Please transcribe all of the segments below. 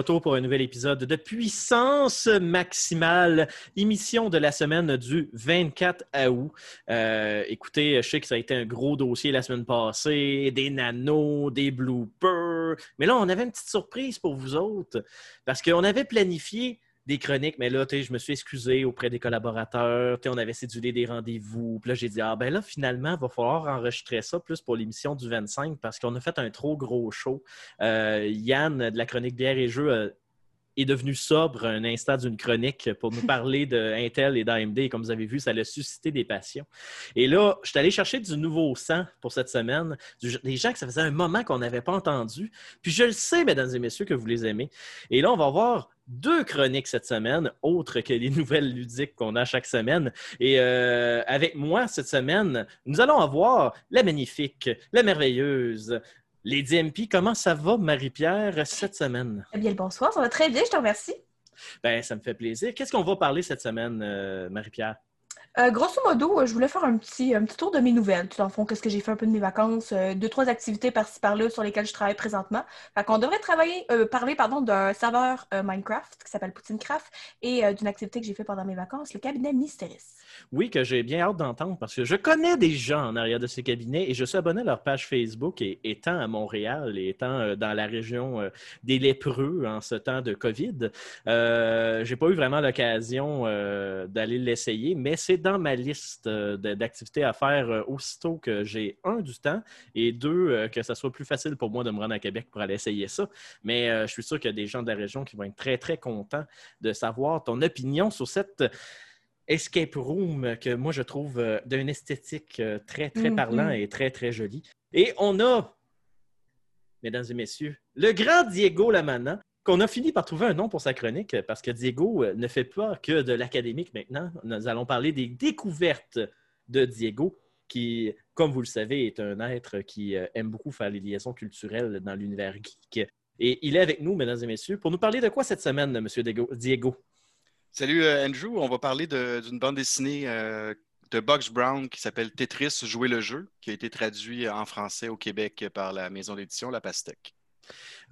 Retour pour un nouvel épisode de Puissance Maximale, émission de la semaine du 24 août. Euh, écoutez, je sais que ça a été un gros dossier la semaine passée, des nanos, des bloopers, mais là, on avait une petite surprise pour vous autres, parce qu'on avait planifié des chroniques, mais là, je me suis excusé auprès des collaborateurs. On avait cédulé des rendez-vous. Puis là, j'ai dit, ah ben là, finalement, il va falloir enregistrer ça plus pour l'émission du 25 parce qu'on a fait un trop gros show. Euh, Yann de la chronique bière et jeux euh, est devenu sobre un instant d'une chronique pour nous parler de Intel et d'AMD. Comme vous avez vu, ça a suscité des passions. Et là, je suis allé chercher du nouveau sang pour cette semaine, du- des gens que ça faisait un moment qu'on n'avait pas entendu. Puis je le sais, mesdames et messieurs, que vous les aimez. Et là, on va voir deux chroniques cette semaine, autres que les nouvelles ludiques qu'on a chaque semaine. Et euh, avec moi cette semaine, nous allons avoir la magnifique, la merveilleuse, Lady MP. Comment ça va, Marie-Pierre, cette semaine? Eh bien, le bonsoir, ça va très bien, je te remercie. Ben, ça me fait plaisir. Qu'est-ce qu'on va parler cette semaine, euh, Marie-Pierre? Euh, grosso modo, euh, je voulais faire un petit, un petit tour de mes nouvelles. Tout en fond, qu'est-ce que j'ai fait un peu de mes vacances, euh, deux, trois activités par-ci par-là sur lesquelles je travaille présentement. Fait qu'on devrait travailler, parler pardon, d'un serveur Minecraft qui s'appelle Poutinecraft et d'une activité que j'ai fait pendant mes vacances, le cabinet Mysteris. Oui, que j'ai bien hâte d'entendre parce que je connais des gens en arrière de ces cabinets et je suis abonné à leur page Facebook et étant à Montréal et étant dans la région des lépreux en ce temps de COVID, j'ai pas eu vraiment l'occasion d'aller l'essayer, mais c'est dans ma liste euh, d'activités à faire euh, aussitôt que j'ai un du temps et deux euh, que ça soit plus facile pour moi de me rendre à Québec pour aller essayer ça. Mais je suis sûr qu'il y a des gens de la région qui vont être très très contents de savoir ton opinion sur cette escape room que moi je trouve d'une esthétique très très Mhm. parlant et très très jolie. Et on a, mesdames et messieurs, le grand Diego Lamana, qu'on a fini par trouver un nom pour sa chronique euh, parce que Diego euh, ne fait pas que de l'académique maintenant. Nous allons parler des découvertes de Diego qui, comme vous le savez, est un être qui euh, aime beaucoup faire les liaisons culturelles dans l'univers geek. Et il est avec nous, mesdames et messieurs, pour nous parler de quoi cette semaine, monsieur Diego? Salut Andrew, on va parler d'une bande dessinée de Bugs Brown qui s'appelle Tetris Jouer le jeu, qui a été traduit en français au Québec par la maison d'édition La Pastèque.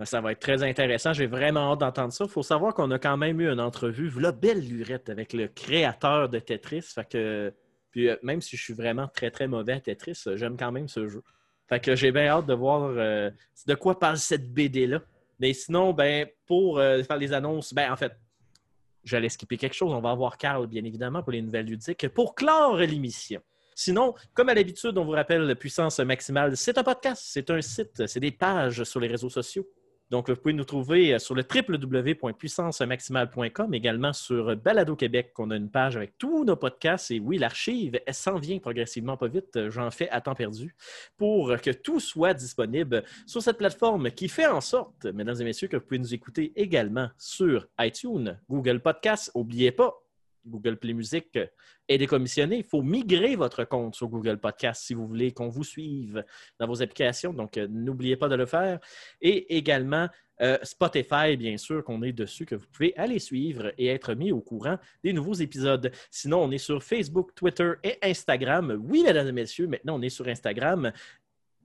Ça va être très intéressant. J'ai vraiment hâte d'entendre ça. Il faut savoir qu'on a quand même eu une entrevue, la belle lurette, avec le créateur de Tetris. Fait que, puis, euh, même si je suis vraiment très, très mauvais à Tetris, euh, j'aime quand même ce jeu. Fait que j'ai bien hâte de voir euh, de quoi parle cette BD-là. Mais sinon, ben, pour euh, faire les annonces, ben, en fait, j'allais skipper quelque chose. On va avoir Carl, bien évidemment, pour les nouvelles ludiques, pour clore l'émission. Sinon, comme à l'habitude, on vous rappelle Puissance Maximale, c'est un podcast, c'est un site, c'est des pages sur les réseaux sociaux. Donc, vous pouvez nous trouver euh, sur le www.puissancemaximale.com, également sur Balado Québec, qu'on a une page avec tous nos podcasts. Et oui, l'archive, elle s'en vient progressivement, pas vite, j'en fais à temps perdu, pour que tout soit disponible sur cette plateforme qui fait en sorte, mesdames et messieurs, que vous pouvez nous écouter également sur iTunes, Google Podcasts. N'oubliez pas, Google Play Music est décommissionné. Il faut migrer votre compte sur Google Podcast si vous voulez qu'on vous suive dans vos applications. Donc, euh, n'oubliez pas de le faire. Et également, euh, Spotify, bien sûr, qu'on est dessus, que vous pouvez aller suivre et être mis au courant des nouveaux épisodes. Sinon, on est sur Facebook, Twitter et Instagram. Oui, mesdames et messieurs, maintenant, on est sur Instagram.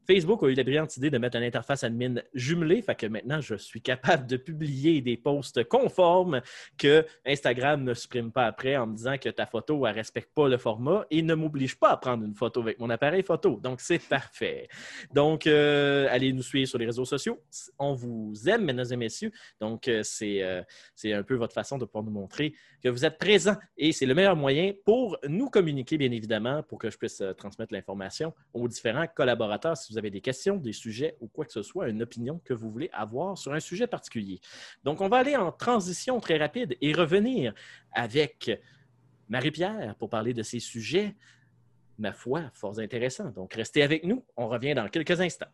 Facebook a eu la brillante idée de mettre une interface admin jumelée, fait que maintenant je suis capable de publier des posts conformes que Instagram ne supprime pas après en me disant que ta photo ne respecte pas le format et ne m'oblige pas à prendre une photo avec mon appareil photo. Donc c'est parfait. Donc euh, allez nous suivre sur les réseaux sociaux. On vous aime, mesdames et messieurs. Donc euh, euh, c'est un peu votre façon de pouvoir nous montrer que vous êtes présents et c'est le meilleur moyen pour nous communiquer, bien évidemment, pour que je puisse transmettre l'information aux différents collaborateurs vous avez des questions, des sujets ou quoi que ce soit, une opinion que vous voulez avoir sur un sujet particulier. Donc, on va aller en transition très rapide et revenir avec Marie-Pierre pour parler de ces sujets, ma foi, fort intéressants. Donc, restez avec nous. On revient dans quelques instants.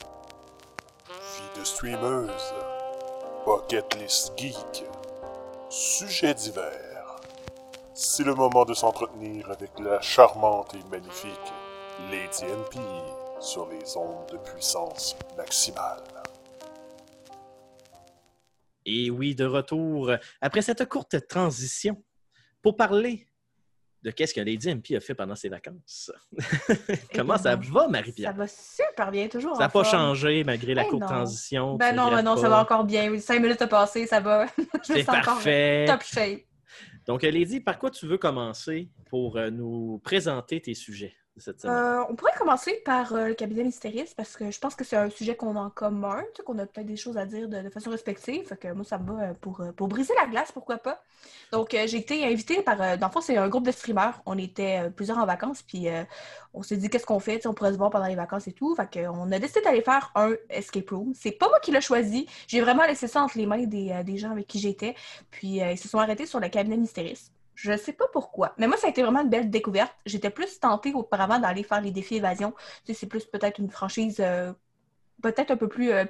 Vie de streameuse, bucket geek, sujets divers. C'est le moment de s'entretenir avec la charmante et magnifique Lady NP sur les ondes de puissance maximale. Et oui, de retour après cette courte transition pour parler de qu'est-ce que Lady MP a fait pendant ses vacances. Comment ça va, Marie-Pierre? Ça va super bien, toujours. Ça n'a pas changé malgré la courte transition. Ben non, ben non, ça va encore bien. Cinq minutes à passer, ça va. C'est parfait. top shape. Donc, Lady, par quoi tu veux commencer pour euh, nous présenter tes sujets? Euh, on pourrait commencer par euh, le cabinet mystériste parce que je pense que c'est un sujet qu'on a en commun, qu'on a peut-être des choses à dire de, façon respective. Fait que moi, ça me va euh, pour, pour briser la glace, pourquoi pas. Donc, j'ai été invitée par. dans le fond, c'est un groupe de streamers. On était plusieurs en vacances, puis on s'est dit qu'est-ce qu'on fait, on pourrait se voir pendant les vacances et tout. Fait qu'on a décidé d'aller faire un escape room. C'est pas moi qui l'ai choisi. J'ai vraiment laissé ça entre les mains des, des gens avec qui j'étais. Puis ils se sont arrêtés sur le cabinet mystériste. Je ne sais pas pourquoi. Mais moi, ça a été vraiment une belle découverte. J'étais plus tentée auparavant d'aller faire les défis évasion. Tu sais, c'est plus peut-être une franchise euh, peut-être un peu plus, euh,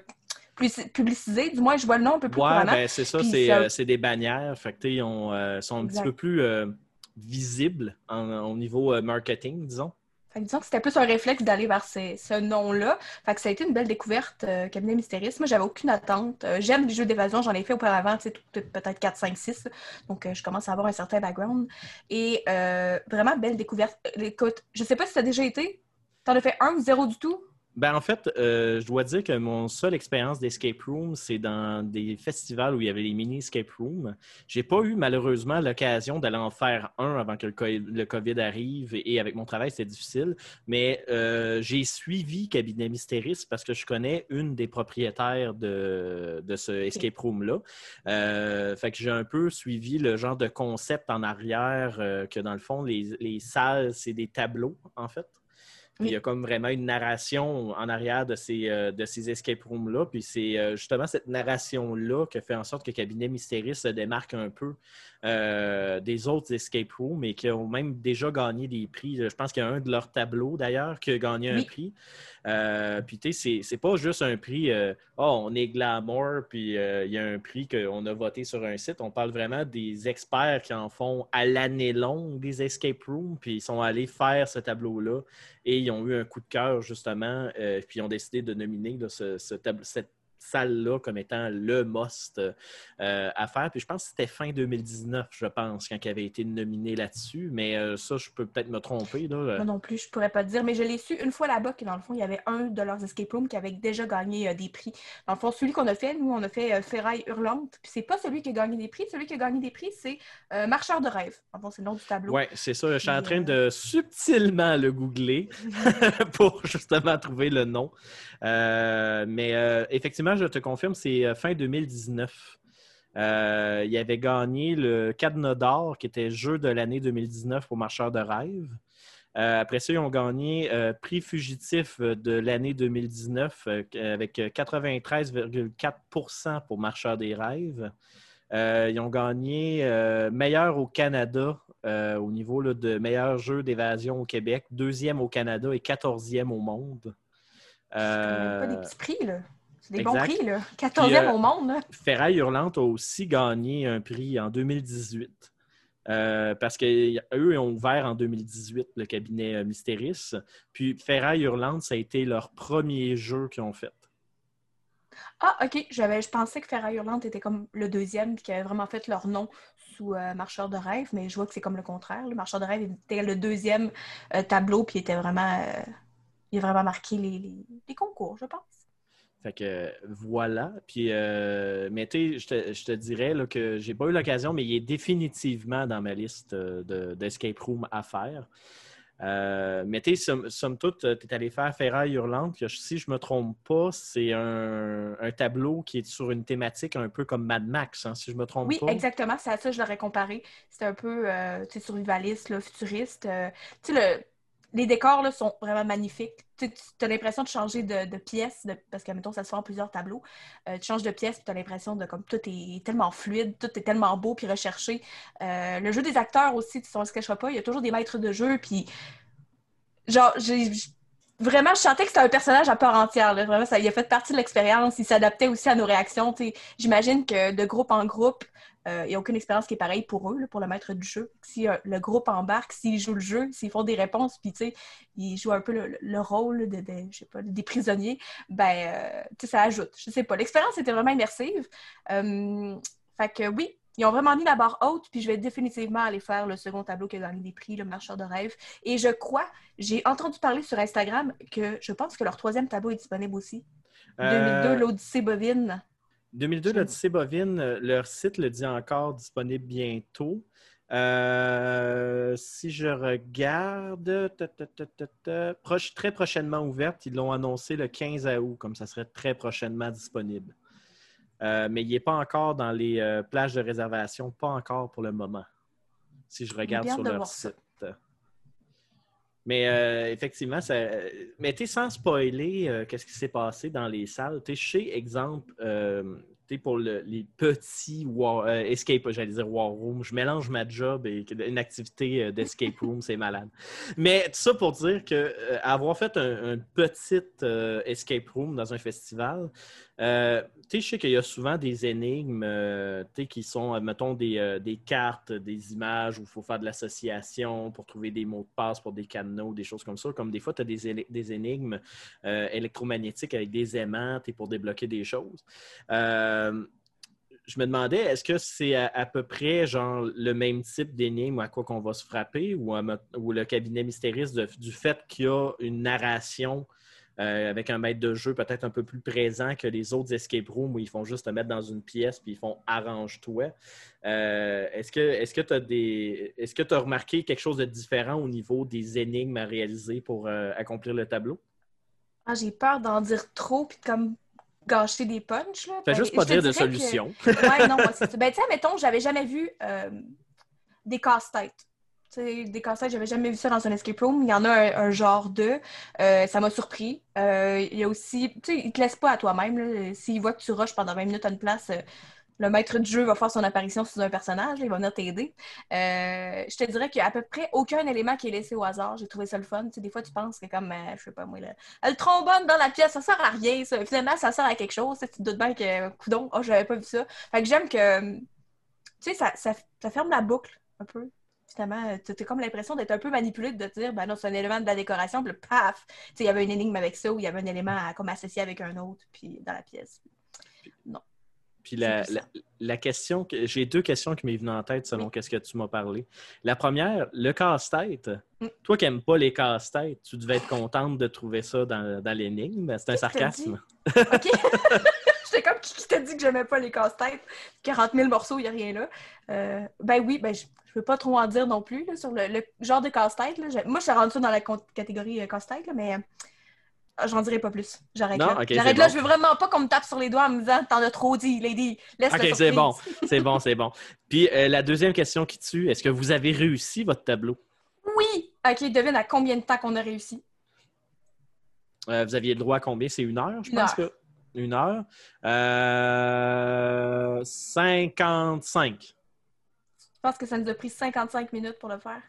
plus publicisée. Du moins, je vois le nom un peu plus ouais, ben, c'est ça, euh, c'est, des bannières. Fait que, ils sont un petit peu plus visibles au niveau marketing, disons. Fait disons que c'était plus un réflexe d'aller vers ce nom-là. Fait que ça a été une belle découverte, euh, Cabinet Mystériste. Moi, j'avais aucune attente. Euh, j'aime les jeux d'évasion, j'en ai fait auparavant, peut-être 4, 5, 6. Donc, euh, je commence à avoir un certain background. Et vraiment, belle découverte. Écoute, je sais pas si tu as déjà été. T'en as fait un ou zéro du tout? Ben, en fait, euh, je dois dire que mon seule expérience d'escape room, c'est dans des festivals où il y avait les mini escape rooms. J'ai pas eu malheureusement l'occasion d'aller en faire un avant que le, COVID arrive et avec mon travail, c'était difficile. Mais euh, j'ai suivi Cabinet Mystériste parce que je connais une des propriétaires de, de ce escape room-là. Euh, fait que j'ai un peu suivi le genre de concept en arrière que dans le fond, les, les salles, c'est des tableaux, en fait. Il y a comme vraiment une narration en arrière de ces, euh, de ces escape rooms-là. Puis c'est euh, justement cette narration-là qui fait en sorte que Cabinet Mystérieux se démarque un peu euh, des autres escape rooms et qui ont même déjà gagné des prix. Je pense qu'il y a un de leurs tableaux d'ailleurs qui a gagné un prix. puis tu sais, c'est pas juste un prix, oh, on est glamour, puis il y a un prix qu'on a voté sur un site. On parle vraiment des experts qui en font à l'année longue des escape rooms, puis ils sont allés faire ce tableau-là et ils ont eu un coup de cœur, justement, euh, puis ils ont décidé de nominer ce, ce, cette salle-là comme étant le must euh, à faire. Puis je pense que c'était fin 2019, je pense, quand il avait été nominé là-dessus. Mais euh, ça, je peux peut-être me tromper. Là. Moi non plus, je pourrais pas te dire. Mais je l'ai su une fois là-bas que dans le fond, il y avait un de leurs escape rooms qui avait déjà gagné euh, des prix. Dans le fond, celui qu'on a fait, nous, on a fait Ferraille Hurlante. Puis c'est pas celui qui a gagné des prix. Celui qui a gagné des prix, c'est Marcheur de rêve. En c'est le nom du tableau. Oui, c'est ça. Je suis en train de subtilement le googler pour justement trouver le nom. mais effectivement, je te confirme, c'est euh, fin 2019. Euh, il avait gagné le Cadenas d'or, qui était jeu de l'année 2019 pour Marcheur de rêve. Euh, après ça, ils ont gagné prix fugitif de l'année 2019 avec 93,4% pour Marcheur des rêves. ils ont gagné meilleur au Canada au niveau de meilleur jeu d'évasion au Québec, deuxième au Canada et quatorzième au monde. pas des petits prix, là. C'est des bons prix, là. 14e au monde. Là. Ferraille Hurlante a aussi gagné un prix en 2018. Euh, parce qu'eux ont ouvert en 2018 le cabinet euh, Mystéris. Puis Ferraille Hurlante, ça a été leur premier jeu qu'ils ont fait. Ah, OK. je pensais que Ferraille Hurlante était comme le deuxième, puis qu'ils avaient vraiment fait leur nom sous euh, Marcheur de rêve, mais je vois que c'est comme le contraire. Le Marcheur de rêve était le deuxième tableau, puis était vraiment il a vraiment marqué les, les- les concours, je pense. Fait que euh, voilà. Puis, euh, mais tu sais, je te, dirais là, que j'ai pas eu l'occasion, mais il est définitivement dans ma liste euh, de- d'escape room à faire. Euh, mais tu sais, somme, somme toute, tu es allé faire Ferraille Hurlante. que Si je me trompe pas, c'est un, un tableau qui est sur une thématique un peu comme Mad Max, hein, si je me trompe Oui, pas. exactement. C'est à ça que je l'aurais comparé. C'était un peu euh, survivaliste, là, futuriste. Euh, tu sais, le- les décors sont vraiment magnifiques. Tu as l'impression de changer de, pièce, de- parce que, ça se fait en plusieurs tableaux. Euh, tu changes de pièce, tu as l'impression de comme tout est tellement fluide, tout est tellement beau puis recherché. Euh, le jeu des acteurs aussi, tu ne se cachera pas, il y a toujours des maîtres de jeu, puis genre, vraiment, je sentais que c'était un personnage à part entière. là. Vraiment, ça, il a fait partie de l'expérience. Il s'adaptait aussi à nos réactions. J'imagine que de groupe en groupe, euh, il n'y a aucune expérience qui est pareille pour eux, là, pour le maître du jeu. Si euh, le groupe embarque, s'ils jouent le jeu, s'ils font des réponses, puis ils jouent un peu le, le rôle de, de- je sais pas, des prisonniers, ben, euh, ça ajoute. Je sais pas. L'expérience était vraiment immersive. Euh, fait que oui, ils ont vraiment mis la barre haute, puis je vais définitivement aller faire le second tableau qui a gagné des prix, le marcheur de rêve. Et je crois, j'ai entendu parler sur Instagram que je pense que leur troisième tableau est disponible aussi. 2002, Euh, l'Odyssée bovine. 2002, l'Odyssée bovine, leur site le dit encore disponible bientôt. Euh, si je regarde, ta, ta, ta, ta, ta, proche- très prochainement ouverte, ils l'ont annoncé le 15 août, comme ça serait très prochainement disponible. Euh, mais il n'est pas encore dans les euh, plages de réservation, pas encore pour le moment, si je regarde sur leur site. Mais euh, effectivement, ça, mais tu sans spoiler euh, qu'est-ce qui s'est passé dans les salles, tu chez exemple, euh, pour le- les petits war- euh, escape, j'allais dire war room, je mélange ma job et une activité d'escape room, c'est malade. Mais tout ça pour dire que avoir fait un, un petit escape room dans un festival, euh, je sais qu'il y a souvent des énigmes, euh, qui sont, euh, mettons, des, euh, des cartes, des images où il faut faire de l'association pour trouver des mots de passe pour des cadenas, des choses comme ça. Comme des fois, tu as des, des énigmes électromagnétiques avec des aimants t'sais, pour débloquer des choses. Je me demandais, est-ce que c'est à, peu près genre le même type d'énigme à quoi qu'on va se frapper ou, à le cabinet mystériste du fait qu'il y a une narration euh, avec un maître de jeu peut-être un peu plus présent que les autres escape rooms où ils font juste te mettre dans une pièce puis ils font arrange-toi. Euh, est-ce que est-ce que tu as des est-ce que tu as remarqué quelque chose de différent au niveau des énigmes à réaliser pour euh, accomplir le tableau? Ah, j'ai peur d'en dire trop puis de comme gâcher des punchs. Là. Fais juste pas dire de dirais que- solution. ouais, non, moi. Ben, tu sais, mettons, j'avais jamais vu des casse-têtes. Des casse-têtes, j'avais jamais vu ça dans un escape room. Il y en a un, genre de. Euh, ça m'a surpris. Euh, il y a aussi. Tu sais, ils te laissent pas à toi-même. là. S'ils voient que tu rushes pendant 20 minutes à une place, euh, le maître du jeu va faire son apparition sous un personnage. là, il va venir t'aider. Je te dirais qu'il y a à peu près aucun élément qui est laissé au hasard. J'ai trouvé ça le fun. Tu sais, des fois, tu penses que comme, je sais pas moi, le, le trombone dans la pièce, ça sert à rien. Ça. Finalement, ça sert à quelque chose. Tu te doutes bien que, coudon, oh, j'avais pas vu ça. Fait que j'aime que, tu sais, ça, ça, ça ferme la boucle un peu. Finalement, tu as comme l'impression d'être un peu manipulé, de te dire, ben non, c'est un élément de la décoration, puis le paf! Tu sais, il y avait une énigme avec ça, ou il y avait un élément à, comme associé avec un autre, puis dans la pièce. Puis la, la, la question, que j'ai deux questions qui m'est venues en tête selon Oui. qu'est-ce que tu m'as parlé. La première, le casse-tête. Mm. Toi qui n'aimes pas les casse-têtes, tu devais être contente de trouver ça dans, dans l'énigme. C'est un sarcasme. OK? J'étais comme, qui, qui t'a dit que j'aimais pas les casse-têtes? 40 000 morceaux, il n'y a rien là. Euh, ben oui, ben je ne peux pas trop en dire non plus là, sur le, le genre de casse-tête. Moi, je suis rendue ça dans la catégorie euh, casse-tête, mais euh, j'en dirai pas plus. J'arrête là. J'arrête là, bon. je veux vraiment pas qu'on me tape sur les doigts en me disant « T'en as trop dit, Lady, laisse OK, c'est bon. C'est bon, c'est bon. Puis euh, la deuxième question qui tue, est-ce que vous avez réussi votre tableau? Oui! OK, devine à combien de temps qu'on a réussi. Euh, vous aviez le droit à combien? C'est une heure, je pense heure. que. Une heure. Euh, 55. Je pense que ça nous a pris 55 minutes pour le faire.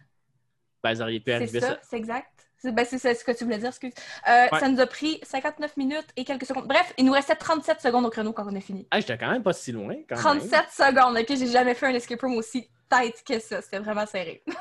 Ben, vous auriez pu arriver ça, ça. c'est exact. C'est ben, c'est ce que tu voulais dire, excuse. Euh, Ouais. Ça nous a pris 59 minutes et quelques secondes. Bref, il nous restait 37 secondes au chrono quand on a fini. Ah, j'étais quand même pas si loin. Quand même. 37 secondes, ok? J'ai jamais fait un escape room aussi tight que ça. C'était vraiment serré.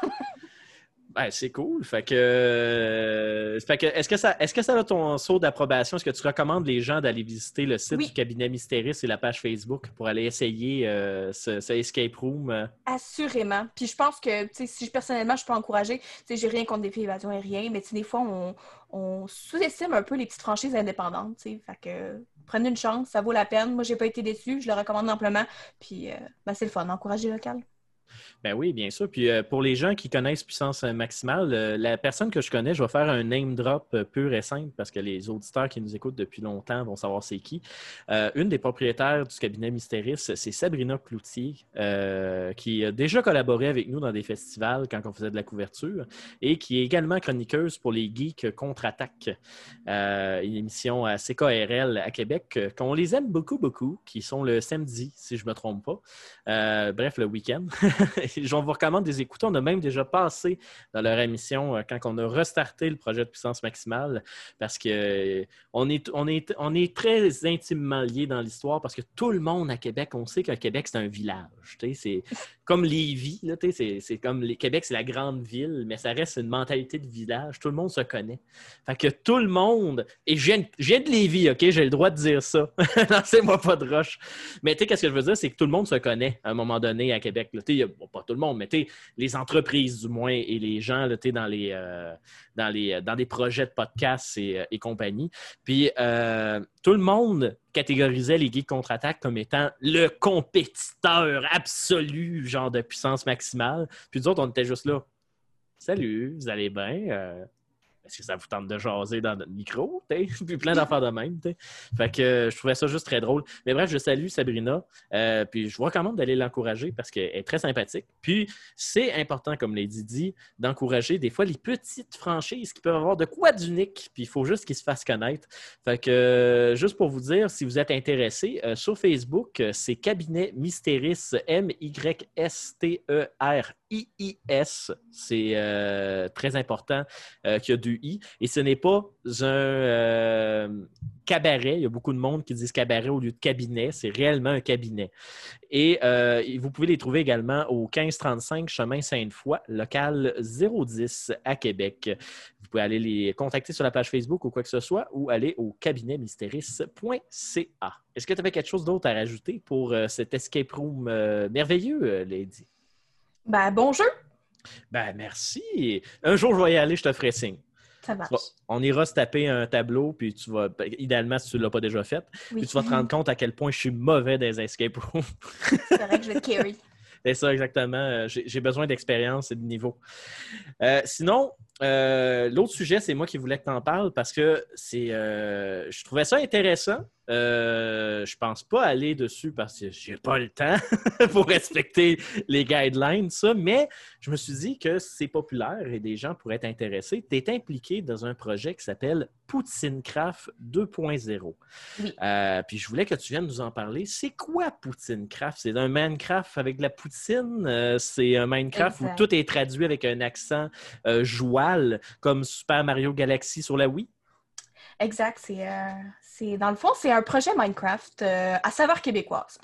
Ben, c'est cool. Fait que, euh, fait que est-ce que ça est-ce que ça a ton saut d'approbation? Est-ce que tu recommandes les gens d'aller visiter le site Oui. du cabinet Mystéris et la page Facebook pour aller essayer euh, ce, ce escape room? euh? Assurément. Puis je pense que, si personnellement, je peux encourager, tu sais, j'ai rien contre des filles évasion aérienne, mais des fois, on, on sous-estime un peu les petites franchises indépendantes, tu sais. Fait que, prenez une chance, ça vaut la peine. Moi, j'ai pas été déçue, je le recommande amplement. Puis, euh, ben, c'est le fun, encourager local. Ben oui, bien sûr. Puis euh, pour les gens qui connaissent puissance maximale, euh, la personne que je connais, je vais faire un name drop euh, pur et simple parce que les auditeurs qui nous écoutent depuis longtemps vont savoir c'est qui. Une des propriétaires du cabinet Mystéris, c'est Sabrina Cloutier, qui a déjà collaboré avec nous dans des festivals quand on faisait de la couverture et qui est également chroniqueuse pour les Geeks Contre-Attaque, une émission à CKRL à Québec, qu'on les aime beaucoup, beaucoup, qui sont le samedi, si je ne me trompe pas. Bref, le week-end. Je vous recommande de les écouter. On a même déjà passé dans leur émission euh, quand on a restarté le projet de puissance maximale parce que euh, on est, on est, on est très intimement liés dans l'histoire parce que tout le monde à Québec, on sait que Québec, c'est un village. C'est comme Lévis. C'est comme les, Québec, c'est la grande ville, mais ça reste une mentalité de village. Tout le monde se connaît. Fait que tout le monde. Et viens de Lévis, OK? J'ai le droit de dire ça. Lancez-moi pas de roche. Mais tu sais, qu'est-ce que je veux dire, c'est que tout le monde se connaît à un moment donné à Québec. il y bon, pas tout le monde, mais les entreprises du moins et les gens là, dans, les, euh, dans, les, dans des projets de podcasts et, euh, et compagnie. Puis euh, tout le monde catégorisait les geeks contre-attaque comme étant le compétiteur absolu, genre de puissance maximale. Puis nous autres, on était juste là. Salut, vous allez bien? Euh, est-ce que ça vous tente de jaser dans notre micro? Puis plein d'affaires de même. Fait que euh, je trouvais ça juste très drôle. Mais bref, je salue Sabrina. euh, puis je vous recommande d'aller l'encourager parce qu'elle est très sympathique. Puis c'est important, comme Lady dit, d'encourager des fois les petites franchises qui peuvent avoir de quoi d'unique. Puis il faut juste qu'ils se fassent connaître. Fait que euh, juste pour vous dire, si vous êtes intéressé, sur Facebook, c'est Cabinet Mystéris, M-Y-S-T-E-R-I-I-S. C'est euh, très important euh, qu'il y a du I. Et ce n'est pas un euh, cabaret. Il y a beaucoup de monde qui disent cabaret au lieu de cabinet. C'est réellement un cabinet. Et vous pouvez les trouver également au 1535 Chemin Sainte-Foy, local 010 à Québec. Vous pouvez aller les contacter sur la page Facebook ou quoi que ce soit ou aller au cabinetmystéris.ca. Est-ce que tu avais quelque chose d'autre à rajouter pour cet escape room merveilleux, Lady? Ben, bon jeu! Ben, merci. Un jour, je vais y aller, je te ferai signe. Ça marche. On ira se taper un tableau, puis tu vas, ben, idéalement, si tu ne l'as pas déjà fait, Oui. puis tu vas te rendre compte à quel point je suis mauvais les escape rooms. C'est vrai que je vais te carry. C'est ça, exactement. Euh, J'ai j'ai besoin d'expérience et de niveau. Euh, sinon, euh, l'autre sujet, c'est moi qui voulais que tu en parles parce que c'est, euh, je trouvais ça intéressant. Euh, je pense pas aller dessus parce que j'ai pas le temps pour respecter les guidelines, ça, mais je me suis dit que c'est populaire et des gens pourraient être intéressés. Tu es impliqué dans un projet qui s'appelle Poutinecraft 2.0. Oui. Euh, puis je voulais que tu viennes nous en parler. C'est quoi Poutinecraft? C'est un Minecraft avec de la poutine? C'est un Minecraft Exact. où tout est traduit avec un accent euh, comme Super Mario Galaxy sur la Wii? Exact. C'est, euh, dans le fond, c'est un projet Minecraft euh, à saveur québécoise.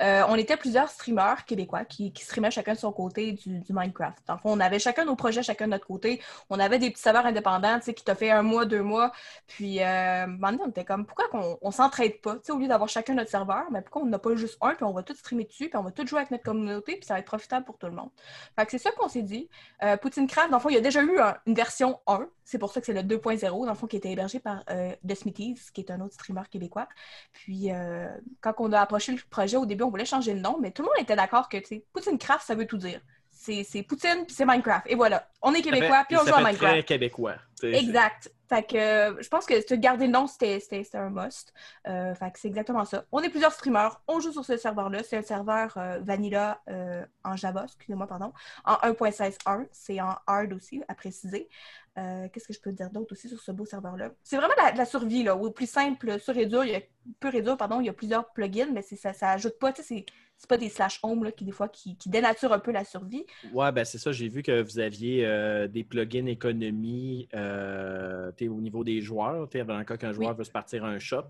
Euh, on était plusieurs streamers québécois qui, streamaient chacun de son côté du, Minecraft. Dans le fond, on avait chacun nos projets, chacun de notre côté. On avait des petits saveurs indépendants, qui t'ont fait un mois, deux mois. Puis, euh, donné, on était comme, pourquoi qu'on on s'entraide pas? Au lieu d'avoir chacun notre serveur, mais pourquoi on n'a pas juste un, puis on va tout streamer dessus, puis on va tout jouer avec notre communauté, puis ça va être profitable pour tout le monde. C'est ça qu'on s'est dit. Euh, Poutine Craft, dans le fond, il y a déjà eu un- une version 1. C'est pour ça que c'est le 2.0, dans le fond, qui été hébergé par euh, qui est un autre streamer québécois. Puis, euh, quand on a approché le projet, au début, on voulait changer le nom, mais tout le monde était d'accord que, tu sais, Poutine Craft, ça veut tout dire. C'est Poutine, puis c'est Minecraft. Et voilà. On est québécois, puis on joue à Minecraft. très québécois. Exact. Fait que euh, je pense que de garder le nom, c'était un must. Euh, fait que c'est exactement ça. On est plusieurs streamers, on joue sur ce serveur-là. C'est un serveur euh, Vanilla en Java, excusez-moi, pardon, en 1.16.1. C'est en hard aussi, à préciser. Qu'est-ce que je peux dire d'autre aussi sur ce beau serveur-là? C'est vraiment la, la survie, là. Au plus simple, sur et dur, il y a, pur et dur, pardon, il y a plusieurs plugins, mais ça, ça ajoute pas, tu sais, c'est- pas des slash home là, qui, des fois, qui, qui dénaturent un peu la survie. Ouais, ben c'est ça. J'ai vu que vous aviez euh, des plugins économie euh, au niveau des joueurs. Dans le cas qu'un joueur Oui. veut se partir un shop.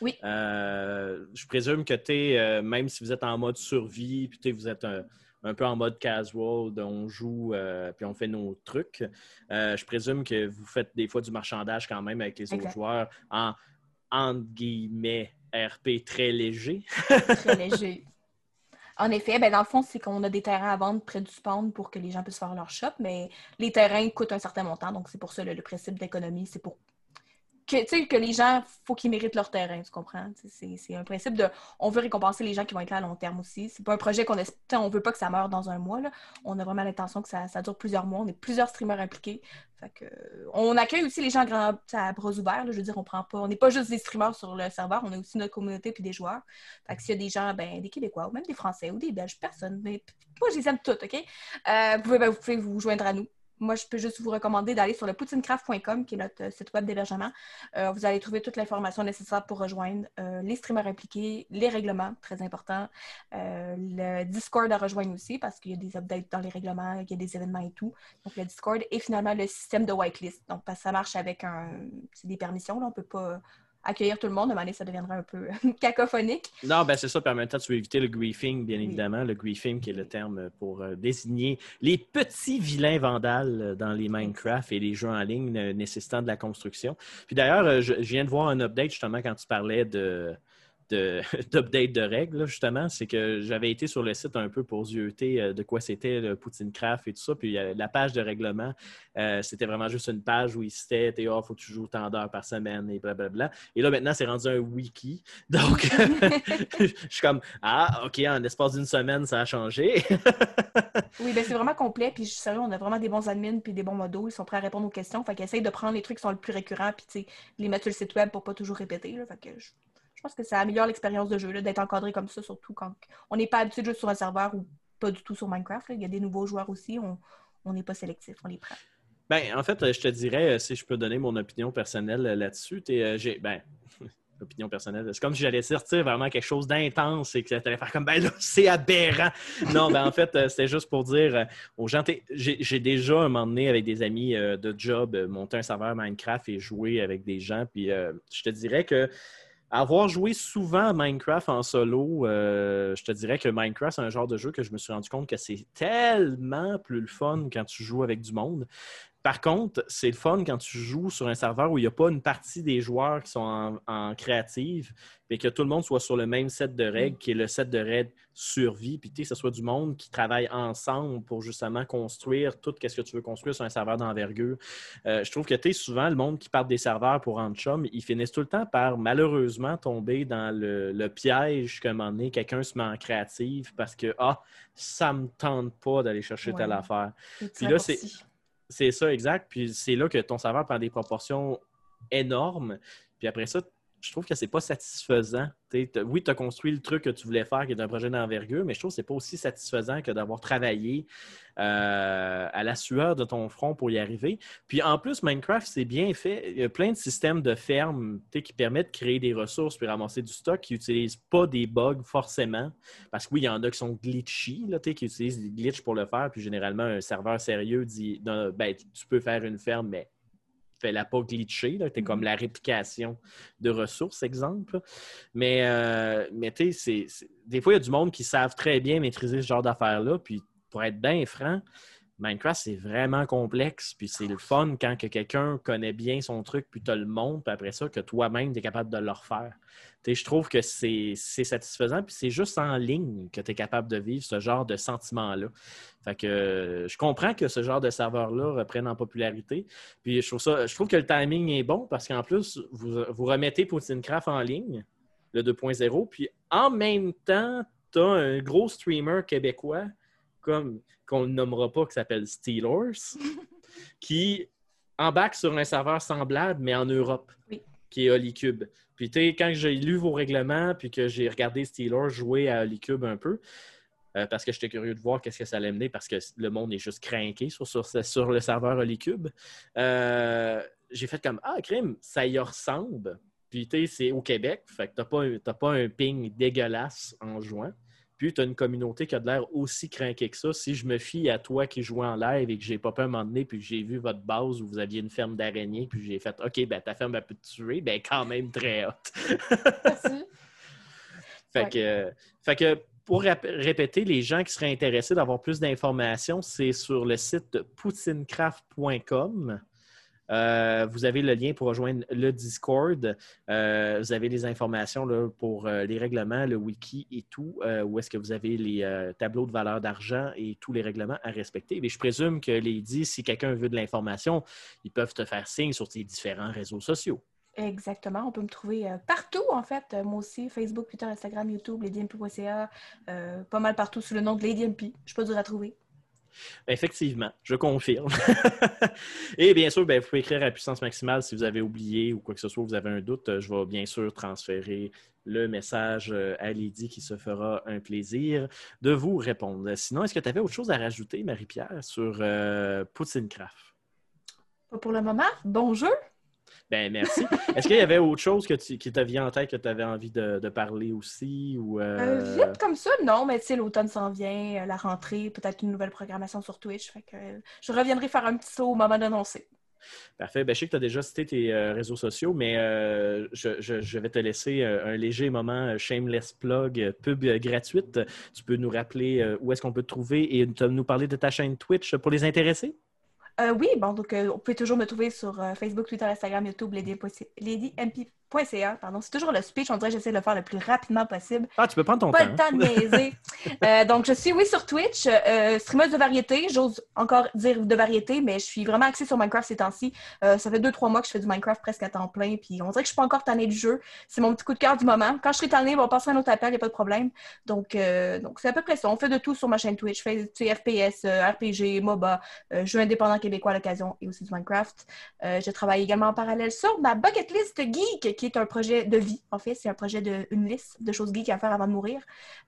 Oui. Euh, je présume que même si vous êtes en mode survie, puis vous êtes un- un peu en mode casual, on joue euh, puis on fait nos trucs. Euh, je présume que vous faites des fois du marchandage quand même avec les autres joueurs en entre guillemets RP très léger. Très léger. En effet, ben dans le fond, c'est qu'on a des terrains à vendre près du spawn pour que les gens puissent faire leur shop, mais les terrains coûtent un certain montant, donc c'est pour ça le, le principe d'économie, c'est pour que, que les gens, faut qu'ils méritent leur terrain, tu comprends? C'est un principe de, on veut récompenser les gens qui vont être là à long terme aussi. C'est pas un projet qu'on, on veut pas que ça meure dans un mois. On a vraiment l'intention que ça, ça dure plusieurs mois. On est plusieurs streamers impliqués. Fait que, on accueille aussi les gens à, bras ouverts. Je veux dire, on prend pas, on n'est pas juste des streamers sur le serveur, on a aussi notre communauté puis des joueurs. Fait que s'il y a des gens, ben, des Québécois ou même des Français ou des Belges, personne. Mais moi, je les aime toutes, OK? Euh, vous, pouvez, ben, vous pouvez vous joindre à nous. Moi, je peux juste vous recommander d'aller sur le poutinecraft.com, qui est notre euh, site web d'hébergement. Euh, vous allez trouver toute l'information nécessaire pour rejoindre euh, les streamers impliqués, les règlements, très important, le Discord à rejoindre aussi, parce qu'il y a des updates dans les règlements, il y a des événements et tout. Donc, le Discord et finalement le système de whitelist. Donc, ça marche avec un. C'est des permissions, là, on ne peut pas accueillir tout le monde. À un moment donné, ça deviendrait un peu cacophonique. Non, ben c'est ça. Puis en même temps, tu veux éviter le griefing, bien Oui. évidemment. Le griefing qui est le terme pour euh, désigner les petits vilains vandales euh, dans les Minecraft et les jeux en ligne euh, nécessitant de la construction. Puis d'ailleurs, je, viens de voir un update justement quand tu parlais de- d'update de, règles, là, justement, c'est que j'avais été sur le site un peu pour zioter euh, de quoi c'était le Poutine Craft et tout ça. Puis euh, la page de règlement, euh, c'était vraiment juste une page où il citait il faut que tu joues tant d'heures par semaine et blablabla. Et là, maintenant, c'est rendu un wiki. Donc, je suis comme Ah, OK, en l'espace d'une semaine, ça a changé. Oui, ben c'est vraiment complet. Puis je suis sérieux, on a vraiment des bons admins puis des bons modos. Ils sont prêts à répondre aux questions. Fait qu'ils essayent de prendre les trucs qui sont le plus récurrents puis tu sais, les mettre sur le site web pour pas toujours répéter. Là. Fait que je, je pense que ça améliore l'expérience de jeu d'être encadré comme ça, surtout quand on n'est pas habitué de jouer sur un serveur ou pas du tout sur Minecraft. Il y a des nouveaux joueurs aussi. On n'est pas sélectif, on les prend. Ben, en fait, je te dirais, euh, si je peux donner mon opinion personnelle euh, là-dessus, euh, j'ai, ben, opinion personnelle, c'est comme si j'allais sortir vraiment quelque chose d'intense et que tu allais faire comme, ben là, c'est aberrant. Non, ben en fait, c'était juste pour dire aux gens, j'ai, déjà un moment donné avec des amis de job monté un serveur Minecraft et joué avec des gens, puis je te dirais que avoir joué souvent à Minecraft en solo, euh, je te dirais que Minecraft, c'est un genre de jeu que je me suis rendu compte que c'est tellement plus le fun quand tu joues avec du monde. Par contre, c'est le fun quand tu joues sur un serveur où il n'y a pas une partie des joueurs qui sont en, en créative, et que tout le monde soit sur le même set de règles, qui est le set de règles survie, puis tu sais, que ce soit du monde qui travaille ensemble pour justement construire tout ce que tu veux construire sur un serveur d'envergure. Euh, je trouve que tu sais, souvent, le monde qui part des serveurs pour rendre chum, ils finissent tout le temps par malheureusement tomber dans le, le piège qu'à un moment donné, quelqu'un se met en créative parce que ah, ça me tente pas d'aller chercher telle affaire. Puis là, c'est-. C'est ça, exact. Puis c'est là que ton serveur prend des proportions énormes. Puis après ça, je trouve que c'est pas satisfaisant. Oui, tu as construit le truc que tu voulais faire, qui est un projet d'envergure, mais je trouve que c'est pas aussi satisfaisant que d'avoir travaillé euh, à la sueur de ton front pour y arriver. Puis en plus, Minecraft, c'est bien fait. Il y a plein de systèmes de ferme t'sais, qui permettent de créer des ressources puis ramasser du stock qui n'utilisent pas des bugs forcément. Parce que oui, il y en a qui sont glitchy, là, qui utilisent des glitches pour le faire. Puis généralement, un serveur sérieux dit ben, tu peux faire une ferme, mais fais-la pas glitcher. Tu es comme Mhm. la réplication de ressources, exemple. Mais, euh, mais tu sais, des fois, il y a du monde qui savent très bien maîtriser ce genre d'affaires-là. Puis pour être bien franc, Minecraft, c'est vraiment complexe. Puis c'est le fun quand que quelqu'un connaît bien son truc, puis tu le montres, puis après ça, que toi-même, tu es capable de le refaire. Je trouve que c'est satisfaisant, puis c'est juste en ligne que tu es capable de vivre ce genre de sentiment-là. Fait que je comprends que ce genre de serveur-là reprenne en popularité. Puis je trouve, ça, je trouve que le timing est bon parce qu'en plus, vous, vous remettez Poutinecraft en ligne, le 2.0, puis en même temps, tu as un gros streamer québécois, comme qu'on ne nommera pas, qui s'appelle Steelers, qui embarque sur un serveur semblable, mais en Europe, Oui. qui est Holycube. Puis, tu sais, quand j'ai lu vos règlements, puis que j'ai regardé Steelers jouer à Holycube un peu, euh, parce que j'étais curieux de voir qu'est-ce que ça allait mener, parce que le monde est juste craqué sur, sur, sur le serveur Holycube. Euh, j'ai fait comme Ah, crime, ça y ressemble. Puis, tu sais, c'est au Québec, fait que t'as pas, pas un ping dégueulasse en jouant. Puis, tu as une communauté qui a de l'air aussi craquée que ça. Si je me fie à toi qui jouais en live et que j'ai pas pu un moment donné, puis que j'ai vu votre base où vous aviez une ferme d'araignées, puis j'ai fait OK, ben ta ferme, elle peut te tuer, ben quand même très haute. Merci. Fait Ouais. que, fait que pour répéter, les gens qui seraient intéressés d'avoir plus d'informations, c'est sur le site poutinecraft.com. Euh, vous avez le lien pour rejoindre le Discord. Euh, vous avez les informations là, pour euh, les règlements, le wiki et tout, où est-ce que vous avez les tableaux de valeur d'argent et tous les règlements à respecter. Mais je présume que dit, si quelqu'un veut de l'information, ils peuvent te faire signe sur tes différents réseaux sociaux. Exactement. On peut me trouver partout, en fait. Moi aussi, Facebook, Twitter, Instagram, YouTube, LadyMP.ca, pas mal partout sous le nom de LadyMP. Je suis pas dur à trouver. Effectivement, je confirme. Et bien sûr, ben, vous pouvez écrire à puissance maximale si vous avez oublié ou quoi que ce soit, vous avez un doute. Je vais bien sûr transférer le message euh, à Lydie qui se fera un plaisir de vous répondre. Sinon, est-ce que tu avais autre chose à rajouter, Marie-Pierre, sur euh? Pas pour le moment. Bon jeu. Ben, merci. Est-ce qu'il y avait autre chose que tu, qui t'a venu en tête que tu avais envie de, de parler aussi? Ou, euh, Euh, vite comme ça, non, mais tu sais, l'automne s'en vient, euh, la rentrée, peut-être une nouvelle programmation sur Twitch. Fait que je reviendrai faire un petit saut au moment d'annoncer. Parfait. Ben, je sais que tu as déjà cité tes euh, réseaux sociaux, mais euh, je, je- je vais te laisser euh, un léger moment shameless plug, pub gratuite. Tu peux nous rappeler où est-ce qu'on peut te trouver et te- nous parler de ta chaîne Twitch pour les intéressés? Euh, oui, bon, donc euh, on peut toujours me trouver sur euh, Facebook, Twitter, Instagram, YouTube, LadyMP.ca. Pardon, c'est toujours le speech. On dirait que j'essaie de le faire le plus rapidement possible. Ah, tu peux prendre ton Pas temps. le temps de niaiser. Euh, donc, je suis, oui, sur Twitch, euh, streameuse de variété. J'ose encore dire de variété, mais je suis vraiment axée sur Minecraft ces temps-ci. Euh, ça fait deux, trois mois que je fais du Minecraft presque à temps plein, puis on dirait que je suis pas encore tannée du jeu. C'est mon petit coup de cœur du moment. Quand je serai tannée, on va passer à un autre appel, il n'y a pas de problème. Donc, euh, donc c'est à peu près ça. On fait de tout sur ma chaîne Twitch. Je fais tu sais, FPS, RPG, MOBA, jeux indépendants québécois à l'occasion et aussi du Minecraft. Je travaille également en parallèle sur ma bucket list geek, qui est un projet de vie. En fait, c'est un projet de une liste de choses geeks à faire avant de mourir.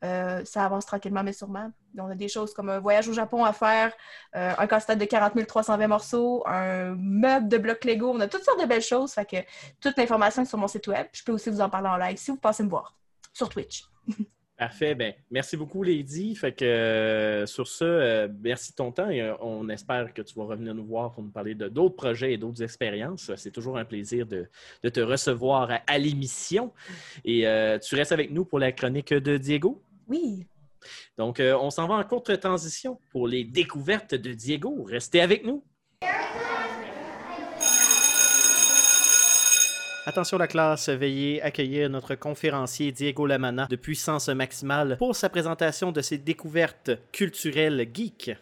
Euh, ça avance tranquillement, mais sûrement. On a des choses comme un voyage au Japon à faire, euh, un casse-tête de 40 320 morceaux, un meuble de blocs Lego. On a toutes sortes de belles choses. Fait que toute l'information est sur mon site web. Je peux aussi vous en parler en live si vous passez me voir sur Twitch. Parfait. Ben, merci beaucoup, Lady. Fait que euh, sur ce, euh, merci de ton temps et euh, on espère que tu vas revenir nous voir pour nous parler de d'autres projets et d'autres expériences. C'est toujours un plaisir de, de te recevoir à, à l'émission. Et tu restes avec nous pour la chronique de Diego. Oui. Donc, on s'en va en courte transition pour les découvertes de Diego. Restez avec nous. Attention la classe, veuillez accueillir notre conférencier Diego Lamana de Puissance Maximale pour sa présentation de ses découvertes culturelles geeks.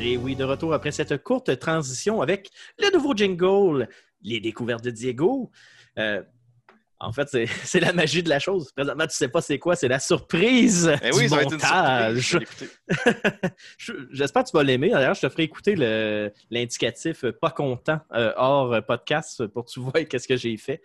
Et oui, de retour après cette courte transition avec le nouveau jingle, les découvertes de Diego. Euh, en fait, c'est la magie de la chose. Présentement, tu sais pas c'est quoi, c'est la surprise du oui, ça une montage. Je J'espère que tu vas l'aimer. D'ailleurs, je te ferai écouter l'indicatif pas content euh, hors podcast pour que tu vois qu'est-ce que j'ai fait.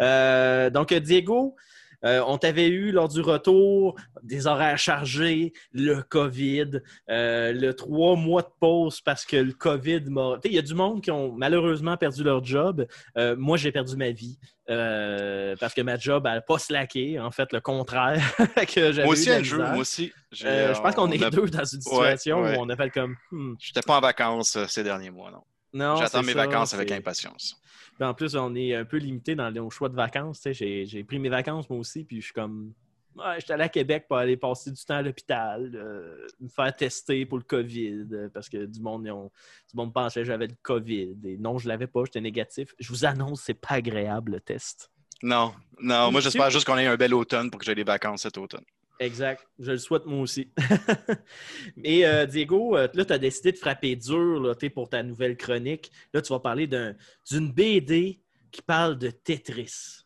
Euh, donc, Diego, euh, on t'avait eu lors du retour des horaires chargés, le COVID, euh, le trois mois de pause parce que le COVID m'a. Tu sais, Il y a du monde qui ont malheureusement perdu leur job. Euh, moi, j'ai perdu ma vie. parce que ma job n'a pas slacké, en fait, le contraire. que j'avais Moi aussi, Andrew, misère. moi aussi. Je pense qu'on on est a- deux dans une situation ouais. où on a fait comme. Hmm, J'étais pas en vacances ces derniers mois, non. Non, J'attends mes ça, vacances avec impatience. Puis en plus, on est un peu limité dans nos choix de vacances. J'ai pris mes vacances moi aussi, puis je suis comme. Ouais, j'étais allé à Québec pour aller passer du temps à l'hôpital, euh, me faire tester pour le COVID, euh, parce que du monde, du monde pensait que j'avais le COVID. Et non, je l'avais pas, j'étais négatif. Je vous annonce, c'est pas agréable le test. Non, non, moi j'espère juste qu'on ait un bel automne pour que j'ai des vacances cet automne. Exact. Je le souhaite moi aussi. Mais euh, Diego, euh, là, tu as décidé de frapper dur là, pour ta nouvelle chronique. Là, tu vas parler d'un- d'une BD qui parle de Tetris.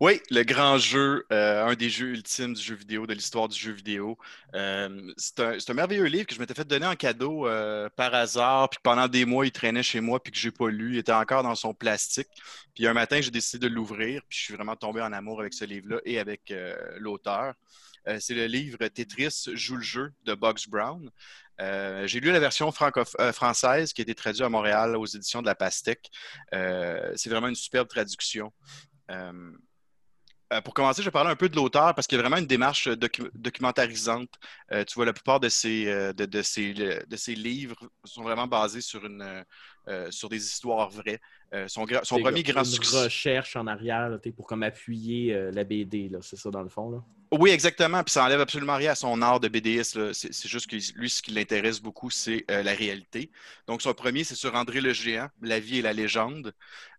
Oui, le grand jeu, euh, un des jeux ultimes du jeu vidéo, de l'histoire du jeu vidéo. C'est un, merveilleux livre que je m'étais fait donner en cadeau par hasard, puis pendant des mois, il traînait chez moi, puis que j'ai pas lu. Il était encore dans son plastique. Puis un matin, j'ai décidé de l'ouvrir, puis je suis vraiment tombé en amour avec ce livre-là et avec l'auteur. Euh, c'est le livre Tetris joue le jeu de Box Brown. Euh, j'ai lu la version euh, française qui a été traduite à Montréal aux éditions de la Pastèque. C'est vraiment une superbe traduction. Euh, pour commencer, je vais parler un peu de l'auteur parce qu'il y a vraiment une démarche docu- documentarisante. Euh, tu vois, la plupart de ces, euh, de, de ces, de ces livres sont vraiment basés sur, une, sur des histoires vraies. Son, gra- son C'est premier grand une succès. recherche en arrière là, pour comme appuyer la BD, c'est ça dans le fond. Là? Oui, exactement. Puis ça enlève absolument rien à son art de là. C'est juste que lui, ce qui l'intéresse beaucoup, c'est euh, la réalité. Donc, son premier, c'est sur André le Géant, La vie et la légende,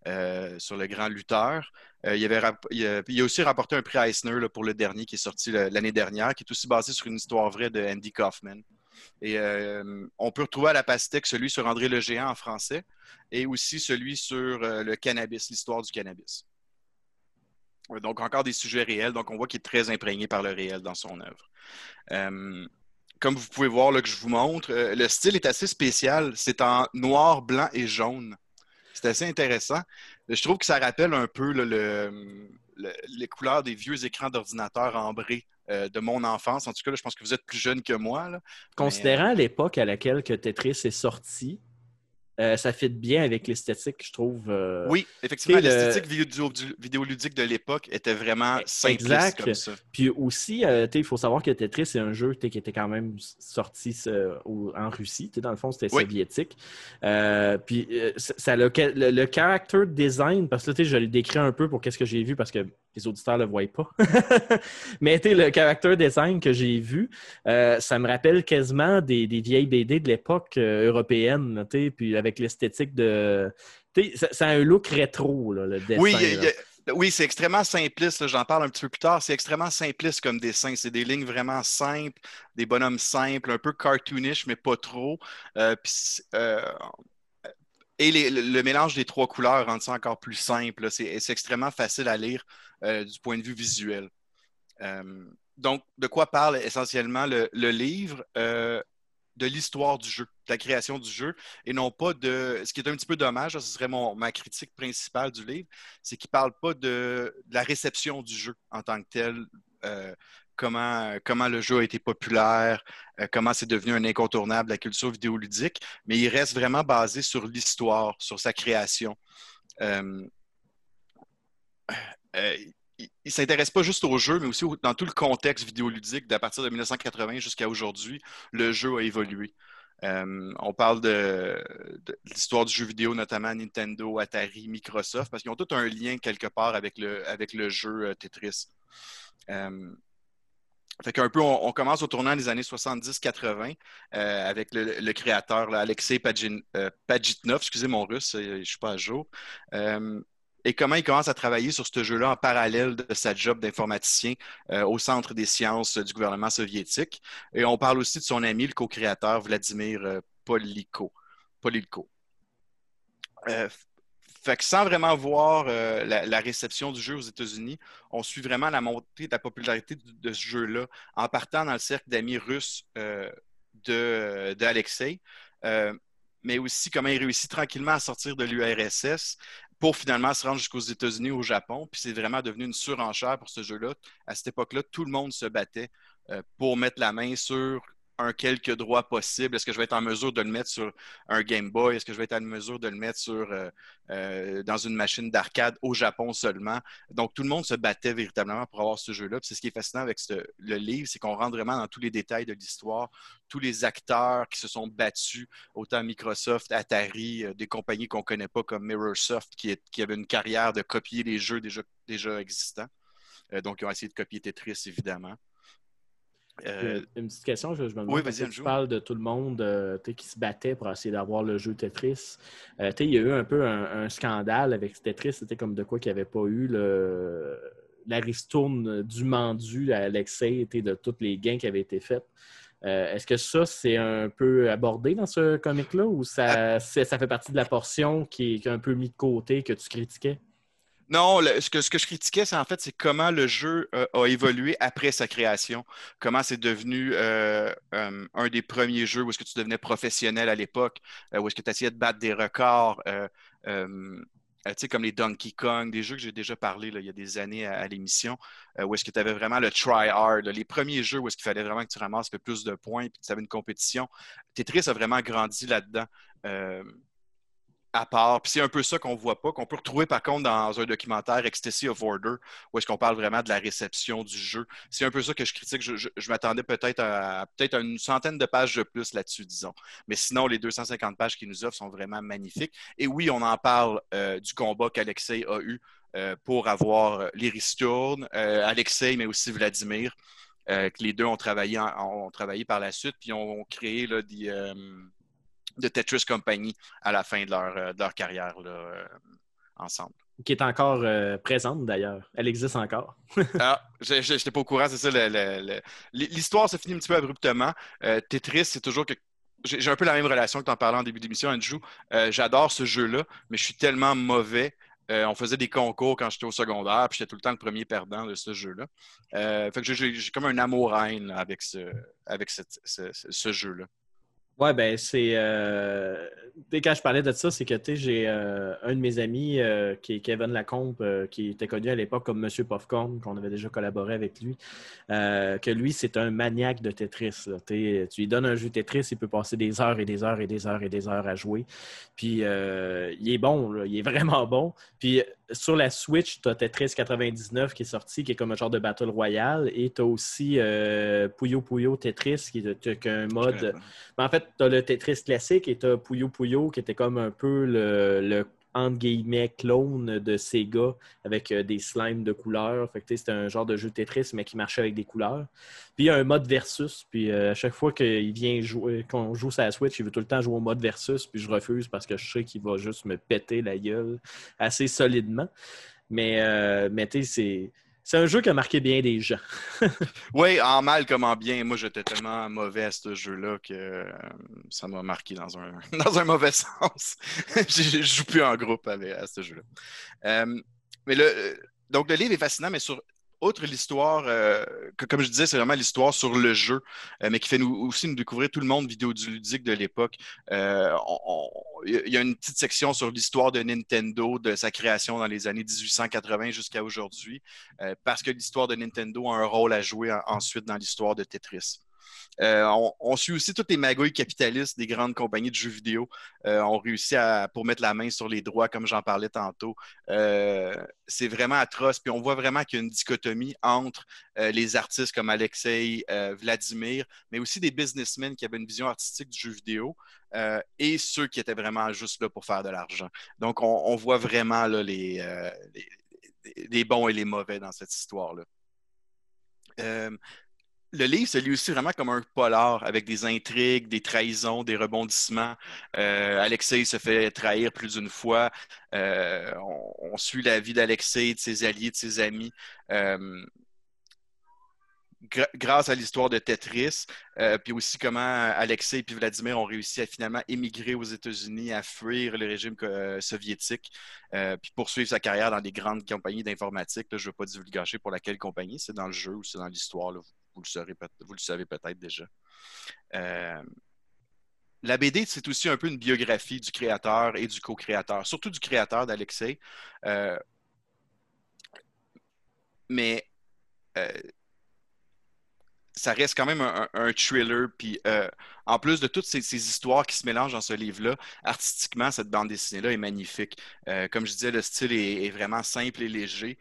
euh, sur le grand lutteur. Euh, il, avait il, a, aussi remporté un prix Eisner pour le dernier qui est sorti l'année dernière, qui est aussi basé sur une histoire vraie de Andy Kaufman. Et on peut retrouver à la pastèque celui sur André le Géant en français et aussi celui sur le cannabis, l'histoire du cannabis. Donc, encore des sujets réels. Donc, on voit qu'il est très imprégné par le réel dans son œuvre. Euh, comme vous pouvez voir là, que je vous montre, euh, le style est assez spécial. C'est en noir, blanc et jaune. C'est assez intéressant. Je trouve que ça rappelle un peu là, le- le- les couleurs des vieux écrans d'ordinateur ambrés euh, de mon enfance. En tout cas, là, je pense que vous êtes plus jeune que moi. Considérant l'époque à laquelle que Tetris est sorti, euh, ça fit bien avec l'esthétique, je trouve. euh, Oui, effectivement, le- l'esthétique vidéoludique de l'époque était vraiment Exact. comme ça. Puis aussi, euh, il faut savoir que Tetris, c'est un jeu qui était quand même sorti en Russie. Dans le fond, c'était Oui. soviétique. Puis ça, le, le, le character design, parce que là, je le décris un peu pour qu'est-ce que j'ai vu, parce que les auditeurs ne le voient pas. Mais le character design que j'ai vu, euh, ça me rappelle quasiment des, des vieilles BD de l'époque euh, européenne, puis avec l'esthétique de... Ça, ça a un look rétro, là, le dessin. Oui, il y a- là. il y a- oui, c'est extrêmement simpliste. J'en parle un petit peu plus tard. C'est extrêmement simpliste comme dessin. C'est des lignes vraiment simples, des bonhommes simples, un peu cartoonish, mais pas trop. Euh, puis euh, et le, mélange des trois couleurs rend ça encore plus simple. C'est extrêmement facile à lire euh, du point de vue visuel. Euh, donc, de quoi parle essentiellement le, livre? Euh, de l'histoire du jeu, de la création du jeu, et non pas de. Ce qui est un petit peu dommage, ce serait mon, ma critique principale du livre, c'est qu'il ne parle pas de, la réception du jeu en tant que tel, comment, comment le jeu a été populaire, euh, comment c'est devenu un incontournable la culture vidéoludique, mais il reste vraiment basé sur l'histoire, sur sa création. Euh, euh, il ne s'intéresse pas juste au jeu, mais aussi au- dans tout le contexte vidéoludique d'à partir de 1980 jusqu'à aujourd'hui, le jeu a évolué. Euh, on parle de, l'histoire du jeu vidéo, notamment Nintendo, Atari, Microsoft, parce qu'ils ont tout un lien quelque part avec le, jeu euh, Tetris. Euh, fait qu'un peu, on, commence au tournant des années 70-80 euh, avec le, créateur, Alexei Pagin- euh, Pajitnov, excusez mon russe, euh, je ne suis pas à jour. Euh, et comment il commence à travailler sur ce jeu-là en parallèle de sa job d'informaticien au Centre des sciences du gouvernement soviétique? Et on parle aussi de son ami, le co-créateur Vladimir Poliko. Polilko. Fait que sans vraiment voir euh, la, réception du jeu aux États-Unis, on suit vraiment la montée de la popularité de, ce jeu-là en partant dans le cercle d'amis russes euh, de, euh, mais aussi comment il réussit tranquillement à sortir de l'URSS pour finalement se rendre jusqu'aux États-Unis, au Japon. Puis c'est vraiment devenu une surenchère pour ce jeu-là. À cette époque-là, tout le monde se battait euh, pour mettre la main sur un quelque droit possible. Est-ce que je vais être en mesure de le mettre sur un Game Boy? Est-ce que je vais être en mesure de le mettre sur, euh, euh, dans une machine d'arcade au Japon seulement? Donc, tout le monde se battait véritablement pour avoir ce jeu-là. C'est ce qui est fascinant avec le livre, c'est qu'on rentre vraiment dans tous les détails de l'histoire, tous les acteurs qui se sont battus, autant Microsoft, Atari, euh, des compagnies qu'on ne connaît pas comme Mirrorsoft, qui, qui une carrière de copier les jeux déjà, existants. Donc, ils ont essayé de copier Tetris, évidemment. Euh, Une petite question, je, je me demande. Oui, vas-y, tu parles de tout le monde euh, qui se battait pour essayer d'avoir le jeu Tetris. Euh, il y a eu un peu un, un scandale avec Tetris. C'était comme de quoi qu'il n'y avait pas eu le, la ristourne du mendu à Alexei de tous les gains qui avaient été faits. Est-ce que ça, c'est un peu abordé dans ce comic-là ou ça, c'est- ça fait partie de la portion qui est, qui est un peu mis de côté, que tu critiquais? Non, ce, que, je critiquais, c'est en fait, comment le jeu euh, a évolué après sa création. Comment c'est devenu euh, euh, un des premiers jeux où est-ce que tu devenais professionnel à l'époque, où est-ce que tu essayais de battre des records, comme les Donkey Kong, des jeux que j'ai déjà parlé il y a des années à, l'émission, où est-ce que tu avais vraiment le try hard, là, les premiers jeux où est-ce qu'il fallait vraiment que tu ramasses plus de points puis que tu avais une compétition. Tetris a vraiment grandi là-dedans. Euh, à part. Puis c'est un peu ça qu'on voit pas, qu'on peut retrouver par contre dans un documentaire Ecstasy of Order, où est-ce qu'on parle vraiment de la réception du jeu. C'est un peu ça que je critique. Je, m'attendais peut-être à peut-être une centaine de pages de plus là-dessus, disons. Mais sinon, les 250 pages qu'ils nous offrent sont vraiment magnifiques. Et oui, on en parle euh, du combat qu'Alexei a eu euh, pour avoir les ristournes. Euh, Alexei, mais aussi Vladimir. euh, que les deux ont travaillé, en- ont travaillé par la suite, puis ont créé là, des, euh, de Tetris Company à la fin de leur, euh, de leur carrière là, euh, ensemble. Qui est encore euh, présente d'ailleurs. Elle existe encore. Ah, je n'étais pas au courant, c'est ça. L'histoire se finit un petit peu abruptement. Euh, Tetris, c'est toujours que. J'ai un peu la même relation que tu en parlais en début d'émission, Andrew. Euh, J'adore ce jeu-là, mais je suis tellement mauvais. On faisait des concours quand j'étais au secondaire, puis j'étais tout le temps le premier perdant de ce jeu-là. Fait que j'ai- comme un amour-haine avec ce, avec cette- ce, ce- ce jeu-là. Ouais, ben c'est. Euh... Quand je parlais de ça, c'est que j'ai euh, un de mes amis euh, qui est Kevin Lacombe, qui était connu à l'époque comme Monsieur Popcorn, qu'on avait déjà collaboré avec lui. que lui, c'est un maniaque de Tetris. Tu lui donnes un jeu Tetris, il peut passer des heures et des heures et des heures et des heures à jouer. Puis il est bon, il est vraiment bon. Puis sur la Switch, tu as Tetris 99 qui est sorti, qui est comme un genre de Battle Royale. Et tu as aussi euh, Puyo Puyo Tetris, qui est un mode. Mais en fait, tu as le Tetris classique et tu as Puyo Puyo qui était comme un peu le, le entre guillemets clone de Sega avec euh, des slimes de couleurs. Fait que c'était un genre de jeu Tetris, mais qui marchait avec des couleurs. Puis il y a un mode versus. Puis euh, à chaque fois qu'il vient jouer, qu'on joue la Switch, il veut tout le temps jouer au mode versus. Puis je refuse parce que je sais qu'il va juste me péter la gueule assez solidement. Mais, euh, mais tu sais, c'est. Un jeu qui a marqué bien des gens. Oui, en mal comme en bien. Moi, j'étais tellement mauvais à ce jeu-là que euh, ça m'a marqué dans un, dans un mauvais sens. je je joue plus en groupe à ce jeu-là. Euh, mais le, donc, le livre est fascinant, mais sur outre l'histoire, euh, comme je disais, c'est vraiment l'histoire sur le jeu, euh, mais qui fait aussi nous découvrir tout le monde vidéoludique de l'époque. Euh, Il y a une petite section sur l'histoire de Nintendo, de sa création dans les années 1880 jusqu'à aujourd'hui, parce que l'histoire de Nintendo a un rôle à jouer en- ensuite dans l'histoire de Tetris. Euh, on, suit aussi toutes les magouilles capitalistes des grandes compagnies de jeux vidéo. Euh, on réussit à, pour mettre la main sur les droits, comme j'en parlais tantôt. Euh, c'est vraiment atroce. Puis on voit vraiment qu'il y a une dichotomie entre les artistes comme Alexei, Vladimir, mais aussi des businessmen qui avaient une vision artistique du jeu vidéo et ceux qui étaient vraiment juste là pour faire de l'argent. Donc on, voit vraiment les, bons et les mauvais dans cette histoire-là. Le livre se lit aussi vraiment comme un polar avec des intrigues, des trahisons, des rebondissements. Euh, Alexei se fait trahir plus d'une fois. Euh, on, suit la vie d'Alexei, de ses alliés, de ses amis. Euh, grâce à l'histoire de Tetris, puis aussi comment Alexei et Vladimir ont réussi à finalement émigrer aux États-Unis, à fuir le régime soviétique, puis poursuivre sa carrière dans des grandes compagnies d'informatique. Je ne veux pas divulgacher pour laquelle compagnie, c'est dans le jeu ou c'est dans l'histoire. là. Vous le, savez peut-être déjà. Euh, la BD, c'est aussi un peu une biographie du créateur et du co-créateur, surtout du créateur d'Alexei. Euh, mais euh, ça reste quand même un, thriller. Puis en plus de toutes ces, histoires qui se mélangent dans ce livre-là, artistiquement, cette bande dessinée-là est magnifique. Comme je disais, le style est vraiment simple et léger.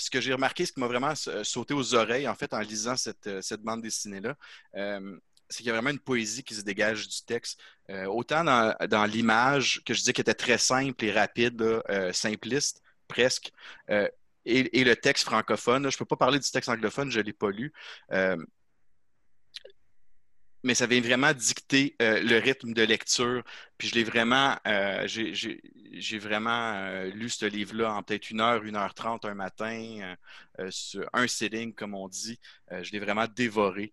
Euh, ce que j'ai remarqué, ce qui m'a vraiment sa- sauté aux oreilles, en fait, en lisant cette, euh, cette bande dessinée-là, euh, c'est qu'il y a vraiment une poésie qui se dégage du texte. Euh, autant dans, dans l'image, que je disais qu'elle était très simple et rapide, euh, simpliste, presque, euh, et, le texte francophone. je ne peux pas parler du texte anglophone, je ne l'ai pas lu. Euh, mais ça vient vraiment dicter euh, le rythme de lecture. Puis je l'ai vraiment, euh, j'ai- j'ai vraiment euh, lu ce livre-là en peut-être une heure, une heure trente un matin, euh, euh, sur un sitting, comme on dit. Je l'ai vraiment dévoré.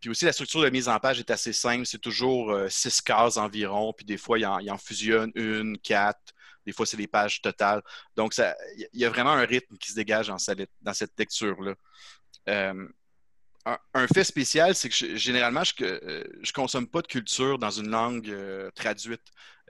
Puis aussi, la structure de mise en page est assez simple. C'est toujours six cases environ. Puis des fois, il en, en fusionne une, quatre. Des fois, c'est des pages totales. Donc, il y a vraiment un rythme qui se dégage dans, dans cette lecture-là. Un, fait spécial, c'est que généralement, je ne consomme pas de culture dans une langue traduite.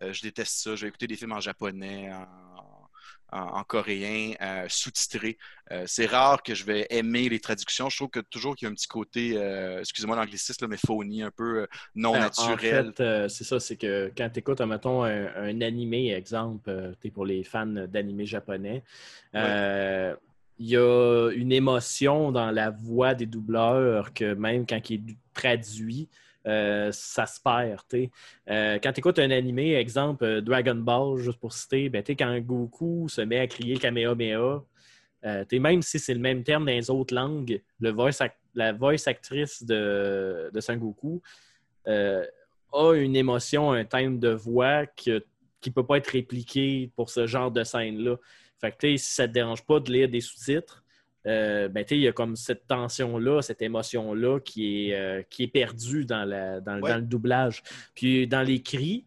Euh, je déteste ça. Je vais écouter des films en japonais, en, en, en coréen, euh, sous-titré. Euh, c'est rare que je vais aimer les traductions. Je trouve que toujours qu'il y a un petit côté, excusez-moi l'anglicisme, mais phony, un peu non Ben, naturel. En fait, c'est ça, c'est que quand tu écoutes, mettons, un, un animé, exemple, tu es pour les fans d'animé japonais, il y a une émotion dans la voix des doubleurs que même quand il est traduit, euh, ça se perd. Euh, quand tu écoutes un animé, exemple euh, Dragon Ball, juste pour citer, ben, quand Goku se met à crier Kamehameha, euh, même si c'est le même terme dans les autres langues, le voice la voice actrice de, de a une émotion, un thème de voix qui ne peut pas être répliqué pour ce genre de scène-là. Si ça ne te dérange pas de lire des sous-titres, euh, ben, il y a comme cette tension-là, cette émotion-là qui est, euh, qui est perdue dans, la, dans, Ouais. dans le doublage. Puis dans les cris,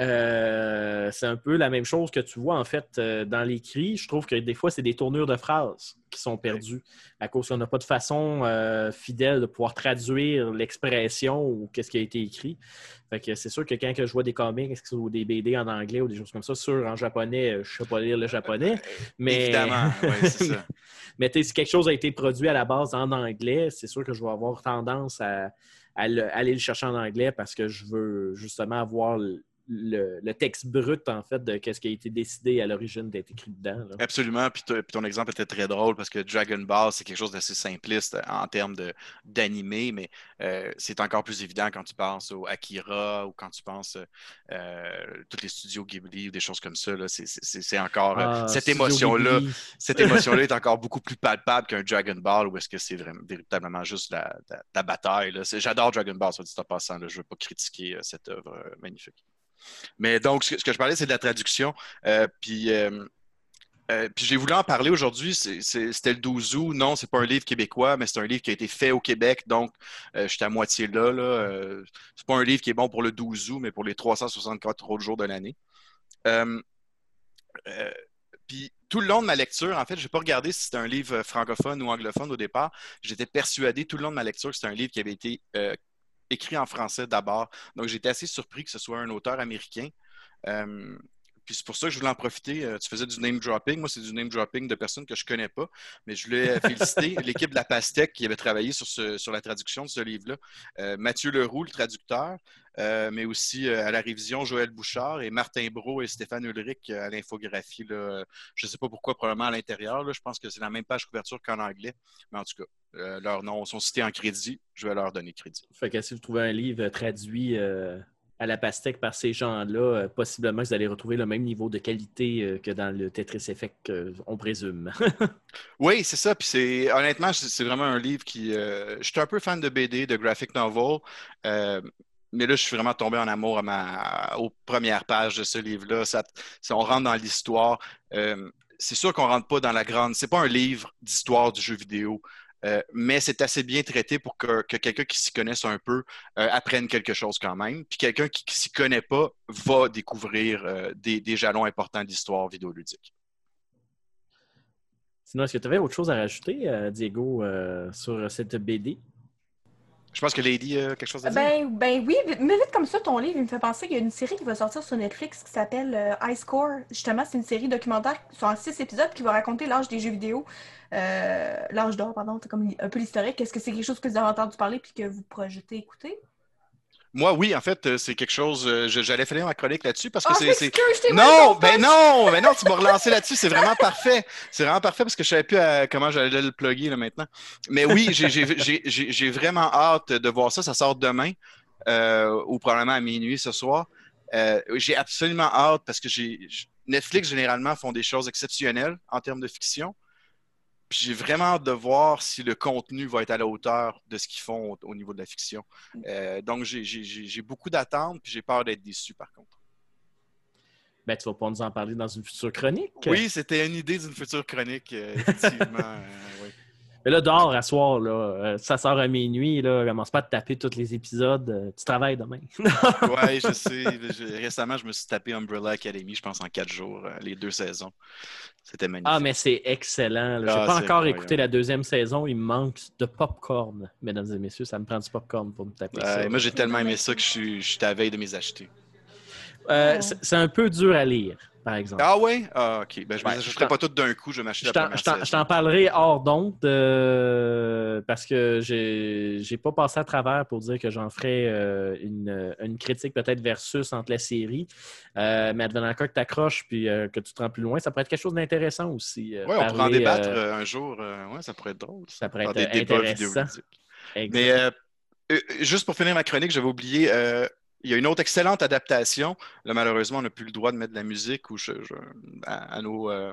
euh, c'est un peu la même chose que tu vois en fait euh, dans les cris. Je trouve que des fois, c'est des tournures de phrases qui sont perdues à cause qu'on n'a pas de façon euh, fidèle de pouvoir traduire l'expression ou qu'est-ce qui a été écrit. Fait que c'est sûr que quand je vois des comics ou des BD en anglais ou des choses comme ça, sûr en japonais, je ne sais pas lire le japonais. Mais, Évidemment, ouais, c'est ça. mais si quelque chose a été produit à la base en anglais, c'est sûr que je vais avoir tendance à, à le- aller le chercher en anglais parce que je veux justement avoir le, texte brut en fait de ce qui a été décidé à l'origine d'être écrit dedans. là. Absolument. Puis, puis ton exemple était très drôle parce que Dragon Ball, c'est quelque chose d'assez simpliste en termes d'animé, mais euh, c'est encore plus évident quand tu penses au Akira ou quand tu penses euh, tous les studios Ghibli ou des choses comme ça. C'est- encore euh, Ah, cette Studio émotion-là. Ghibli. Cette émotion-là est encore beaucoup plus palpable qu'un Dragon Ball ou est-ce que c'est véritablement juste la, la- la bataille. J'adore Dragon Ball, soit dit en passant. là. Je ne veux pas critiquer euh, cette œuvre euh, magnifique. Mais donc, ce que, je parlais, c'est de la traduction. Euh, puis. euh, euh, j'ai voulu en parler aujourd'hui. C'était le 12 août. Non, c'est pas un livre québécois, mais c'est un livre qui a été fait au Québec. Donc, euh, j'étais à moitié là. là. Euh, c'est pas un livre qui est bon pour le 12 août, mais pour les 364 autres jours de l'année. Puis tout le long de ma lecture, en fait, je n'ai pas regardé si c'était un livre francophone ou anglophone au départ. J'étais persuadé tout le long de ma lecture que c'était un livre qui avait été écrit en français d'abord. Donc j'étais assez surpris que ce soit un auteur américain. Euh, puis c'est pour ça que je voulais en profiter. Euh, tu faisais du name dropping. Moi, c'est du name dropping de personnes que je ne connais pas. Mais je voulais féliciter l'équipe de la Pastèque qui avait travaillé sur, ce- sur la traduction de ce livre-là. Euh, Mathieu Leroux, le traducteur, euh, mais aussi euh, à la révision, Joël Bouchard et Martin Bro et Stéphane Ulrich euh, à l'infographie. là. Je ne sais pas pourquoi, probablement à l'intérieur. là. Je pense que c'est la même page couverture qu'en anglais. Mais en tout cas, euh, leurs noms sont cités en crédit. Je vais leur donner crédit. Fait que si vous trouvez un livre traduit euh, à la pastèque par ces gens-là, euh, possiblement vous allez retrouver le même niveau de qualité euh, que dans le Tetris Effect, on présume. Oui, c'est ça. Puis c'est honnêtement, c'est vraiment un livre qui. euh, je suis un peu fan de BD, de graphic novel. mais là, je suis vraiment tombé en amour à ma, aux premières pages de ce livre-là. Ça, on rentre dans l'histoire. C'est sûr qu'on rentre pas dans la grande. C'est pas un livre d'histoire du jeu vidéo. Euh, mais c'est assez bien traité pour que, que quelqu'un qui s'y connaisse un peu euh, apprenne quelque chose quand même. Puis quelqu'un qui, qui s'y connaît pas va découvrir euh, des, des jalons importants d'histoire vidéoludique. Sinon, est-ce que tu avais autre chose à rajouter, Diego, sur cette BD? Je pense que Lady a quelque chose à dire. Ben, ben oui, mais vite comme ça, ton livre, il me fait penser qu'il y a une série qui va sortir sur Netflix qui s'appelle euh, High Score. Justement, c'est une série documentaire sur six épisodes qui va raconter l'âge des jeux vidéo. Euh, l'âge d'or, pardon, c'est comme un peu l'historique. Est-ce que c'est quelque chose que vous avez entendu parler puis que vous projetez écouter? Moi, oui, en fait, euh, c'est quelque chose. euh, J'allais finir ma chronique là-dessus parce que Ah, c'est. Non, ben non, ben non, tu m'as relancé là-dessus, c'est vraiment parfait. C'est vraiment parfait parce que je savais plus à- comment j'allais le plugger là maintenant. Mais oui, j'ai- vraiment hâte de voir ça. Ça sort demain euh, ou probablement à minuit ce soir. Euh, j'ai absolument hâte parce que j'ai Netflix généralement font des choses exceptionnelles en termes de fiction. Puis j'ai vraiment hâte de voir si le contenu va être à la hauteur de ce qu'ils font au, au niveau de la fiction. Euh, donc j'ai- beaucoup d'attentes puis j'ai peur d'être déçu par contre. Ben, tu vas pas nous en parler dans une future chronique. Oui, c'était une idée d'une future chronique, euh, effectivement. euh, oui. Mais là, dehors, à soir, là, euh, ça sort à minuit, là, commence pas à te taper tous les épisodes. euh, tu travailles demain. Ouais, je sais. Je- récemment, je me suis tapé Umbrella Academy, je pense, en quatre jours, euh, les deux saisons. C'était magnifique. ah, mais c'est excellent. Je n'ai Ah, pas encore écouté la deuxième saison. Il me manque de popcorn, mesdames et messieurs. Ça me prend du popcorn pour me taper Euh, ça. moi, j'ai tellement aimé ça que je suis, je suis à la veille de mes acheter. Euh, c'est un peu dur à lire. Par exemple. Ah ouais? Ah, ok. Ben, je Ouais, ne ferai t'en- pas tout d'un coup, je vais m'acheter Je la t'en- parlerai hors d'onde euh, parce que j'ai pas passé à travers pour dire que j'en ferais euh, une, une critique peut-être versus entre la série. Euh, mais advenant que tu t'accroches puis euh, que tu te rends plus loin, ça pourrait être quelque chose d'intéressant aussi. Ouais, on pourrait en débattre un jour. ouais, ça pourrait être drôle. ça pourrait être des débats intéressant. exact. Mais juste pour finir ma chronique, j'avais oublié, il y a une autre excellente adaptation. Là, malheureusement, on n'a plus le droit de mettre de la musique à, euh,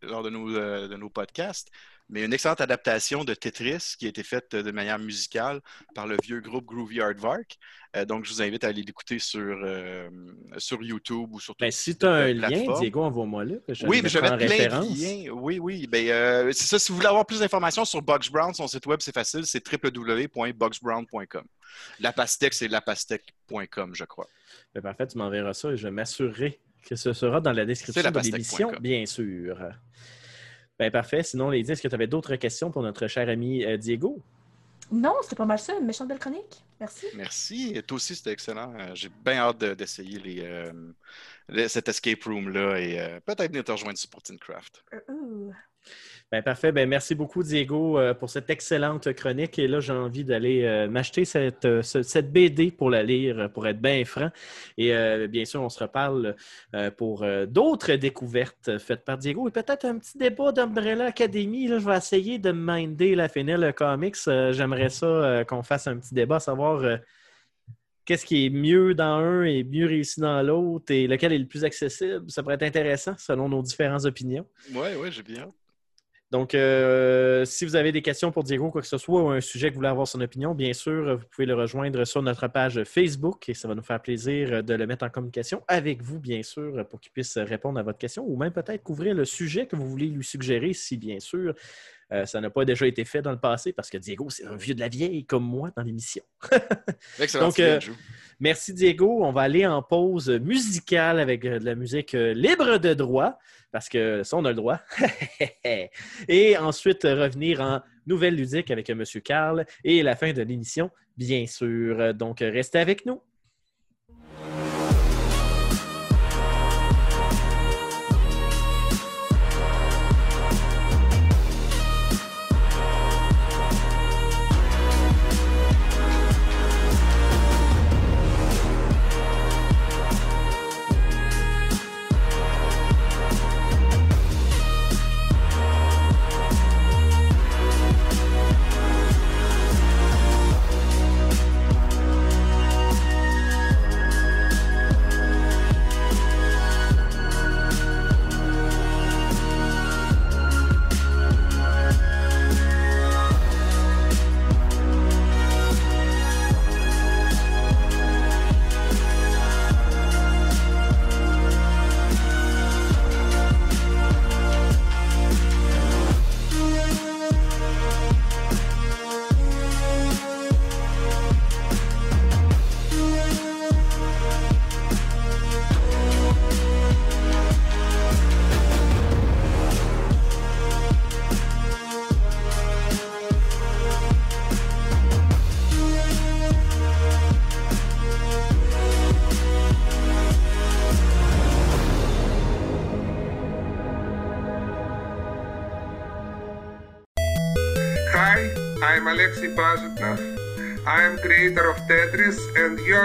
lors de nos, euh, de nos podcasts, mais une excellente adaptation de Tetris qui a été faite de manière musicale par le vieux groupe Groovy Aardvark. Euh, donc, je vous invite à aller l'écouter sur, euh, sur YouTube ou sur Ben, toutes si tu as un lien. Diego, envoie-moi là. que je Oui, mais je vais mettre plein de liens. Oui, oui. Ben, euh, c'est ça. Si vous voulez avoir plus d'informations sur Bugs Brown, son site web, c'est facile. C'est www.bugsbrown.com. La pastèque, c'est lapastèque.com, je crois. Ben, parfait, tu m'enverras ça et je m'assurerai que ce sera dans la description C'est de l'émission, bien sûr. Ben, parfait. Sinon, Lady, est-ce que tu avais d'autres questions pour notre cher ami euh, Diego? Non, c'est pas mal ça. Une méchante belle chronique. Merci. Merci. Et toi aussi, c'était excellent. Euh, J'ai bien hâte de- d'essayer les, euh, les- cet escape room-là et euh, peut-être venir te rejoindre sur Craft. Euh, euh. Ben, parfait. Ben, merci beaucoup, Diego, euh, pour cette excellente chronique. Et là, j'ai envie d'aller euh, m'acheter cette, euh, ce- cette BD pour la lire, pour être bien franc. Et bien sûr, on se reparle pour d'autres découvertes faites par Diego. Et peut-être un petit débat d'Umbrella Academy. Je vais essayer de minder la Fennel Comics. J'aimerais ça qu'on fasse un petit débat, savoir qu'est-ce qui est mieux dans un et mieux réussi dans l'autre et lequel est le plus accessible. Ça pourrait être intéressant selon nos différentes opinions. Oui, oui, j'ai bien. Donc, euh, si vous avez des questions pour Diego, quoi que ce soit, ou un sujet que vous voulez avoir son opinion, bien sûr, vous pouvez le rejoindre sur notre page Facebook et ça va nous faire plaisir de le mettre en communication avec vous, bien sûr, pour qu'il puisse répondre à votre question ou même peut-être couvrir le sujet que vous voulez lui suggérer, si bien sûr euh, ça n'a pas déjà été fait dans le passé, parce que Diego, c'est un vieux de la vieille comme moi dans l'émission. Excellent. Donc, euh. Merci Diego. On va aller en pause musicale avec euh, de la musique euh, libre de droit, parce que ça, on a le droit. et ensuite revenir en nouvelle ludique avec euh, M. Carl et la fin de l'émission, bien sûr. Donc, restez avec nous.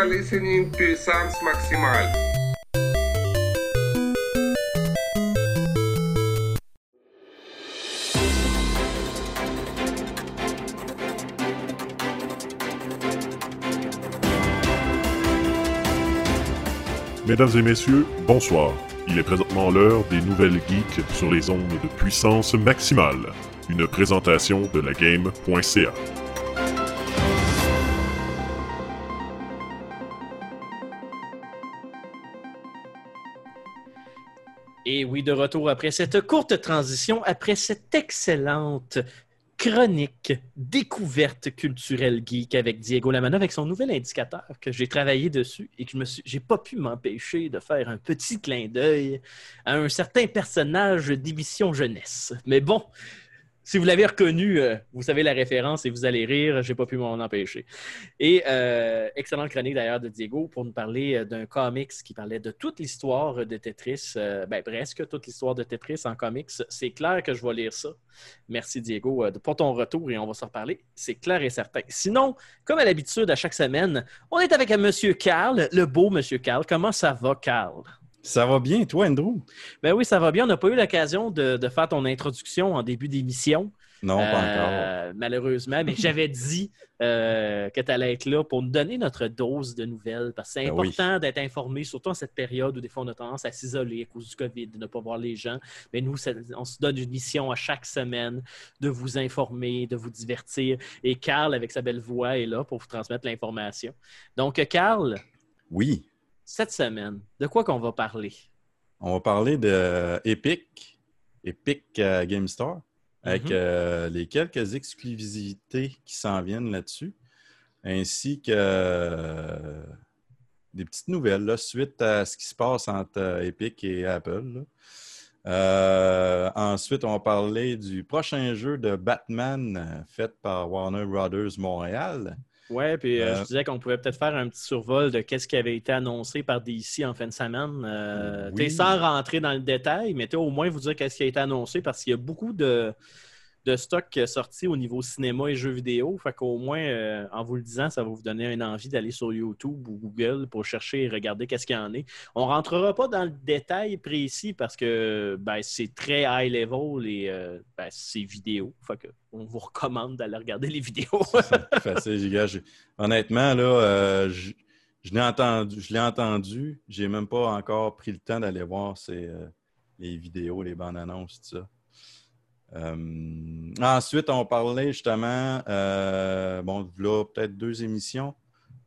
And you are listening to Sans Maximal. Mesdames et messieurs, bonsoir. Il est présentement l'heure des nouvelles geeks sur les ondes de puissance maximale. Une présentation de la game.ca. Et oui, de retour après cette courte transition, après cette excellente chronique découverte culturelle geek avec Diego Lamana, avec son nouvel indicateur que j'ai travaillé dessus et que je j'ai pas pu m'empêcher de faire un petit clin d'œil à un certain personnage d'émission jeunesse. Mais bon, Si vous l'avez reconnu, euh, vous savez la référence et vous allez rire. J'ai pas pu m'en empêcher. Et euh, excellente chronique d'ailleurs de Diego pour nous parler euh, d'un comics qui parlait de toute l'histoire de Tetris, ben, presque toute l'histoire de Tetris en comics. C'est clair que je vais lire ça. Merci Diego pour ton retour et on va s'en reparler. C'est clair et certain. Sinon, comme à l'habitude, à chaque semaine, on est avec Monsieur Carl, le beau Monsieur Carl. Comment ça va, Carl? Ça va bien, toi, Andrew? Ben oui, ça va bien. On n'a pas eu l'occasion de, de faire ton introduction en début d'émission. Non, pas Euh, encore. Malheureusement, mais j'avais dit euh, que tu allais être là pour nous donner notre dose de nouvelles parce que c'est Ben oui. important d'être informé, surtout en cette période où des fois on a tendance à s'isoler à cause du COVID, de ne pas voir les gens. Mais nous, ça- on se donne une mission à chaque semaine de vous informer, de vous divertir. Et Carl, avec sa belle voix, est là pour vous transmettre l'information. Donc, Carl, Oui, cette semaine, de quoi qu'on va parler? on va parler de Epic, Epic euh, Game Store, avec Mhm. euh, les quelques exclusivités qui s'en viennent là-dessus, ainsi que euh, des petites nouvelles là, suite à ce qui se passe entre Epic et Apple. Euh, ensuite, on va parler du prochain jeu de Batman fait par Warner Brothers Montréal. Ouais, puis euh, Euh, je disais qu'on pouvait peut-être faire un petit survol de qu'est-ce qui avait été annoncé par DC en fin de semaine. Euh, Oui. Sans rentrer dans le détail, mais au moins vous dire qu'est-ce qui a été annoncé parce qu'il y a beaucoup de, de stock sorti au niveau cinéma et jeux vidéo. Fait qu'au moins, euh, en vous le disant, ça va vous donner une envie d'aller sur YouTube ou Google pour chercher et regarder qu'est-ce qu'il y en est. On rentrera pas dans le détail précis parce que ben, c'est très high level et euh, ben, c'est vidéo. On vous recommande d'aller regarder les vidéos. C'est facile, gars. Honnêtement, là, euh, je, je l'ai entendu, je l'ai entendu. J'ai même pas encore pris le temps d'aller voir ces, euh, les vidéos, les bandes annonces, tout ça. Euh, ensuite, on parlait justement, euh, bon, là, peut-être deux émissions.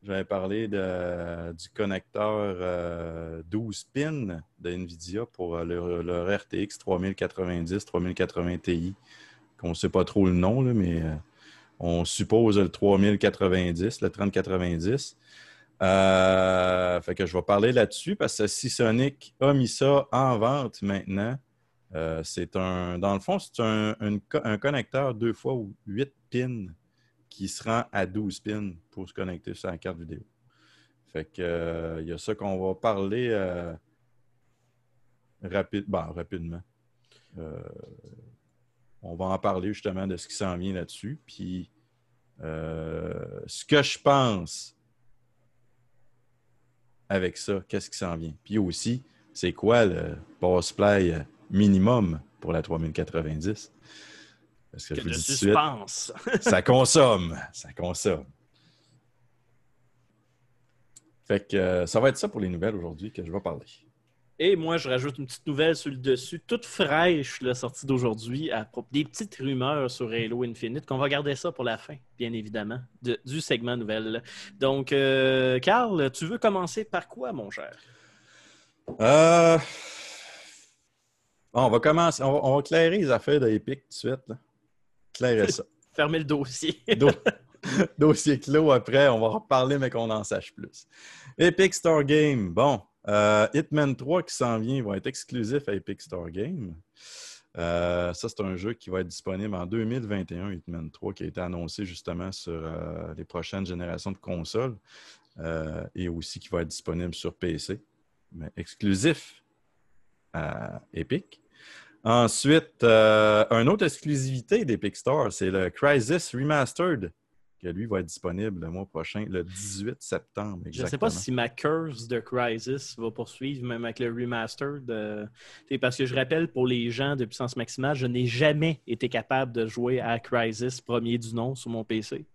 J'avais parlé du connecteur euh, 12 pins de NVIDIA pour euh, leur, RTX 3090, 3080 Ti, qu'on ne sait pas trop le nom, mais euh, on suppose le 3090, le 3090. Euh, fait que je vais parler là-dessus parce que Seasonic a mis ça en vente maintenant. Euh, c'est un, dans le fond, c'est un, un connecteur deux fois 8 pins qui se rend à 12 pins pour se connecter sur la carte vidéo. Fait que euh, il y a ça qu'on va parler euh, rapide, bon, rapidement. Euh, on va en parler justement de ce qui s'en vient là-dessus. Puis euh, ce que je pense avec ça, qu'est-ce qui s'en vient? Puis aussi, c'est quoi le euh, minimum pour la 3090? Parce que je vous de dis de suite, suspense. ça consomme. Ça consomme. Fait que euh, ça va être ça pour les nouvelles aujourd'hui que je vais parler. Et moi, je rajoute une petite nouvelle sur le dessus, toute fraîche, la sortie d'aujourd'hui, à propos des petites rumeurs sur Halo Infinite, qu'on va garder ça pour la fin, bien évidemment, de- du segment nouvelle. Donc, euh, Carl, tu veux commencer par quoi, mon cher? Euh, bon, on va commencer. On va, on va clairer les affaires de Epic tout de suite. là. Clairer ça. Fermez le dossier. Do- Dossier clos après, on va en reparler, mais qu'on en sache plus. Epic Store Game. Bon, euh, Hitman 3 qui s'en vient va être exclusif à Epic Store Game. Euh, ça, c'est un jeu qui va être disponible en 2021, Hitman 3, qui a été annoncé justement sur euh, les prochaines générations de consoles et aussi qui va être disponible sur PC, mais exclusif à Epic. Ensuite, euh, une autre exclusivité d'Epic Store, c'est le Crysis Remastered, que lui va être disponible le mois prochain, le 18 septembre. Je ne sais pas si ma curse de Crisis va poursuivre, même avec le remaster. De... t'sais, Parce que je rappelle pour les gens de puissance maximale, je n'ai jamais été capable de jouer à Crisis premier du nom sur mon PC.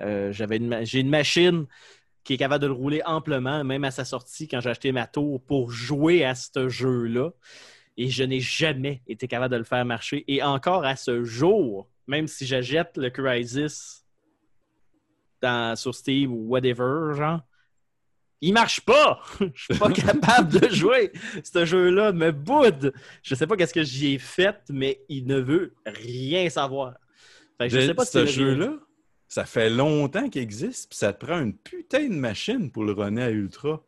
Euh, j'avais une ma- J'ai une machine qui est capable de le rouler amplement, même à sa sortie, quand j'ai acheté ma tour, pour jouer à ce jeu-là. Et je n'ai jamais été capable de le faire marcher. Et encore à ce jour, même si j'achète le Crisis dans, sur Steam ou whatever, genre, il marche pas! Je suis pas capable de jouer! Ce jeu-là me boude! Je sais pas qu'est-ce que j'y ai fait, mais il ne veut rien savoir. Fait que je sais pas ce jeu-là, ça fait longtemps qu'il existe, puis ça te prend une putain de machine pour le runner à Ultra.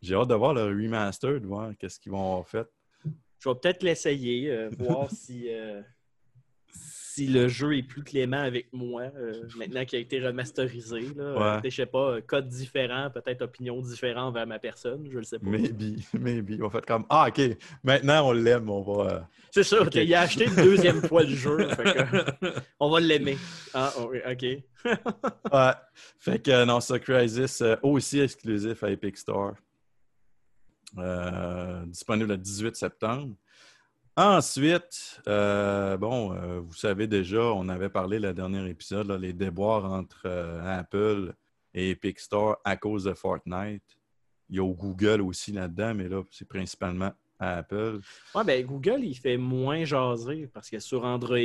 J'ai hâte de voir le remaster, de voir qu'est-ce qu'ils vont avoir fait. Je vais peut-être l'essayer, euh, voir si, euh, si le jeu est plus clément avec moi, euh, maintenant qu'il a été remasterisé. Là, Ouais. je sais pas, code différent, peut-être opinion différente envers ma personne, je le sais pas. Maybe, maybe. On fait comme Ah, OK, maintenant on l'aime, on va. C'est ça, Ok. il a acheté une deuxième fois le jeu. fait que, on va l'aimer. Ah, oui, ok. Ouais. Fait que non, ça, Crysis, euh, aussi exclusif à Epic Store. Euh, disponible le 18 septembre. Ensuite, euh, bon, euh, vous savez déjà, on avait parlé le dernier épisode, les déboires entre Apple et Epic Store à cause de Fortnite. Il y a Google aussi là-dedans, mais là, c'est principalement à Apple. Ouais, ben Google, il fait moins jaser parce que sur Android,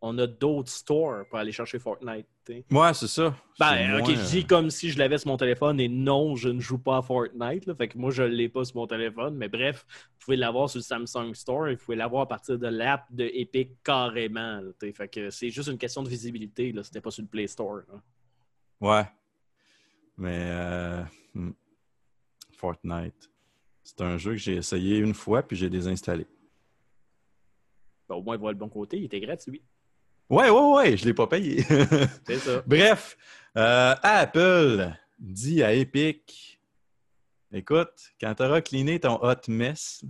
on a d'autres stores pour aller chercher Fortnite. t'sais. Ouais, c'est ça. Ben, ok, moins, je dis comme si je l'avais sur mon téléphone et non, je ne joue pas à Fortnite. là. fait que moi, je ne l'ai pas sur mon téléphone. Mais bref, vous pouvez l'avoir sur le Samsung Store et vous pouvez l'avoir à partir de l'app de Epic carrément. là, fait que c'est juste une question de visibilité. Là. C'était pas sur le Play Store. là. Ouais. Mais euh, hmm. Fortnite. C'est un jeu que j'ai essayé une fois puis j'ai désinstallé. Ben, au moins, voir le bon côté, il était gratuit. Ouais, ouais, ouais, je l'ai pas payé. C'est ça. Bref, euh, Apple dit à Epic écoute, quand tu auras cleané ton hot mess,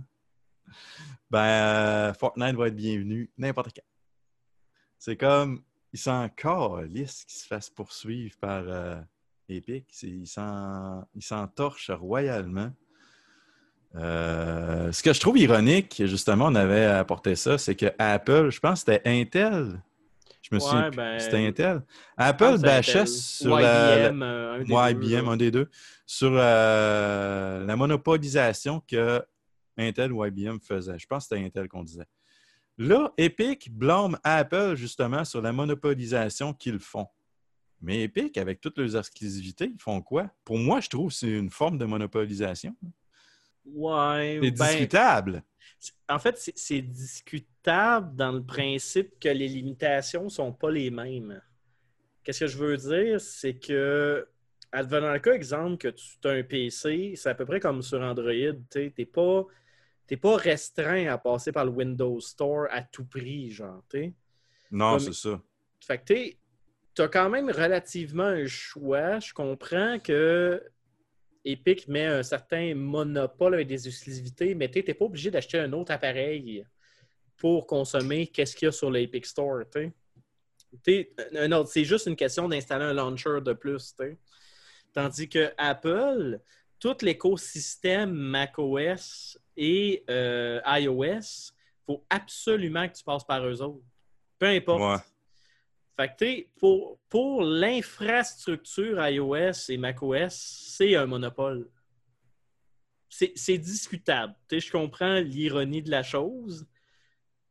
ben euh, Fortnite va être bienvenu n'importe quand. C'est comme il s'en calisse qu'il se fasse poursuivre par euh, Epic. Il il s'en torche royalement. Euh, ce que je trouve ironique, justement, on avait apporté ça, c'est que Apple, je pense que c'était Intel. Je me Ouais, plus. ben, C'était Intel. Apple bâchait sur Ou la, IBM, euh, un des Ouais, deux, IBM, un des deux, sur euh, la monopolisation que Intel ou IBM faisait. Je pense que c'était Intel qu'on disait. Là, Epic blâme Apple justement sur la monopolisation qu'ils font. Mais Epic, avec toutes leurs exclusivités, ils font quoi? Pour moi, je trouve que c'est une forme de monopolisation. Ouais. C'est ben, discutable. En fait, c'est- discutable dans le principe que les limitations ne sont pas les mêmes. Qu'est-ce que je veux dire? C'est que, advenant le cas, exemple, que tu as un PC, c'est à peu près comme sur Android. Tu n'es pas, t'es pas restreint à passer par le Windows Store à tout prix, genre. t'sais. Non, c'est ça. Fait que tu as quand même relativement un choix. Je comprends que Epic met un certain monopole avec des exclusivités, mais tu n'es pas obligé d'acheter un autre appareil pour consommer qu'est-ce qu'il y a sur l'Epic Store. autre- C'est juste une question d'installer un launcher de plus. Tandis que Apple, tout l'écosystème macOS et euh, iOS, il faut absolument que tu passes par eux autres. Peu importe. Fait que, tu sais, pour, pour l'infrastructure iOS et macOS, c'est un monopole. C'est discutable. Je comprends l'ironie de la chose,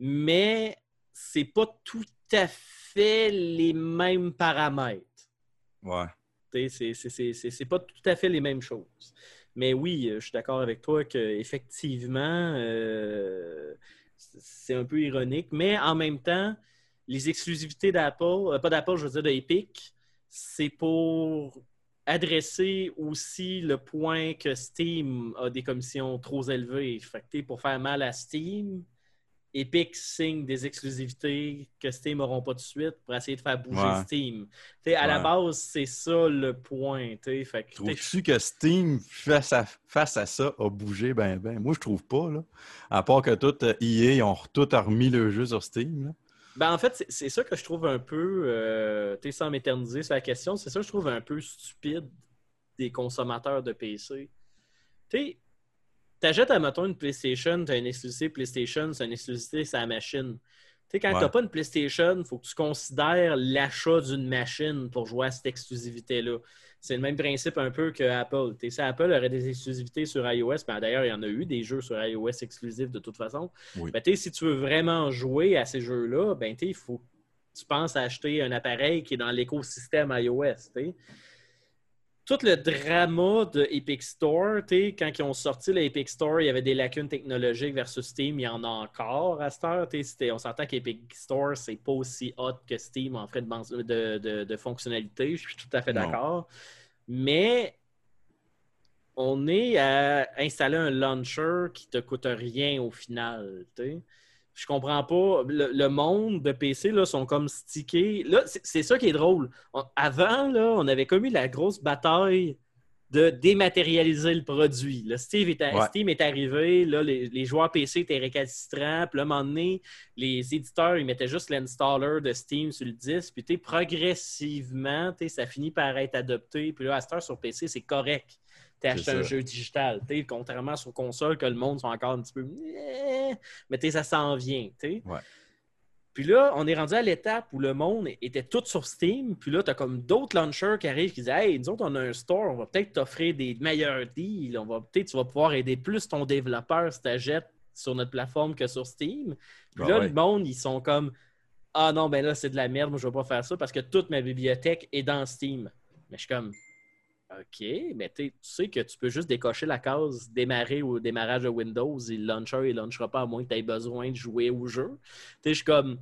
mais c'est pas tout à fait les mêmes paramètres. Ouais. C'est- pas tout à fait les mêmes choses. Mais oui, euh, je suis d'accord avec toi qu'effectivement, c'est un peu ironique, mais en même temps, les exclusivités d'Apple, euh, pas d'Apple, je veux dire de Epic, c'est pour adresser aussi le point que Steam a des commissions trop élevées. Fait que, pour faire mal à Steam, Epic signe des exclusivités que Steam n'auront pas de suite pour essayer de faire bouger Ouais. Steam. À la base, c'est ça le point. Fait que, Trouves-tu que Steam, face à, face à ça, a bougé ben ben? Moi, je trouve pas, là. À part que tout euh, EA, ont tout remis le jeu sur Steam, là. Ben, en fait, c'est- c'est ça que je trouve un peu, euh, tu sans m'éterniser sur la question, c'est ça que je trouve un peu stupide des consommateurs de PC. Tu sais, t'achètes, admettons, une PlayStation, t'as une exclusivité PlayStation, c'est une exclusivité sur la machine. Tu sais, quand Ouais. t'as pas une PlayStation, il faut que tu considères l'achat d'une machine pour jouer à cette exclusivité-là. C'est le même principe un peu que Apple. Tu si Apple aurait des exclusivités sur iOS, ben d'ailleurs, il y en a eu des jeux sur iOS exclusifs de toute façon. Oui. Ben, tu si tu veux vraiment jouer à ces jeux-là, ben, tu il faut que tu penses à acheter un appareil qui est dans l'écosystème iOS. tu. Tout le drama de Epic Store, tu sais, quand ils ont sorti l'Epic Store, il y avait des lacunes technologiques versus Steam. Il y en a encore à cette heure. On s'entend qu'Epic Store, c'est pas aussi hot que Steam en fait de, ban- de, de- de fonctionnalité. Je suis tout à fait d'accord. Mais on est à installer un launcher qui te coûte rien au final. Je comprends pas. Le, le monde de PC là, sont comme stickés. Là, c'est ça qui est drôle. On- avant, là, on avait commis la grosse bataille de dématérialiser le produit. Là, Steve est Ouais. Steam est arrivé, là, les, les joueurs PC étaient récalcitrants, puis là, à un moment donné, les éditeurs, ils mettaient juste l'installer de Steam sur le disque, puis progressivement, ça finit par être adopté, puis là, à cette heure, sur PC, c'est correct. Tu acheté un ça. jeu digital, tu sais, contrairement sur console, que le monde sont encore un petit peu... Mais tu sais, ça s'en vient, tu sais. Ouais. Puis là, on est rendu à l'étape où le monde était tout sur Steam. Puis là, tu as comme d'autres launchers qui arrivent qui disent Hey, nous autres, on a un store, on va peut-être t'offrir des meilleurs deals. On va peut-être, tu vas pouvoir aider plus ton développeur si tu achètes sur notre plateforme que sur Steam. Puis Ah là, ouais. le monde, ils sont comme Ah non, ben là, c'est de la merde, moi, je vais pas faire ça parce que toute ma bibliothèque est dans Steam. Mais je suis comme OK, mais tu sais- que tu peux juste décocher la case démarrer au démarrage de Windows le launcher, il launchera pas à moins que tu aies besoin de jouer au jeu. Tu je suis comme.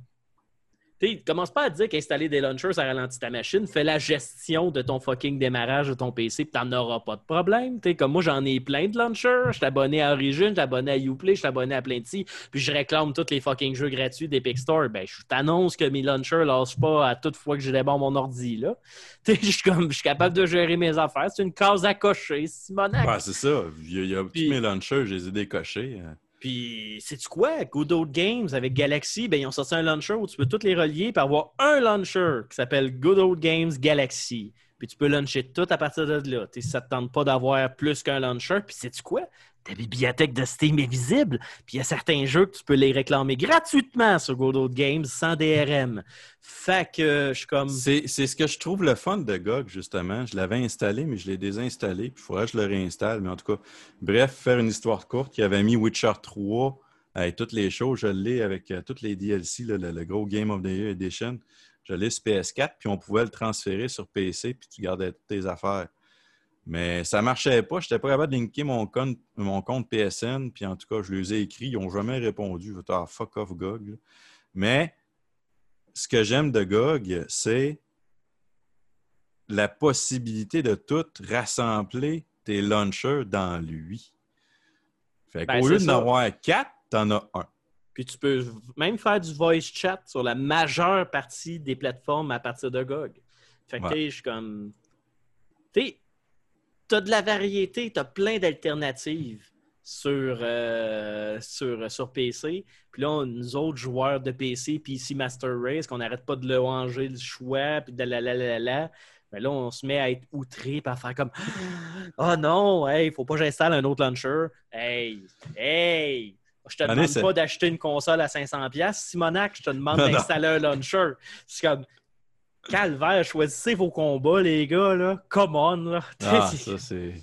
Tu sais, commence pas à dire qu'installer des launchers, ça ralentit ta machine. Fais la gestion de ton fucking démarrage de ton PC, puis t'en auras pas de problème. Comme moi, j'en ai plein de launchers. Je suis abonné à Origin, je suis abonné à Uplay, je suis abonné à sites, puis je réclame tous les fucking jeux gratuits d'Epic Store. Ben, je t'annonce que mes launchers lâchent pas à toute fois que je débarre mon ordi, là. Je suis capable de gérer mes affaires. C'est une case à cocher, Simonac. C'est ça. Il y a, il y a Puis- tous mes launchers, je les ai décochés. Puis, sais-tu quoi? Good Old Games avec Galaxy, ben, ils ont sorti un launcher où tu peux tous les relier par avoir un launcher qui s'appelle Good Old Games Galaxy. Puis tu peux launcher tout à partir de là. Si ça ne te tente pas d'avoir plus qu'un launcher, puis sais-tu quoi? Ta bibliothèque de Steam est visible. Puis il y a certains jeux que tu peux les réclamer gratuitement sur Good Games sans DRM. Fait que je suis comme. C'est ce que je trouve le fun de GOG, justement. Je l'avais installé, mais je l'ai désinstallé. Puis il faudrait que je le réinstalle. Mais en tout cas, bref, faire une histoire courte, il avait mis Witcher 3 avec toutes les choses. Je l'ai avec euh, toutes les DLC, le, le gros Game of the Year Edition. Je l'ai sur PS4, puis on pouvait le transférer sur PC, puis tu gardais toutes tes affaires. Mais ça marchait pas. Je n'étais pas capable de linker mon compte, mon compte PSN. Puis en tout cas, je les ai écrits. Ils n'ont jamais répondu. Je vais ah, fuck off GOG. Mais ce que j'aime de GOG, c'est la possibilité de tout rassembler tes launchers dans lui. Fait Ben, qu'au lieu d'en avoir quatre, t'en as un. Puis tu peux même faire du voice chat sur la majeure partie des plateformes à partir de GOG. Fait que Ouais. je suis comme. Tu sais, t'as de la variété, t'as plein d'alternatives sur, euh, sur, sur PC. Puis là, on- nous autres joueurs de PC, PC Master Race, qu'on n'arrête pas de le ranger le choix, puis de la la la la la. Mais là, on se met à être outré, à faire comme Oh non, hey, faut pas que j'installe un autre launcher. Hey, hey, je te demande pas d'acheter une console à 500$. Simonac, je te demande d'installer un launcher. C'est comme Calvaire, choisissez vos combats, les gars, là. Come on, là. Ah, ça, c'est.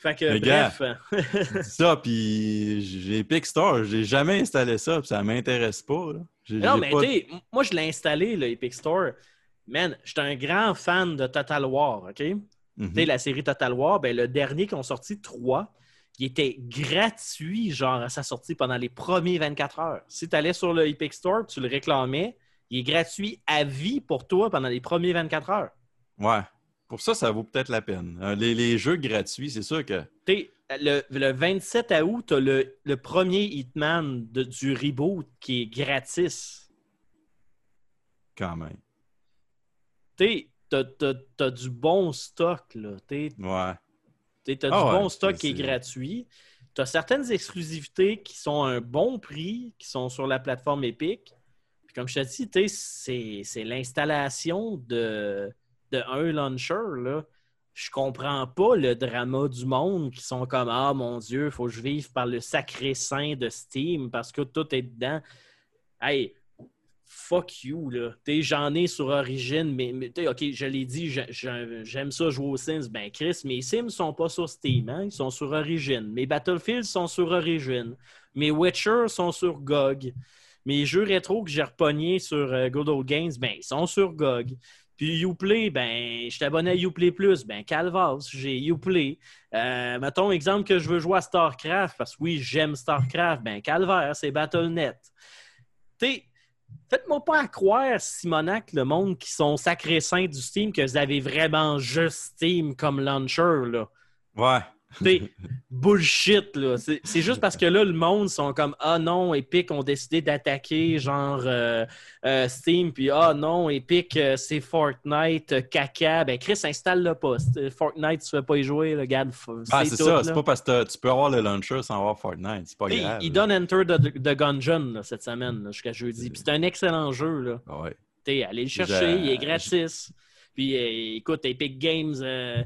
fait que, gars, bref. ça, puis j'ai Epic Store, j'ai jamais installé ça, puis ça m'intéresse pas. Là. Non, mais pas- tu sais, moi, je l'ai installé, le Epic Store. Man, j'étais un grand fan de Total War, OK? Tu sais, la série Total War, ben, le dernier qui ont sorti, 3, il était gratuit, genre, à sa sortie pendant les premiers 24 heures. Si tu allais sur le Epic Store, tu le réclamais, il est gratuit à vie pour toi pendant les premiers 24 heures. Ouais. Pour ça, ça vaut peut-être la peine. Euh, Les, les jeux gratuits, c'est sûr que. Sais, le, le 27 août, tu as le, le premier Hitman de- du reboot qui est gratis. Quand même. Tu sais, t'as- t'as t'as du bon stock, là. Sais, Ouais. Tu as Ah du ouais, bon stock qui est gratuit. Tu as certaines exclusivités qui sont à un bon prix, qui sont sur la plateforme Epic. Comme je te dis, c'est l'installation de, un launcher. Là. Je comprends pas le drama du monde qui sont comme Ah mon Dieu, faut que je vive par le sacré saint de Steam parce que tout est dedans. Hey, fuck you, là. J'en ai sur Origin, mais, OK, je l'ai dit, j'ai- j'ai- j'aime ça jouer aux Sims. Ben, Chris, mes Sims sont pas sur Steam, hein? Ils sont sur Origin. Mes Battlefield sont sur Origin. Mes Witcher sont sur GOG. Mes jeux rétro que j'ai repognés sur euh, Good Old Games, ben, ils sont sur GOG. Puis Uplay, ben, je suis abonné à Uplay Plus. Ben, Calvas, j'ai Uplay. Euh, mettons, exemple que je veux jouer à StarCraft, parce que oui, j'aime StarCraft. Ben, Calvaire, c'est Battle.net. Tu faites-moi pas croire, Simonac, le monde qui sont sacrés saints du Steam, que vous avez vraiment juste Steam comme launcher, là. Ouais. Bullshit, là. C'est juste parce que là, le monde sont comme Ah non, Epic ont décidé d'attaquer genre euh, euh, Steam, puis Ah non, Epic, euh, c'est Fortnite, caca. Ben Chris, installe-le pas. Fortnite, tu ne veux pas y jouer, le gars. Ah, c'est ça. C'est pas parce que tu peux avoir le launcher sans avoir Fortnite. C'est pas grave. il donne Enter the, the Gungeon là, cette semaine jusqu'à jeudi. Puis c'est un excellent jeu. Là. Ah Ouais. Allez le chercher, il est gratis. Puis euh, écoute, Epic Games, euh,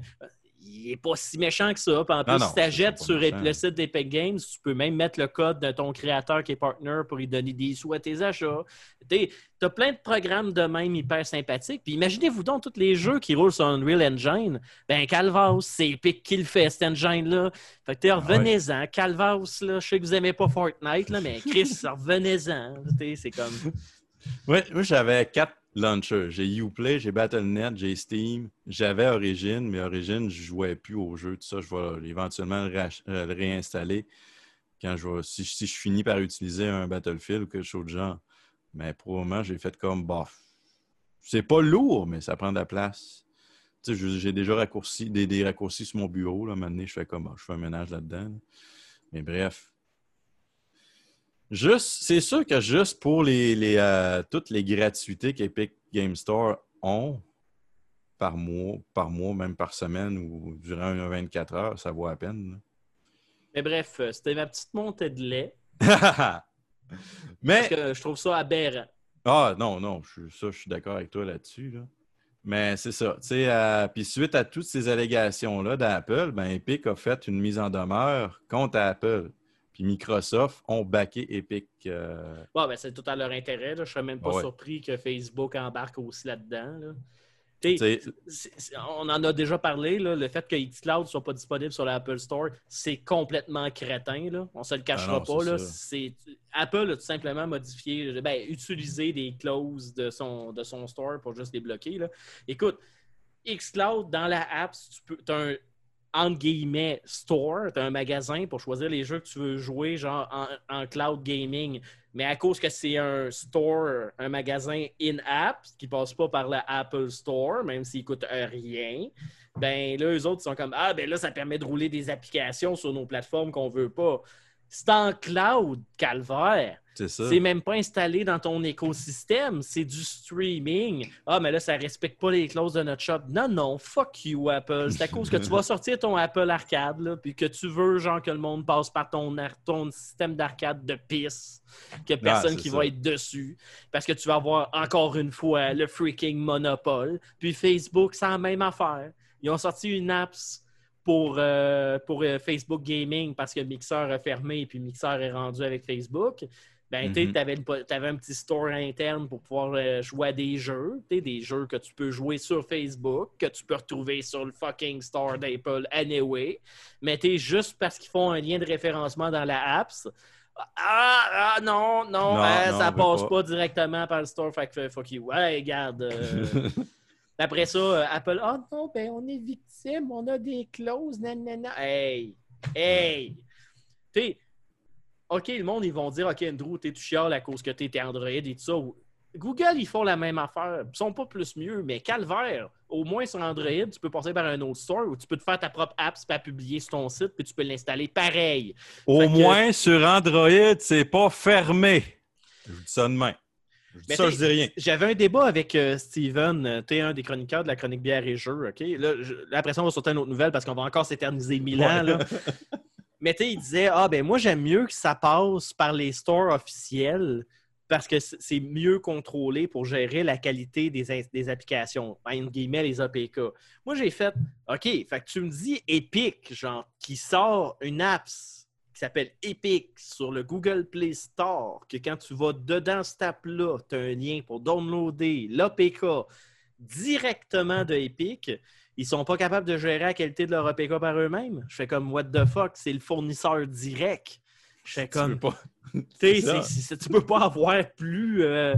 il est pas si méchant que ça. Puis en plus, non, si tu achètes sur méchant. le site d'Epic Games, tu peux même mettre le code de ton créateur qui est partner pour lui donner des sous à tes achats. Tu as plein de programmes de même hyper sympathiques. Puis imaginez-vous donc tous les jeux qui roulent sur Unreal Engine. Ben, Calvas, c'est Epic qui le fait, cet engine-là. Fait que t'es revenez-en. Calvas, là, je sais que vous aimez pas Fortnite, là, mais Chris, revenez-en. C'est comme. Ouais, moi, j'avais quatre launchers. J'ai Uplay, j'ai Battle.net, j'ai Steam. J'avais Origin, mais Origin, je jouais plus au jeu. Tout ça, je vais éventuellement le, euh, le réinstaller quand je si, je finis par utiliser un Battlefield ou quelque chose de genre. Mais pour le moment, j'ai fait comme, bof. C'est pas lourd, mais ça prend de la place. J'ai déjà raccourci, des, raccourcis sur mon bureau. Là. Maintenant, je fais comme, ah, je fais un ménage là-dedans. là. Mais bref. Juste, c'est sûr que juste pour les, les, euh, toutes les gratuités qu'Epic Game Store ont par mois, par mois, même par semaine ou durant un 24 heures, ça vaut la peine. Mais bref, euh, c'était ma petite montée de lait. Mais Parce que je trouve ça aberrant. Ah non, non, je, suis- ça, je suis d'accord avec toi là-dessus. là. Mais c'est ça. euh, Puis suite à toutes ces allégations-là d'Apple, ben, Epic a fait une mise en demeure contre Apple. Puis Microsoft ont backé Epic. euh, Bon, ben, c'est tout à leur intérêt. Là. Je serais même pas Ouais. surpris que Facebook embarque aussi là-dedans. là. T'sais, on en a déjà parlé, là, le fait que xCloud ne soit pas disponible sur l'Apple Store, c'est complètement crétin. Là. On ne se le cachera Ah non, pas. là. Apple a tout simplement modifié, ben, utilisé des clauses de son, de son store pour juste les bloquer. Là. Écoute, xCloud, dans la app, tu peux, as un entre guillemets store, tu un magasin pour choisir les jeux que tu veux jouer, genre en, cloud gaming. Mais à cause que c'est un store, un magasin in-app, qui passe pas par la Apple Store, même s'il coûte rien, ben là, eux autres, sont comme Ah, ben là, ça permet de rouler des applications sur nos plateformes qu'on veut pas. C'est en cloud, calvaire. C'est ça. C'est même pas installé dans ton écosystème, c'est du streaming. Ah, mais là, ça respecte pas les clauses de notre shop. Non, non, fuck you, Apple. C'est à cause que tu vas sortir ton Apple Arcade, là, puis que tu veux, genre, que le monde passe par ton, système d'arcade de pisse, que personne Ah, c'est qui ça. va être dessus, parce que tu vas avoir encore une fois le freaking monopole. Puis Facebook, c'est la même affaire. Ils ont sorti une apps pour, euh, pour euh, Facebook Gaming parce que Mixer a fermé et puis Mixer est rendu avec Facebook. Ben, tu Mhm. avais un petit store interne pour pouvoir euh, jouer à des jeux, des jeux que tu peux jouer sur Facebook, que tu peux retrouver sur le fucking store d'Apple anyway. Mais t'es juste parce qu'ils font un lien de référencement dans la apps. Ah, ah, non, non, Non, hein, non, ça passe pas. pas. directement par le store. Fait que fuck you. Ouais, regarde. euh, après ça, euh, Apple, ah non, ben on est victime, on a des clauses, nanana. Hey, hey. Tu OK, le monde, ils vont dire, OK, Andrew, t'es tu chiales à cause que t'es Android et tout ça. Google, ils font la même affaire. Ils sont pas plus mieux, mais calvaire. Au moins sur Android, tu peux passer par un autre store où tu peux te faire ta propre app, pas publier sur ton site, puis tu peux l'installer pareil. Au Fait que- moins, sur Android, c'est pas fermé. Je vous dis ça demain. Je dis ça, je dis rien. J'avais un débat avec euh, Steven, euh, t'es un des chroniqueurs de la chronique bière et jeux, OK? Là, je- là, après ça, on va sauter une autre nouvelle parce qu'on va encore s'éterniser mille ans, là. Mais tu sais, il disait, ah ben moi, j'aime mieux que ça passe par les stores officiels parce que c'est mieux contrôlé pour gérer la qualité des applications, entre guillemets, les APK. Moi, j'ai fait, OK, fait que tu me dis Epic, genre, qui sort une apps qui s'appelle Epic sur le Google Play Store, que quand tu vas dedans cette app-là, tu as un lien pour downloader l'APK directement de Epic. Ils sont pas capables de gérer la qualité de leur APK par eux-mêmes. Je fais comme, what the fuck, c'est le fournisseur direct. Je fais Tu comme, pas. tu c'est- tu peux pas avoir plus, euh,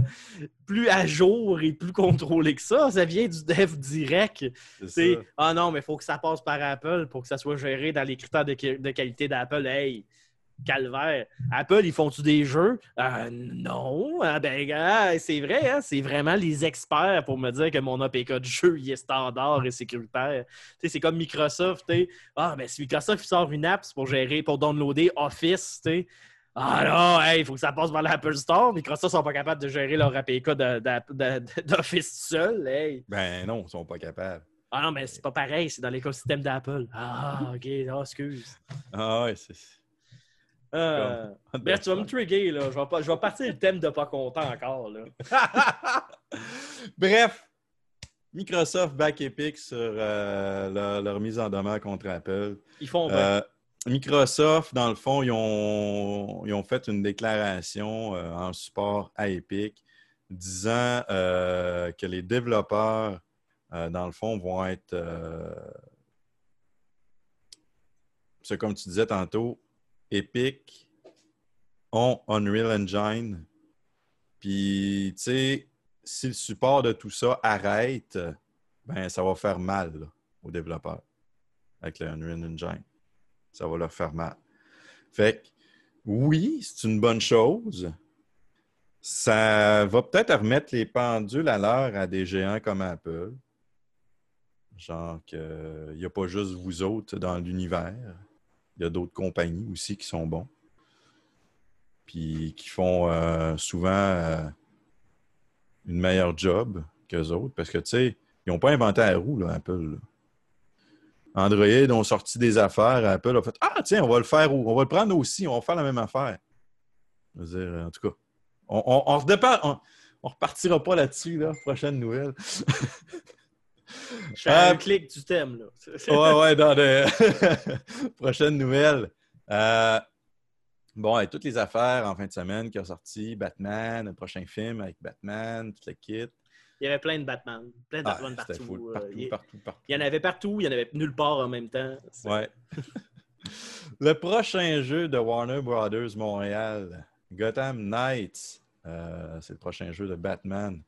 plus à jour et plus contrôlé que ça. Ça vient du dev direct. Ah non, mais il faut que ça passe par Apple pour que ça soit géré dans les critères de, de qualité d'Apple. Hey, calvaire. Apple, ils font-tu des jeux? Euh, non. Ah, ben, c'est vrai, hein, c'est vraiment les experts pour me dire que mon APK de jeu il est standard et sécuritaire. C'est comme Microsoft. tu sais. Ah, ben, si Microsoft sort une app, pour gérer, pour downloader Office. Ah non, il faut que ça passe par l'Apple Store. Microsoft sont pas capables de gérer leur APK d'Office seul. Hey. Ben non, ils sont pas capables. Ah non, mais c'est pas pareil, c'est dans l'écosystème d'Apple. Ah, ok, ah, excuse. Ah ouais, c'est. Euh, ben, tu vas me trigger, là. Je vais, pas, je vais partir le thème de pas content encore, là. Bref, Microsoft back Epic sur euh, leur, leur mise en demeure contre Apple. Ils font bien. Euh, Microsoft, dans le fond, ils ont, ils ont fait une déclaration en support à Epic disant que les développeurs, dans le fond, vont être. c'est comme tu disais tantôt, Epic ont Unreal Engine. Puis, tu sais, si le support de tout ça arrête, ben ça va faire mal aux développeurs avec le Unreal Engine. Ça va leur faire mal. Fait que, oui, c'est une bonne chose. Ça va peut-être remettre les pendules à l'heure à des géants comme Apple. Genre qu'il n'y a pas juste vous autres dans l'univers. Il y a d'autres compagnies aussi qui sont bons. Puis qui font euh, souvent euh, une meilleure job qu'eux autres. Parce que, tu sais, ils n'ont pas inventé la roue, là, Apple. Android ont sorti des affaires. Apple a fait Ah, tiens, on va le faire? On va le prendre aussi, on va faire la même affaire. Je veux dire, en tout cas, on, redépend- on- on repartira pas là-dessus, là. Prochaine nouvelle. Je un euh, clic du thème, là. ouais, ouais, dans le. Prochaine nouvelle. Euh, Bon, avec toutes les affaires en fin de semaine qui ont sorti, Batman, le prochain film avec Batman, tout le kit. Il y avait plein de Batman, plein de Ah, Batman c'était partout. full, euh, partout, il, partout, partout. il y en avait partout, il y en avait nulle part en même temps. Ouais. le prochain jeu de Warner Brothers Montréal, Gotham Knights, euh, c'est le prochain jeu de Batman.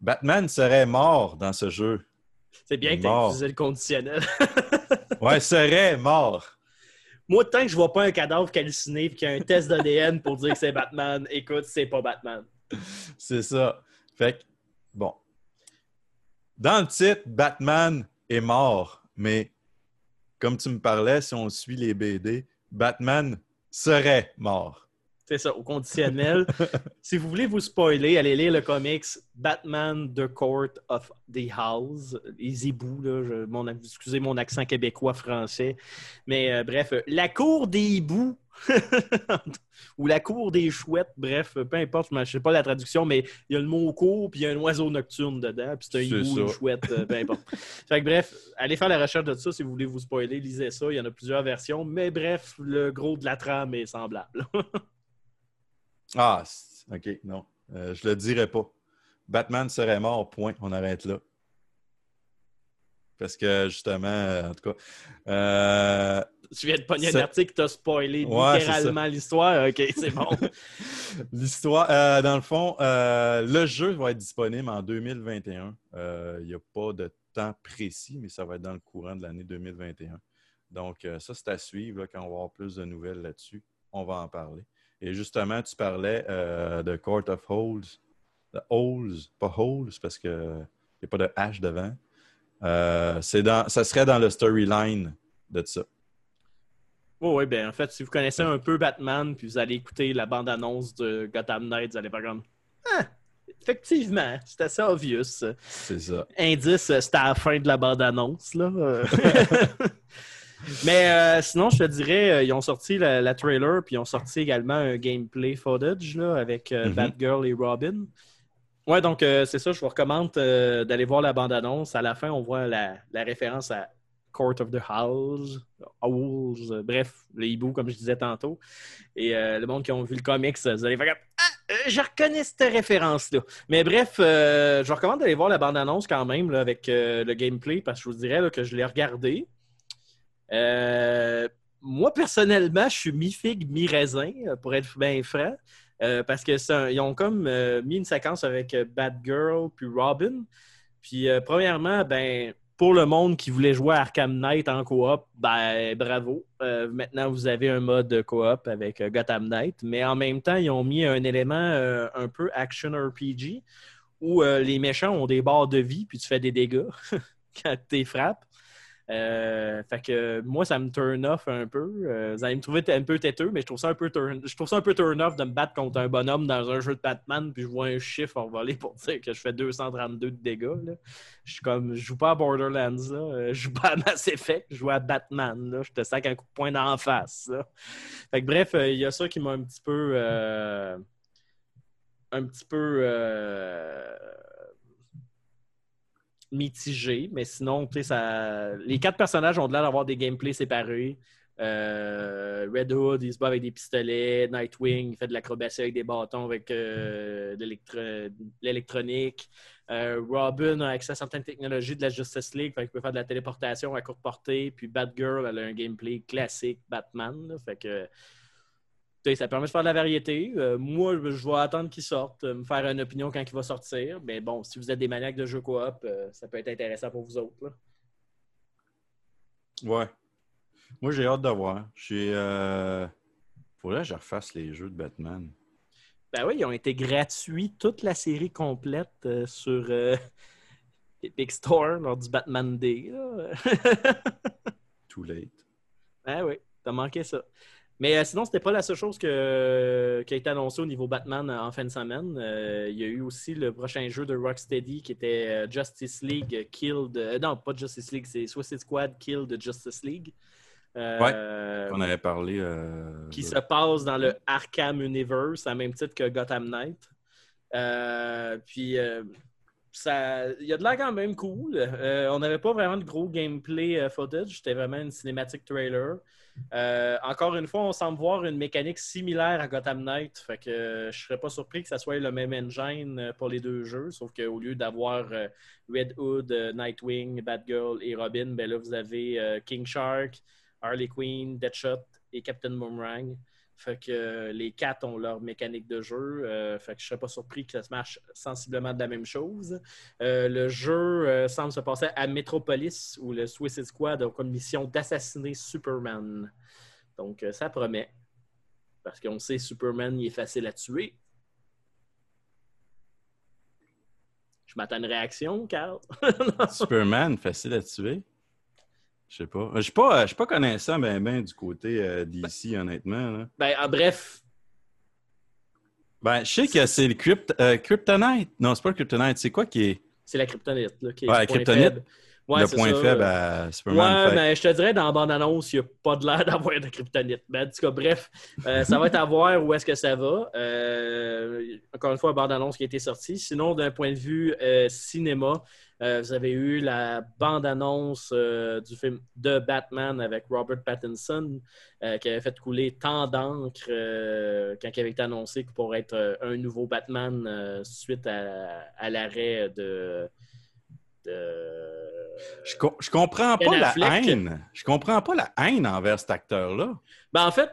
Batman serait mort dans ce jeu. C'est bien que tu utilisé le conditionnel. Ouais, serait mort. Moi, tant que je vois pas un cadavre calciné et qu'il y a un test d'ADN pour dire que c'est Batman, écoute, c'est pas Batman. C'est ça. Fait que, bon. Dans le titre, Batman est mort, mais comme tu me parlais, si on suit les BD, Batman serait mort. C'est ça, au conditionnel. si vous voulez vous spoiler, allez lire le comics Batman The Court of the House. Les hiboux, là, je- mon, excusez mon accent québécois-français. Mais euh, bref, euh, la cour des hiboux. Ou la cour des chouettes, bref, euh, peu importe, je ne sais pas la traduction, mais il y a le mot cour, puis il y a un oiseau nocturne dedans, puis c'est un hibou, une chouette, peu importe. fait que bref, allez faire la recherche de ça si vous voulez vous spoiler, lisez ça, il y en a plusieurs versions, mais bref, le gros de la trame est semblable. Ah, c'est- OK, non. Euh, je le dirais pas. Batman serait mort, point. On arrête là. Parce que, justement, euh, en tout cas, euh, Tu viens de pogner un article qui t'a spoilé Ouais, littéralement l'histoire. OK, c'est bon. L'histoire, euh, dans le fond, euh, le jeu va être disponible en 2021. Euh, Il n'y a pas de temps précis, mais ça va être dans le courant de l'année 2021. Donc, ça, c'est à suivre. là, quand on va avoir plus de nouvelles là-dessus, on va en parler. Et justement, tu parlais euh, de Court of Holes. De Holes, pas Holes, parce qu'il n'y a pas de H devant. Euh, c'est dans, ça serait dans le storyline de ça. Oui, oui, ben en fait, si vous connaissez un peu Batman, puis vous allez écouter la bande-annonce de Gotham Knight, vous allez faire comme Ah, effectivement, c'est assez obvious. C'est ça. Indice, euh, c'était à la fin de la bande-annonce, là. Mais euh, sinon, je te dirais, euh, ils ont sorti la, la trailer, puis ils ont sorti également un gameplay footage là, avec euh, Mhm. Batgirl et Robin. Ouais, donc c'est ça, je vous recommande d'aller voir la bande-annonce. À la fin, on voit la, la référence à Court of the House, Owls, bref, les hiboux, comme je disais tantôt. Et le monde qui ont vu le comics, vous allez faire Ah, je reconnais cette référence-là. Mais bref, je vous recommande d'aller voir la bande-annonce quand même là, avec le gameplay parce que je vous dirais là, que je l'ai regardé. Euh, moi, personnellement, je suis mi-figue, mi-raisin, euh, pour être bien franc. Euh, parce que c'est un- ils ont comme mis une séquence avec euh, Batgirl puis Robin. Puis, premièrement, ben, pour le monde qui voulait jouer à Arkham Knight en coop, ben bravo. Maintenant, vous avez un mode coop avec Gotham Knight, mais en même temps, ils ont mis un élément un peu action RPG où les méchants ont des barres de vie puis tu fais des dégâts quand tu les frappes. Euh, fait que moi, ça me turn off un peu. Euh, vous allez me trouver un peu têteux, mais je trouve ça un peu turn, je trouve ça un peu turn off de me battre contre un bonhomme dans un jeu de Batman, puis je vois un chiffre envolé pour dire que je fais 232 de dégâts. là. Je suis comme, je joue pas à Borderlands, là. Euh, je joue pas à Mass Effect, je joue à Batman. Là. Je te sac un coup de poing d'en face. là. Fait que bref, euh, il y a ça qui m'a un petit peu. euh, un petit peu. Mitigé, mais sinon, ça... les quatre personnages ont l'air d'avoir des gameplays séparés. Euh, Red Hood, il se bat avec des pistolets. Nightwing, il fait de l'acrobatie avec des bâtons avec euh, de l'électro- l'électronique. Euh, Robin a accès à certaines technologies de la Justice League, qu'il peut faire de la téléportation à courte portée. Puis Batgirl, elle a un gameplay classique Batman. Ça permet de faire de la variété. Euh, moi, je vais attendre qu'il sorte, euh, me faire une opinion quand il va sortir. Mais bon, si vous êtes des maniaques de jeux coop, euh, ça peut être intéressant pour vous autres. là. Ouais. Moi, j'ai hâte de voir. J'ai. Euh... Faudrait que je refasse les jeux de Batman. Ben oui, ils ont été gratuits, toute la série complète euh, sur Epic Store lors du Batman Day. Too late. Ben oui, t'as manqué ça. Mais euh, sinon, c'était pas la seule chose que- qui a été annoncée au niveau Batman euh, en fin de semaine. Euh, il y a eu aussi le prochain jeu de Rocksteady qui était euh, Justice League Killed. euh, non, pas Justice League, c'est Suicide Squad Killed Justice League. Euh, On avait parlé. euh, qui se passe dans le Arkham Universe, à même titre que Gotham Knight. Euh, puis, euh, ça, il y a de l'air quand même cool. Euh, on n'avait pas vraiment de gros gameplay euh, footage, c'était vraiment une cinématique trailer. Euh, encore une fois, on semble voir une mécanique similaire à Gotham Knight, fait que euh, je serais pas surpris que ça soit le même engine euh, pour les deux jeux, sauf qu'au lieu d'avoir Red Hood, Nightwing, Batgirl et Robin, ben là vous avez King Shark, Harley Quinn, Deadshot et Captain Boomerang. Fait que euh, les quatre ont leur mécanique de jeu. euh, fait que je serais pas surpris que ça se marche sensiblement de la même chose. Euh, le jeu semble se passer à Metropolis où le Suicide Squad a comme mission d'assassiner Superman. Donc ça promet. Parce qu'on sait Superman, il est facile à tuer. Je m'attends à une réaction, Carl. Superman, facile à tuer? Je sais pas. Je suis pas, je suis pas connaissant ben, ben du côté euh, d'ici, honnêtement. là. ben, en bref, Ben, je sais que c'est le crypt, euh, Kryptonite. Non, c'est pas le Kryptonite. C'est quoi qui est? C'est la kryptonite. Là, qui est Ouais, le point kryptonite. faible. Ouais, le point ça. faible à Superman? Ouais, mais je te dirais, dans la bande-annonce, il n'y a pas de l'air d'avoir de kryptonite. Mais en tout cas, bref, euh, ça va être à voir où est-ce que ça va. Encore une fois, une bande-annonce qui a été sortie. Sinon, d'un point de vue cinéma, euh, vous avez eu la bande-annonce euh, du film de Batman avec Robert Pattinson euh, qui avait fait couler tant d'encre quand il avait été annoncé que pour être un nouveau Batman suite à, à l'arrêt de... de... Je, co- je comprends Ben pas la Affleck. haine. Je comprends pas la haine envers cet acteur-là. Ben, en fait,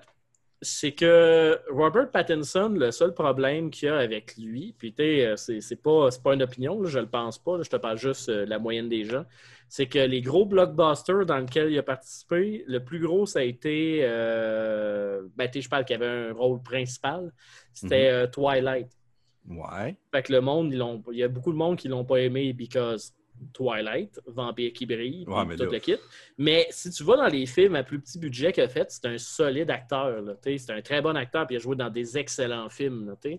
c'est que Robert Pattinson, le seul problème qu'il y a avec lui, puis tu sais, euh, c'est pas, pas une opinion, là, je le pense pas, là, je te parle juste euh, de la moyenne des gens, c'est que les gros blockbusters dans lesquels il a participé, le plus gros, ça a été, euh, ben, tu sais, je parle qu'il y avait un rôle principal, c'était euh, Twilight. Ouais. Fait que le monde, ils l'ont- il y a beaucoup de monde qui l'ont pas aimé because Twilight, Vampire qui brille, Ouais, tout le kit. Mais si tu vas dans les films à plus petit budget qu'il a fait, c'est un solide acteur. C'est un très bon acteur, puis il a joué dans des excellents films. là.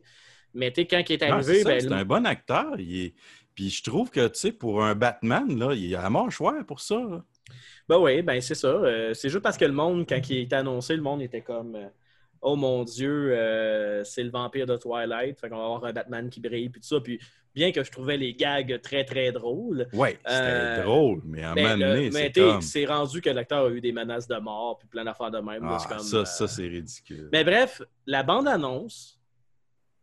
Mais tu sais, quand il est arrivé, c'est ben, c'est un bon acteur. Il est- Puis je trouve que, tu sais, pour un Batman, là, il a un mâchoire pour ça. là. Ben oui, ben c'est ça. Euh, c'est juste parce que le monde, quand il était annoncé, le monde était comme euh, Oh mon Dieu, euh, c'est le vampire de Twilight. Fait qu'on va avoir un Batman qui brille, puis tout ça. Puis bien que je trouvais les gags très, très drôles. Ouais, c'était Euh, drôle, mais à un ben, mais c'est comme... c'est rendu que l'acteur a eu des menaces de mort, puis plein d'affaires de même. Ah, comme, ça, euh, ça c'est ridicule. Mais bref, la bande-annonce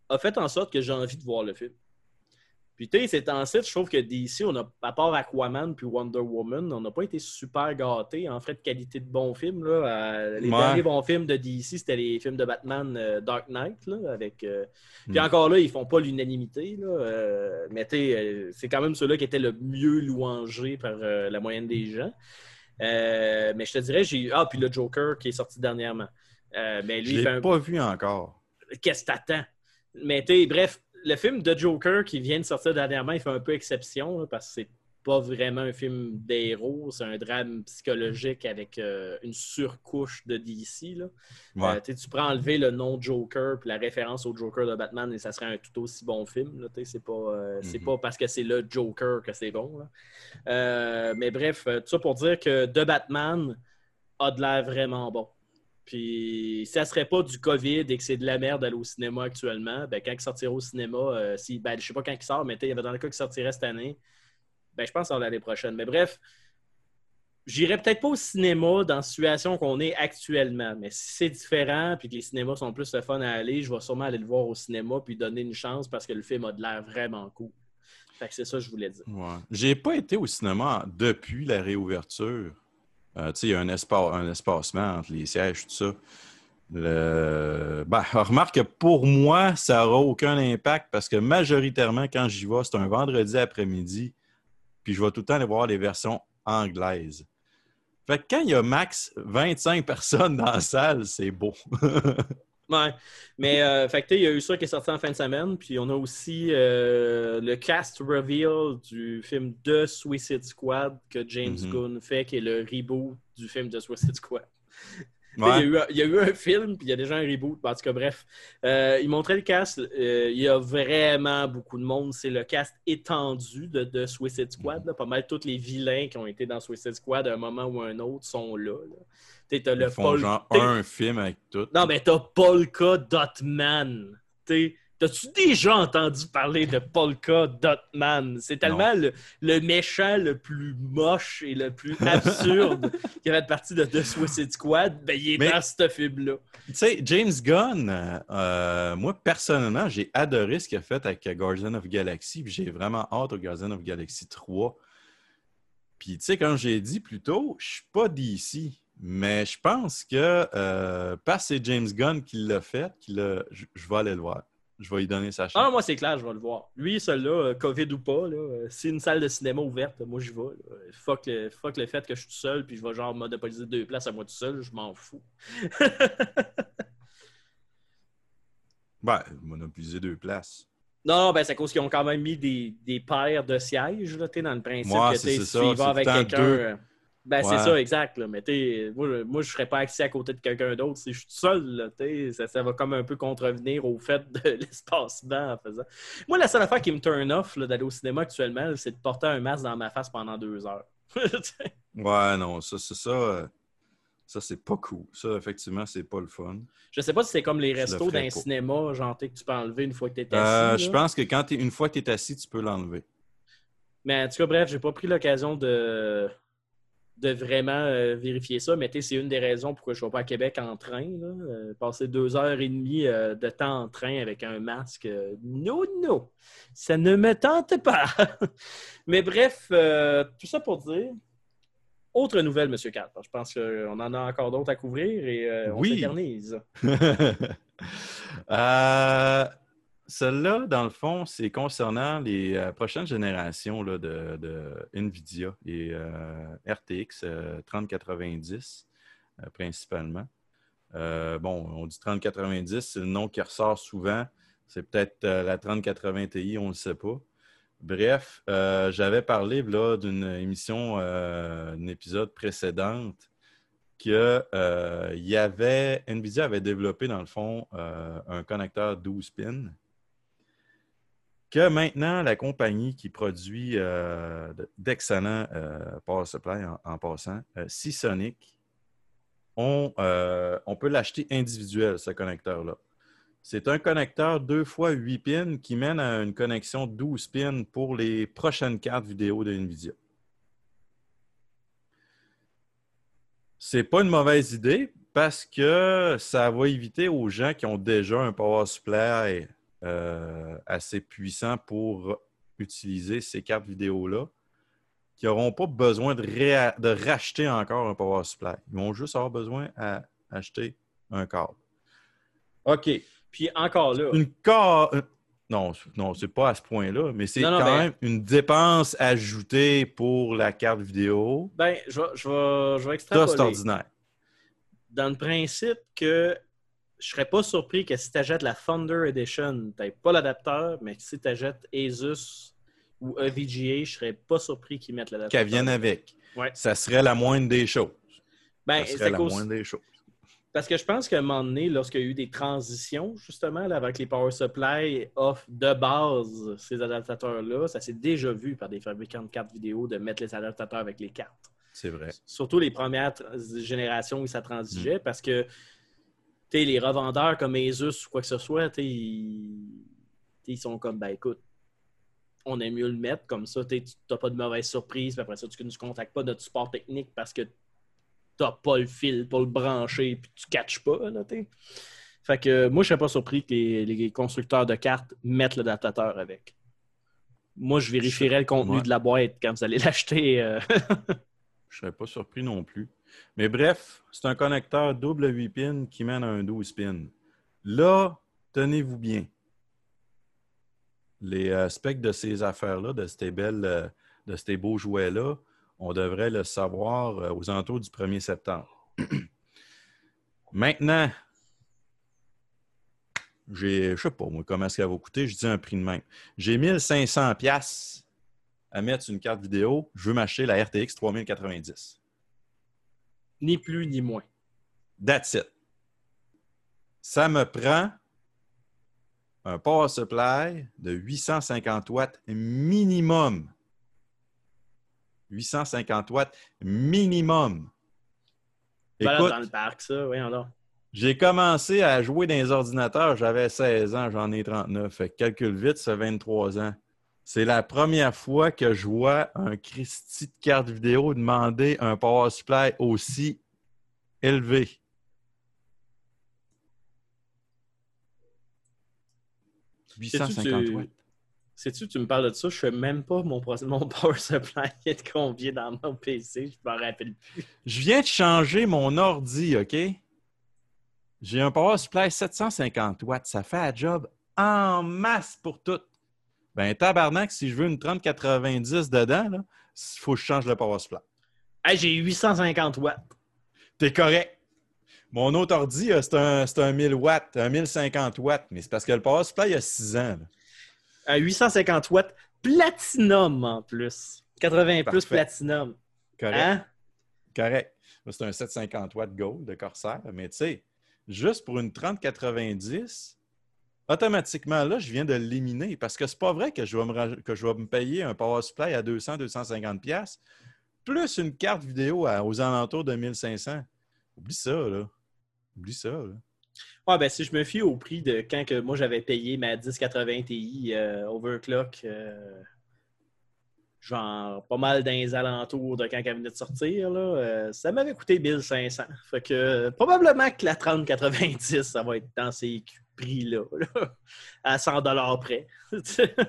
a fait en sorte que j'ai envie de voir le film. Puis, tu sais, je trouve que d'ici, on a, à part Aquaman puis Wonder Woman, on n'a pas été super gâtés en fait de qualité de bons films. Là. Euh, les Ouais. derniers bons films de DC, c'était les films de Batman euh, Dark Knight. Là, avec, euh, Puis Mm. encore là, ils font pas l'unanimité. mais tu c'est quand même ceux-là qui étaient le mieux louangés par la moyenne des gens. Euh, mais je te dirais, j'ai. Ah, puis le Joker qui est sorti dernièrement. Mais lui, Je l'ai un pas vu encore. qu'est-ce que t'attends? Mais tu sais, bref, le film de Joker qui vient de sortir dernièrement, il fait un peu exception là, parce que c'est pas vraiment un film d'héros, c'est un drame psychologique avec euh, une surcouche de DC. Là. Ouais. Euh, tu pourrais enlever le nom Joker puis la référence au Joker de Batman et ça serait un tout aussi bon film. C'est pas, euh, Mhm. pas parce que c'est le Joker que c'est bon. là. Mais bref, tout ça pour dire que The Batman a de l'air vraiment bon. Puis, ça serait pas du COVID et que c'est de la merde d'aller au cinéma actuellement, ben, quand il sortira au cinéma, euh, si, ben, je sais pas quand il sort, mais il y avait dans le cas qu'il sortirait cette année, ben, je pense va l'année prochaine. Mais bref, j'irai peut-être pas au cinéma dans la situation qu'on est actuellement, mais si c'est différent puis que les cinémas sont plus le fun à aller, je vais sûrement aller le voir au cinéma puis donner une chance parce que le film a de l'air vraiment cool. Fait que c'est ça que je voulais dire. Ouais. J'ai pas été au cinéma depuis la réouverture. Euh, il y a un, un espacement entre les sièges, tout ça. Le... Ben, remarque que pour moi, ça n'aura aucun impact parce que majoritairement, quand j'y vais, c'est un vendredi après-midi. Puis je vais tout le temps aller voir les versions anglaises. Fait que quand il y a max 25 personnes dans la salle, c'est beau. Ouais. Mais euh, fait que, il y a eu ça qui est sorti en fin de semaine. Puis on a aussi euh, le cast reveal du film de Suicide Squad que James Mhm. Gunn fait, qui est le reboot du film de Suicide Squad. Il, y a eu, un- il y a eu un film, puis il y a déjà un reboot. En tout cas, bref. Euh, il montrait le cast. euh, il y a vraiment beaucoup de monde. C'est le cast étendu de, de Suicide Squad. là. Pas mal tous les vilains qui ont été dans Suicide Squad à un moment ou un autre sont là. là. Tu Ils le font genre un film avec tout. non, mais t'as Polka Dotman. T'sais, T'as-tu déjà entendu parler de Polka Dotman? C'est tellement le, le méchant le plus moche et le plus absurde qui fait partie de The Suicide Squad. Ben, il est Mais- dans ce film-là. Tu sais, James Gunn, euh, moi, personnellement, j'ai adoré ce qu'il a fait avec Guardian of Galaxy. puis J'ai vraiment hâte au Guardian of Galaxy 3. Puis, tu sais, comme j'ai dit plus tôt, je suis pas d'ici. Mais je pense que euh, parce que c'est James Gunn qui l'a fait, l'a- je, je vais aller le voir. Je vais lui donner sa chance. Ah, moi, c'est clair, je vais le voir. Lui, celui-là, euh, COVID ou pas, là, euh, c'est une salle de cinéma ouverte, moi, j'y vais. là. Fuck, le, fuck le fait que je suis tout seul, puis je vais genre monopoliser deux places à moi tout seul, je m'en fous. Ben, monopoliser deux places. Non, ben c'est à cause qu'ils ont quand même mis des, des paires de sièges, là, t'sais, dans le principe Ouais, que c'est- t'es c'est tu y vas c'est avec quelqu'un. deux. Euh, Ben c'est ça, exact. Là. Mais moi, je- moi, je serais pas assis à côté de quelqu'un d'autre si je suis tout seul. Là, ça, ça va comme un peu contrevenir au fait de l'espace-temps en faisant. Moi, la seule affaire qui me turn off là, d'aller au cinéma actuellement, c'est de porter un masque dans ma face pendant deux heures. Ouais, non, ça, c'est ça. euh, Ça, c'est pas cool. Ça, effectivement, c'est pas le fun. je sais pas si c'est comme les Je le restos d'un cinéma, genre que tu peux enlever une fois que t'es Euh, assis. je là. pense que quand t'es, une fois que tu es assis, tu peux l'enlever. Mais en tout cas, bref, j'ai pas pris l'occasion de, de vraiment euh, vérifier ça. Mais c'est une des raisons pourquoi je ne vais pas à Québec en train. là. Euh, passer deux heures et demie euh, de temps en train avec un masque. non, non. Ça ne me tente pas. Mais bref, tout ça pour dire. Autre nouvelle, M. Cat. Je pense qu'on en a encore d'autres à couvrir et on Oui. s'éternise. Celle-là, dans le fond, c'est concernant les euh, prochaines générations de, NVIDIA et euh, RTX euh, 3090 euh, principalement. Bon, on dit 3090, c'est le nom qui ressort souvent. C'est peut-être la 3080 Ti, on ne le sait pas. Bref, j'avais parlé là, d'une émission, euh, un épisode précédente que euh, il y avait, NVIDIA avait développé dans le fond un connecteur 12 pins que maintenant la compagnie qui produit euh, de- d'excellents euh, power supply en, passant, euh, Seasonic, on, euh, on peut l'acheter individuel, ce connecteur-là. C'est un connecteur 2 fois 8 pins qui mène à une connexion 12 pins pour les prochaines cartes vidéo de NVIDIA. C'est pas une mauvaise idée parce que ça va éviter aux gens qui ont déjà un power supply euh, assez puissant pour utiliser ces cartes vidéo-là qui n'auront pas besoin de, racheter encore un power supply. Ils vont juste avoir besoin à acheter un câble. OK. Puis encore là, Une ca- euh, Non, non, c'est pas à ce point-là, mais c'est quand ben- même une dépense ajoutée pour la carte vidéo. ben, je vais, je vais, je vais extrapoler. ordinaire. Dans le principe que je serais pas surpris que si tu achètes la Thunder Edition, tu pas l'adapteur, mais si tu achètes Asus ou EVGA, je serais pas surpris qu'ils mettent l'adapteur. Qu'elle vienne avec. Ouais. Ça serait la moindre des choses. Ben, ça c'est serait la moindre des choses. Parce que je pense qu'à un moment donné, lorsqu'il y a eu des transitions, justement, là, avec les power supply off de base, ces adaptateurs-là, ça s'est déjà vu par des fabricants de cartes vidéo de mettre les adaptateurs avec les cartes. C'est vrai. Surtout les premières générations où ça transigeait, Mm. parce que les revendeurs comme Asus ou quoi que ce soit, ils... ils sont comme, ben écoute, on aime mieux le mettre comme ça, tu n'as pas de mauvaise surprise, puis après ça, tu ne contactes pas notre support technique parce que tu n'as pas le fil pour le brancher, puis tu ne catches pas. Là, fait que moi, je ne serais pas surpris que les, les constructeurs de cartes mettent l'adaptateur avec. Moi, je vérifierais le contenu Ouais. de la boîte quand vous allez l'acheter. euh, Je serais pas surpris non plus. Mais bref, c'est un connecteur double 8 pins qui mène à un 12 pins. Là, tenez-vous bien. Les euh, specs de ces affaires-là, de ces belles, euh, de ces beaux jouets-là, on devrait le savoir euh, aux alentours du 1er septembre. Maintenant, j'ai, je sais pas moi, comment est-ce qu'elle va coûter, je dis un prix de même. J'ai 1500 pièces à mettre une carte vidéo, je veux m'acheter la RTX 3090. Ni plus ni moins. That's it. Ça me prend un power supply de 850 watts minimum. 850 watts minimum. Écoute, dans le parc, ça, j'ai commencé à jouer dans les ordinateurs, j'avais 16 ans, j'en ai 39. Fait que calcule vite, ça fait 23 ans. C'est la première fois que je vois un Christy de carte vidéo demander un power supply aussi élevé. Sais-tu, 850 tu- watts. Sais-tu, tu me parles de ça, je fais même pas mon, power supply est de combien dans mon PC, je m'en rappelle plus. Je viens de changer mon ordi, OK? J'ai un power supply 750 watts. Ça fait un job en masse pour tout. Ben, tabarnak, si je veux une 3090 dedans, il faut que je change le power supply. Hey, j'ai 850 watts. T'es correct. Mon autre ordi, euh, c'est un, c'est un 1000 watts, un 1050 watts, mais c'est parce que le power supply, il y a 6 ans. là. À 850 watts, platinum en plus. 80 plus platinum. Correct. Hein? Correct. C'est un 750 watts Gold de Corsair, mais tu sais, juste pour une 3090, automatiquement là, je viens de l'éliminer parce que c'est pas vrai que je vais me, payer un power supply à 200-250$ piastres, plus une carte vidéo aux alentours de 1500. Oublie ça, là. Oublie ça, là. Ouais, ben si je me fie au prix de quand que moi j'avais payé ma 1080 Ti euh, overclock, euh, genre pas mal dans les alentours de quand elle venait de sortir, là, euh, ça m'avait coûté 1500. Fait que probablement que la 3090, ça va être dans ces à 100 près.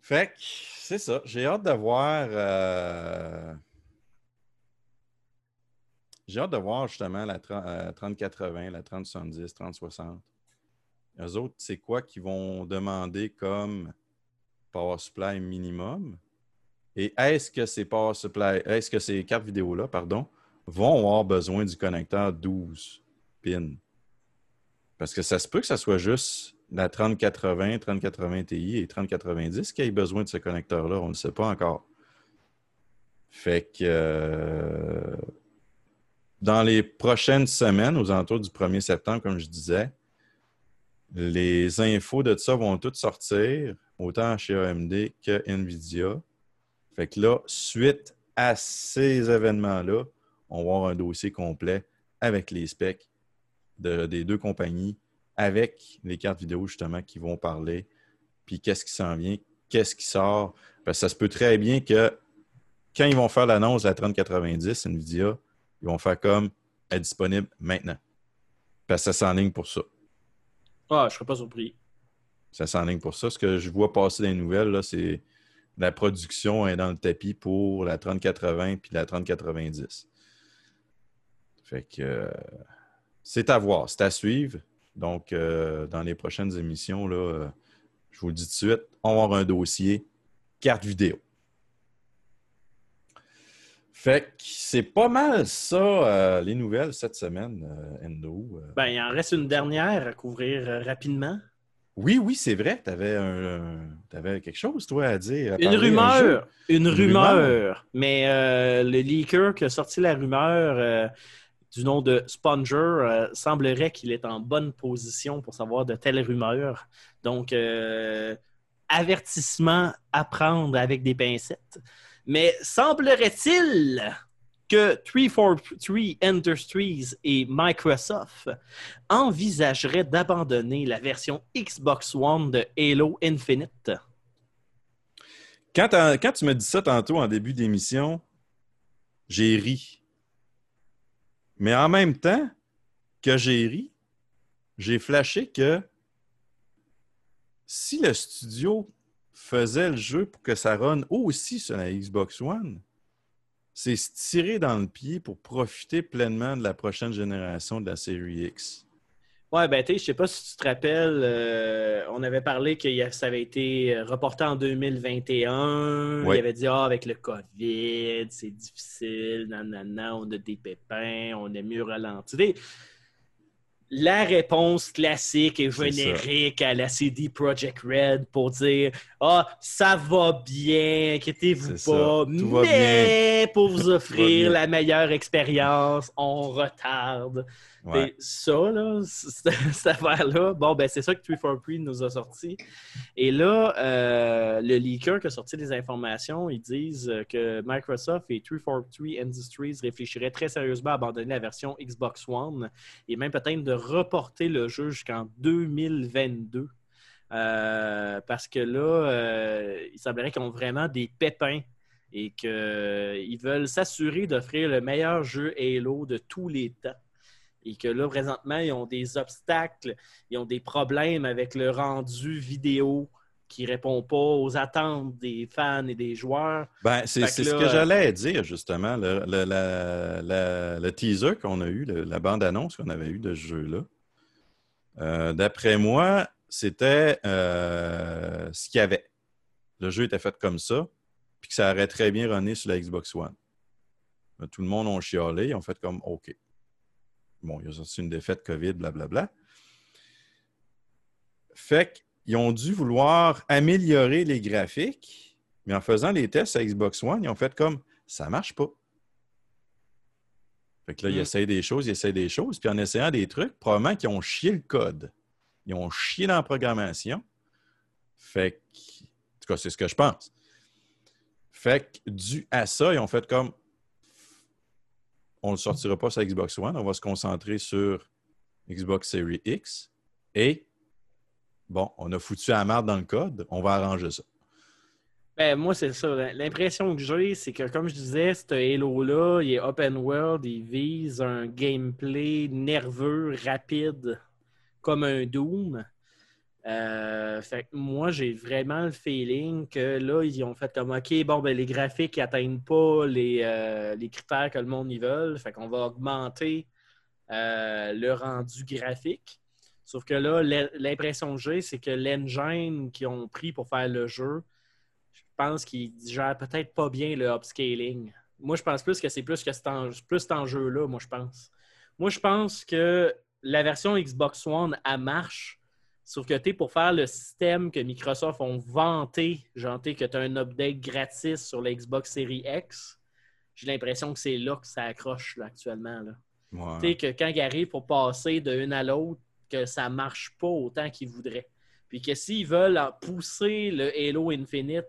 Fait que c'est ça. J'ai hâte de voir. euh, J'ai hâte de voir justement la 30 euh, 3080, la 3070, 3060. Eux autres, c'est quoi qu'ils vont demander comme power supply minimum? Et est-ce que ces power supply, est-ce que ces cartes vidéo-là, pardon, vont avoir besoin du connecteur 12 pins? Parce que ça se peut que ça soit juste la 3080, 3080 Ti et 3090 qui aient besoin de ce connecteur-là. On ne le sait pas encore. Fait que euh, dans les prochaines semaines, aux alentours du 1er septembre, comme je disais, les infos de ça vont toutes sortir, autant chez AMD que NVIDIA. Fait que là, suite à ces événements-là, on va avoir un dossier complet avec les specs de- des deux compagnies, avec les cartes vidéo justement qui vont parler, puis qu'est-ce qui s'en vient, qu'est-ce qui sort. Parce que ça se peut très bien que quand ils vont faire l'annonce de la 3090, NVIDIA, ils vont faire comme elle est disponible maintenant. Parce que ça s'enligne pour ça. Ah, je serais pas surpris. Ça s'enligne pour ça. Ce que je vois passer dans les nouvelles, c'est la production est dans le tapis pour la 3080 puis la 3090. Fait que euh, c'est à voir, c'est à suivre. Donc, euh, dans les prochaines émissions, là, euh, je vous le dis tout de suite, on va avoir un dossier carte vidéo. Fait que c'est pas mal ça, euh, les nouvelles cette semaine, euh, Endo. Euh, Ben, il en reste une dernière à couvrir rapidement. Oui, oui, c'est vrai. Tu avais, quelque chose, toi, à dire. à Une un rumeur, une, Une rumeur, rumeur. mais le leaker qui a sorti la rumeur du nom de Sponger euh, semblerait qu'il est en bonne position pour savoir de telles rumeurs. Donc, euh, avertissement à prendre avec des pincettes. Mais semblerait-il que 343 Industries et Microsoft envisageraient d'abandonner la version Xbox One de Halo Infinite? Quand, quand tu me dis ça tantôt en début d'émission, j'ai ri. Mais en même temps que j'ai ri, j'ai flashé que si le studio faisait le jeu pour que ça run aussi sur la Xbox One, c'est se tirer dans le pied pour profiter pleinement de la prochaine génération de la série X. Ouais, ben, tu sais, je sais pas si tu te rappelles, euh, on avait parlé que ça avait été reporté en 2021. Ouais. Il avait dit, ah, avec le COVID, c'est difficile, nanana, on a des pépins, on est mieux ralenti. La réponse classique et générique à la CD Projekt Red pour dire Ah, ça va bien, inquiétez-vous pas, mais pour vous offrir la meilleure expérience, on retarde. Et ça, là, cette affaire-là, bon, ben c'est ça que 343 nous a sorti. Et là, euh, le leaker qui a sorti des informations, ils disent euh, que Microsoft et 343 Industries réfléchiraient très sérieusement à abandonner la version Xbox One et même peut-être de reporter le jeu jusqu'en 2022. Euh, parce que là, il semblerait qu'ils ont vraiment des pépins et qu'ils veulent s'assurer d'offrir le meilleur jeu Halo de tous les temps et que là, présentement, ils ont des obstacles, ils ont des problèmes avec le rendu vidéo qui ne répond pas aux attentes des fans et des joueurs. Ben, c'est ce que euh, j'allais dire, justement. Le, le- la- la- le teaser qu'on a eu, le- la bande-annonce qu'on avait eue de ce jeu-là, euh, d'après moi, c'était euh, ce qu'il y avait. Le jeu était fait comme ça, puis que ça aurait très bien runné sur la Xbox One. Tout le monde a chialé, ils ont fait comme OK. Bon, il y a sorti une défaite COVID, blablabla. Fait qu'ils ont dû vouloir améliorer les graphiques, mais en faisant les tests à Xbox One, ils ont fait comme ça marche pas. Fait que là, ils Mm. essayent des choses, ils essayent des choses, puis en essayant des trucs, probablement qu'ils ont chié le code. Ils ont chié dans la programmation. Fait que, en tout cas, c'est ce que je pense. Fait que, dû à ça, ils ont fait comme on ne le sortira pas sur Xbox One, on va se concentrer sur Xbox Series X et bon, on a foutu la merde dans le code, on va arranger ça. Ben, moi, c'est ça. L'impression que j'ai, c'est que, comme je disais, ce Halo-là, il est open world, il vise un gameplay nerveux, rapide, comme un Doom. Euh, fait moi, j'ai vraiment le feeling que là, ils ont fait comme OK, bon, ben, les graphiques n'atteignent pas les, euh, les critères que le monde y veut. Fait qu'on va augmenter euh, le rendu graphique. Sauf que là, l'im- l'impression que j'ai, c'est que l'engine qu'ils ont pris pour faire le jeu, je pense qu'ils gèrent peut-être pas bien le upscaling. Moi, je pense plus que c'est plus que cet, en- plus enjeu-là, moi, je pense. Moi, je pense que la version Xbox One, elle marche. Sauf que, tu sais, pour faire le système que Microsoft ont vanté, janté que tu as un update gratis sur la Xbox Series X, j'ai l'impression que c'est là que ça accroche là, actuellement. Là. Ouais. Tu sais, que quand ils arrivent pour passer de une à l'autre, que ça marche pas autant qu'ils voudraient. Puis que s'ils veulent en pousser le Halo Infinite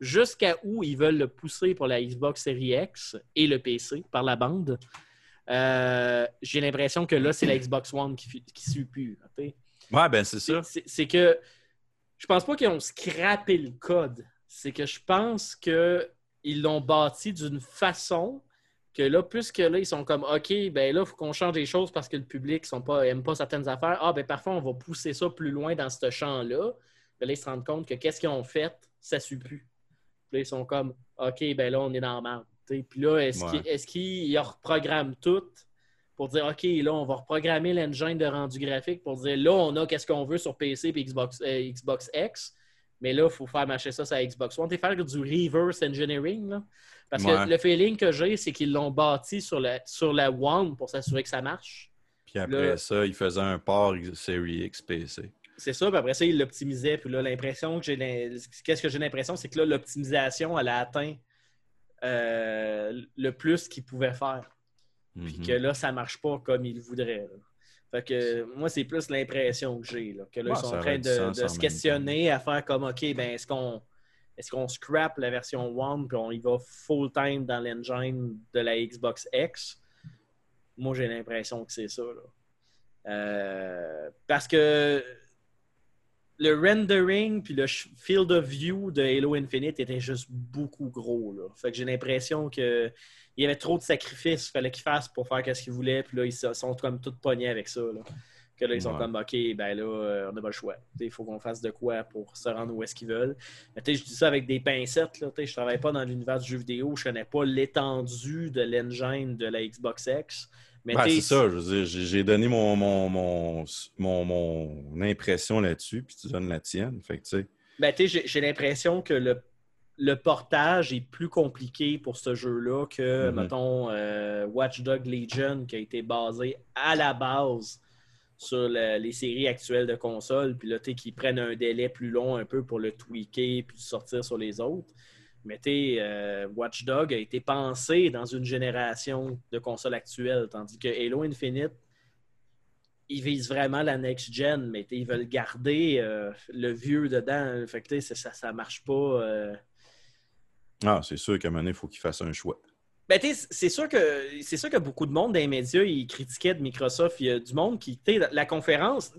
jusqu'à où ils veulent le pousser pour la Xbox Series X et le PC par la bande, euh, j'ai l'impression que là, c'est la Xbox One qui, qui suit plus. Ouais, ben c'est ça. C'est- que je pense pas qu'ils ont scrappé le code. C'est que je pense qu'ils l'ont bâti d'une façon que là, puisque là, ils sont comme OK, ben là, il faut qu'on change des choses parce que le public n'aime pas, aime pas certaines affaires. Ah, ben parfois, on va pousser ça plus loin dans ce champ-là. Puis là, ils se rendent compte que qu'est-ce qu'ils ont fait, ça ne suit plus. Puis là, ils sont comme OK, ben là, on est dans la merde. Puis là, est-ce Ouais. qu'ils qu'ils reprogramment tout? Pour dire OK, là, on va reprogrammer l'engine de rendu graphique pour dire là, on a qu'est-ce qu'on veut sur PC et Xbox, euh, Xbox X. Mais là, il faut faire marcher ça sur Xbox One. T'es faire du reverse engineering. Là. Parce Ouais. que le feeling que j'ai, c'est qu'ils l'ont bâti sur la, sur la One pour s'assurer que ça marche. Puis après Là- ça, il faisait un port Series X PC. C'est ça, puis après ça, ils l'optimisaient. Puis là, l'impression que j'ai. Qu'est-ce que j'ai l'impression, c'est que là, l'optimisation, elle a atteint euh, le plus qu'ils pouvaient faire. Puis Mhm. que là, ça marche pas comme ils voudraient. là. Fait que moi, c'est plus l'impression que j'ai. Que là, Ouais, ils sont ça en train de, se questionner, à faire comme OK, ben est-ce qu'on est-ce qu'on scrap la version One puis on y va full-time dans l'engine de la Xbox X? Moi, j'ai l'impression que c'est ça. là. Euh, parce que le rendering puis le field of view de Halo Infinite était juste beaucoup gros. Là. Fait que j'ai l'impression que il y avait trop de sacrifices qu'il fallait qu'ils fassent pour faire ce qu'ils voulaient. Puis là, ils sont comme tout pognés avec ça. là. Que là, ils sont Ouais. comme, OK, ben là, euh, on n'a pas le choix. Il faut qu'on fasse de quoi pour se rendre où est-ce qu'ils veulent. Mais je dis ça avec des pincettes. Là, je travaille pas dans l'univers du jeu vidéo. Je connais pas l'étendue de l'engine de la Xbox X. Mais Ben, c'est ça, je veux dire, j'ai donné mon, mon, mon, mon, mon impression là-dessus, puis tu donnes la tienne. Fait que, Ben, tu sais, j'ai- j'ai l'impression que le, le portage est plus compliqué pour ce jeu-là que, Mhm. mettons, euh, Watch Dogs Legion, qui a été basé à la base sur le- les séries actuelles de consoles, puis là, tu sais, qui prennent un délai plus long un peu pour le tweaker puis sortir sur les autres. Mais tu sais, euh, Watch Dogs a été pensé dans une génération de consoles actuelles, tandis que Halo Infinite, ils visent vraiment la next-gen, mais tu sais, ils veulent garder euh, le vieux dedans. Fait que ça, ça marche pas. euh. Ah, c'est sûr qu'à un moment donné, il faut qu'il fasse un choix. Ben, c'est sûr que c'est sûr que beaucoup de monde dans les médias, ils critiquaient de Microsoft. Il y a du monde qui, la, la conférence,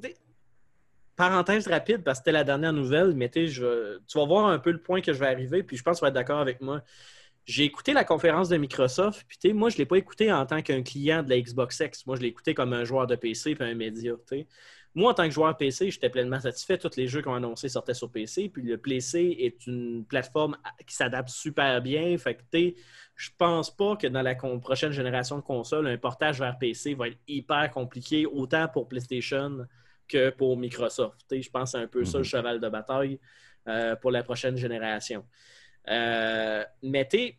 parenthèse rapide parce que c'était la dernière nouvelle, mais tu vas voir un peu le point que je vais arriver, puis je pense que tu vas être d'accord avec moi. J'ai écouté la conférence de Microsoft, puis moi, je ne l'ai pas écouté en tant qu'un client de la Xbox X. Moi, je l'ai écouté comme un joueur de PC puis un média. Moi, en tant que joueur PC, j'étais pleinement satisfait. Tous les jeux qu'on a annoncés sortaient sur PC. Puis le PC est une plateforme qui s'adapte super bien. Fait que, je pense pas que dans la prochaine génération de consoles, un portage vers PC va être hyper compliqué, autant pour PlayStation que pour Microsoft. Je pense que c'est un peu ça le Mhm. cheval de bataille euh, pour la prochaine génération. Euh, mais tu sais,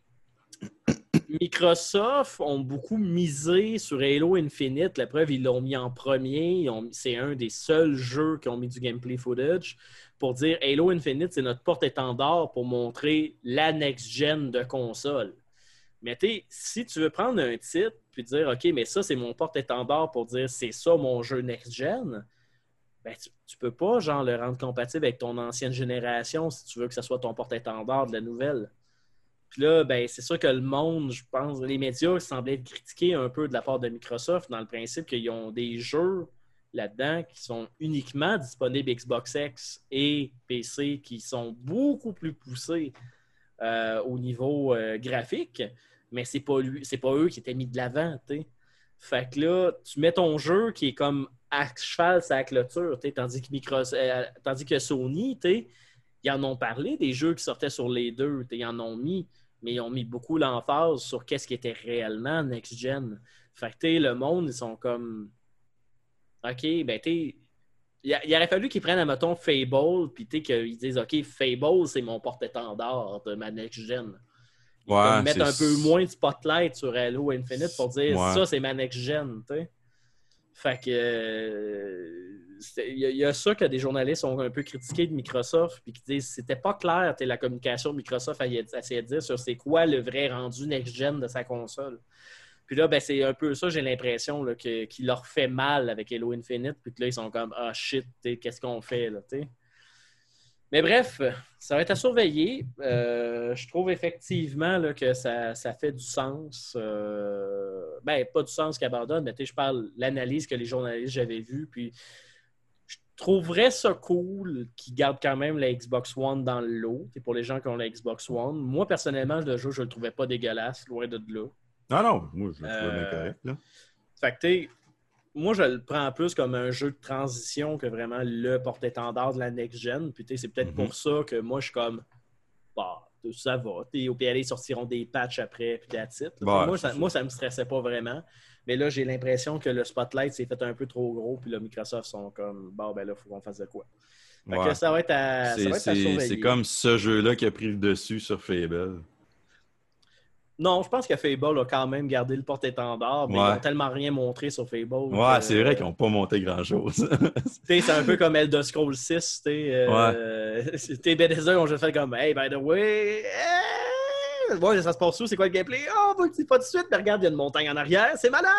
Microsoft ont beaucoup misé sur Halo Infinite. La preuve, ils l'ont mis en premier. C'est un des seuls jeux qui ont mis du gameplay footage pour dire Halo Infinite, c'est notre porte-étendard pour montrer la next-gen de console. Mais si tu veux prendre un titre puis dire OK, mais ça, c'est mon porte-étendard pour dire c'est ça mon jeu next-gen, ben, tu, tu peux pas genre le rendre compatible avec ton ancienne génération si tu veux que ce soit ton porte-étendard de la nouvelle. Puis là, ben, c'est sûr que le monde, je pense, les médias semblaient être critiqués un peu de la part de Microsoft dans le principe qu'ils ont des jeux là-dedans qui sont uniquement disponibles Xbox X et PC qui sont beaucoup plus poussés euh, au niveau euh, graphique, mais c'est pas pas eux qui étaient mis de l'avant, tu. Fait que là, tu mets ton jeu qui est comme à cheval la clôture, tandis que Microsoft, euh, tandis que Sony, ils en ont parlé des jeux qui sortaient sur les deux, ils en ont mis, mais ils ont mis beaucoup l'emphase sur qu'est-ce qui était réellement next-gen. Fait que, tu sais, le monde, ils sont comme. OK, ben, tu sais, il, a- il aurait fallu qu'ils prennent, admettons, Fable, puis tu sais, qu'ils disent, OK, Fable, c'est mon porte-étendard de ma next-gen. Ouais, mettre un peu moins de spotlight sur Halo Infinite pour dire, Ouais. ça, c'est ma next-gen, tu sais. Fait que. euh, Il y, a- ça que des journalistes ont un peu critiqué de Microsoft, puis qui disent c'était pas clair la communication Microsoft a essayé de dire sur c'est quoi le vrai rendu next-gen de sa console. Puis là, ben, c'est un peu ça, j'ai l'impression qu'il leur fait mal avec Halo Infinite, puis que là, ils sont comme Ah shit, qu'est-ce qu'on fait là. Mais bref, ça va être à surveiller. Euh, je trouve effectivement là, que ça, ça fait du sens. Euh, ben, pas du sens qu'ils abandonnent, mais je parle l'analyse que les journalistes j'avais vue. Puis trouverais ça cool qu'ils gardent quand même la Xbox One dans le lot. C'est pour les gens qui ont la Xbox One. Moi, personnellement, le jeu, je le trouvais pas dégueulasse, loin de là. Non, non, moi, je le trouve bien Euh, correct. Là. Fait que, moi, je le prends plus comme un jeu de transition que vraiment le porte-étendard de la next-gen. Puis, c'est peut-être Mhm. pour ça que moi, je suis comme, bah, ça va. Au PLA, ils sortiront des patchs après, puis that's it. moi, ça. moi, ça me stressait pas vraiment. Mais là, j'ai l'impression que le spotlight s'est fait un peu trop gros. Puis là, Microsoft sont comme, bon, ben là, il faut qu'on fasse de quoi. Fait Ouais. que ça va être à, ça C'est- comme ce jeu-là qui a pris le dessus sur Fable. Non, je pense que Fable a quand même gardé le porte-étendard, mais Ouais. ils n'ont tellement rien montré sur Fable. Ouais, que- c'est vrai qu'ils n'ont pas monté grand-chose. C'est un peu comme Elder Scrolls 6. t'sais, Euh, t'sais, Bethesda ont juste fait comme Hey, by the way, ouais, ça se passe où? C'est quoi le gameplay? Oh, on le dit pas tout de suite, mais regarde, il y a une montagne en arrière, c'est malade!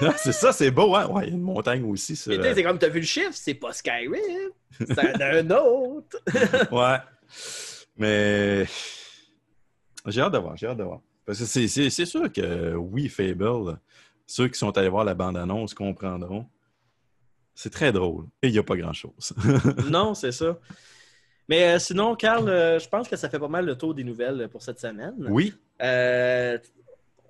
Ah! c'est ça, c'est beau, hein? Ouais, il y a une montagne aussi. sur- Mais t'sais, c'est comme t'as vu le chiffre, c'est pas Skyrim, c'est un autre. Ouais. Mais j'ai hâte de voir, j'ai hâte de voir. Parce que c'est- c'est c'est sûr que oui, Fable, ceux qui sont allés voir la bande-annonce comprendront. C'est très drôle. Et il n'y a pas grand-chose. non, c'est ça. Mais euh, sinon, Carl, euh, je pense que ça fait pas mal le tour des nouvelles pour cette semaine. oui, Euh,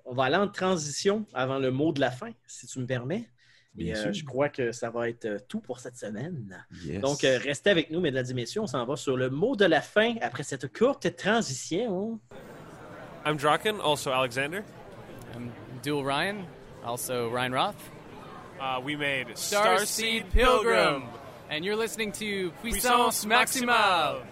on va aller en transition avant le mot de la fin, si tu me permets. Et, bien euh, sûr. je crois que ça va être tout pour cette semaine. Yes. Donc, euh, restez avec nous, mesdames et messieurs. On s'en va sur le mot de la fin après cette courte transition. I'm Draken, also Alexander. I'm Dual Ryan, also Ryan Roth. Uh, we made Starseed Pilgrim. And you're listening to Puissance Maximale.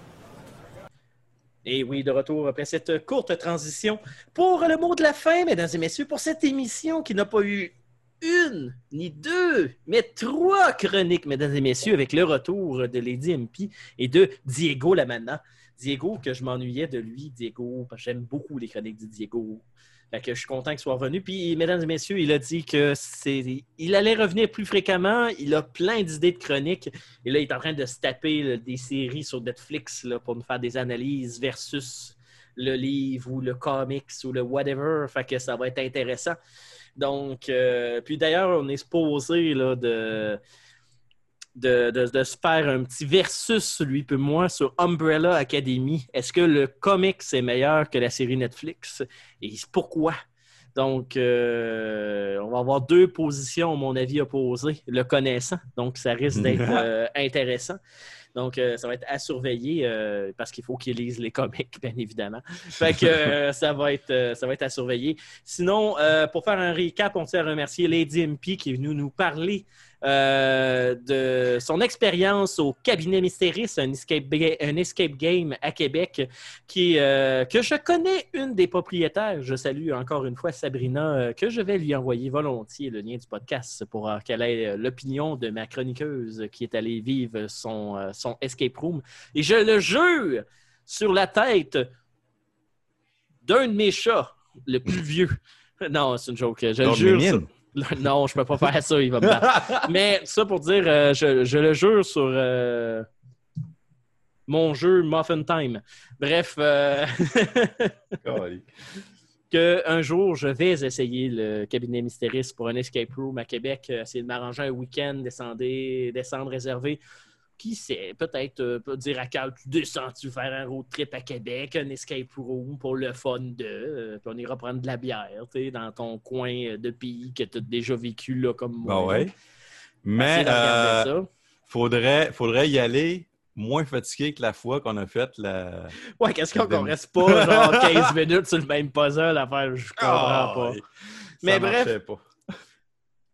Et oui, de retour après cette courte transition pour le mot de la fin, mesdames et messieurs, pour cette émission qui n'a pas eu une, ni deux, mais trois chroniques, mesdames et messieurs, avec le retour de Lady MP et de Diego Lamana. Diego, que je m'ennuyais de lui, Diego, parce que j'aime beaucoup les chroniques de Diego. Fait que je suis content qu'il soit revenu. Puis, mesdames et messieurs, il a dit que c'est, il allait revenir plus fréquemment. Il a plein d'idées de chroniques. Et là, il est en train de se taper des séries sur Netflix là, pour nous faire des analyses versus le livre ou le comics ou le whatever. Fait que ça va être intéressant. Donc, euh, puis d'ailleurs, on est supposé là, de, de, de- de se faire un petit versus, lui et moi, sur Umbrella Academy. Est-ce que le comics est meilleur que la série Netflix? Et pourquoi? Donc, euh, on va avoir deux positions, à mon avis, opposées, le connaissant. Donc, ça risque d'être euh, intéressant. Donc, euh, ça va être à surveiller parce qu'il faut qu'il lise les comics, bien évidemment. Fait que ça, va être, ça va être à surveiller. Sinon, pour faire un recap, on tient à remercier Lady MP qui est venue nous parler euh, de son expérience au cabinet Mystéris, un escape, ga- un escape game à Québec, qui, euh, que je connais une des propriétaires. Je salue encore une fois Sabrina, euh, que je vais lui envoyer volontiers le lien du podcast pour qu'elle ait l'opinion de ma chroniqueuse qui est allée vivre son, son escape room. Et je le jure sur la tête d'un de mes chats, le plus vieux. Non, c'est une joke. Je le jure. Sur- Non, je peux pas faire ça, il va me battre. Mais ça pour dire, euh, je, je le jure sur euh, mon jeu Muffin Time. Bref, euh, qu'un jour, je vais essayer le cabinet Mystéris pour un escape room à Québec, essayer de m'arranger un week-end, descendre, descendre réservé. Qui sait, peut-être euh, dire à Carl, tu descends, tu faire un road trip à Québec, un escape room pour le fun de, euh, puis on ira prendre de la bière, tu sais, dans ton coin euh, de pays que tu as déjà vécu là comme moi. Ben ouais. Mais euh, faudrait, faudrait y aller moins fatigué que la fois qu'on a fait la. Ouais, qu'est-ce qu'on qu'on reste pas genre 15 minutes sur le même puzzle à faire, je comprends Ah, pas. Mais bref, pas.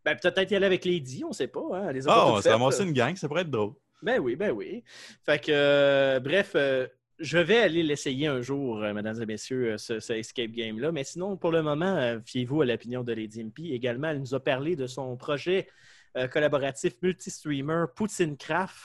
ben, peut-être y aller avec Lady, on sait pas. Hein, les Ah, on s'est ramassé une gang, ça pourrait être drôle. Ben oui, ben oui. Fait que, euh, bref, euh, je vais aller l'essayer un jour, euh, mesdames et messieurs, ce, escape game-là. Mais sinon, pour le moment, fiez-vous à l'opinion de Lady MP. Également, elle nous a parlé de son projet collaboratif multi-streamer.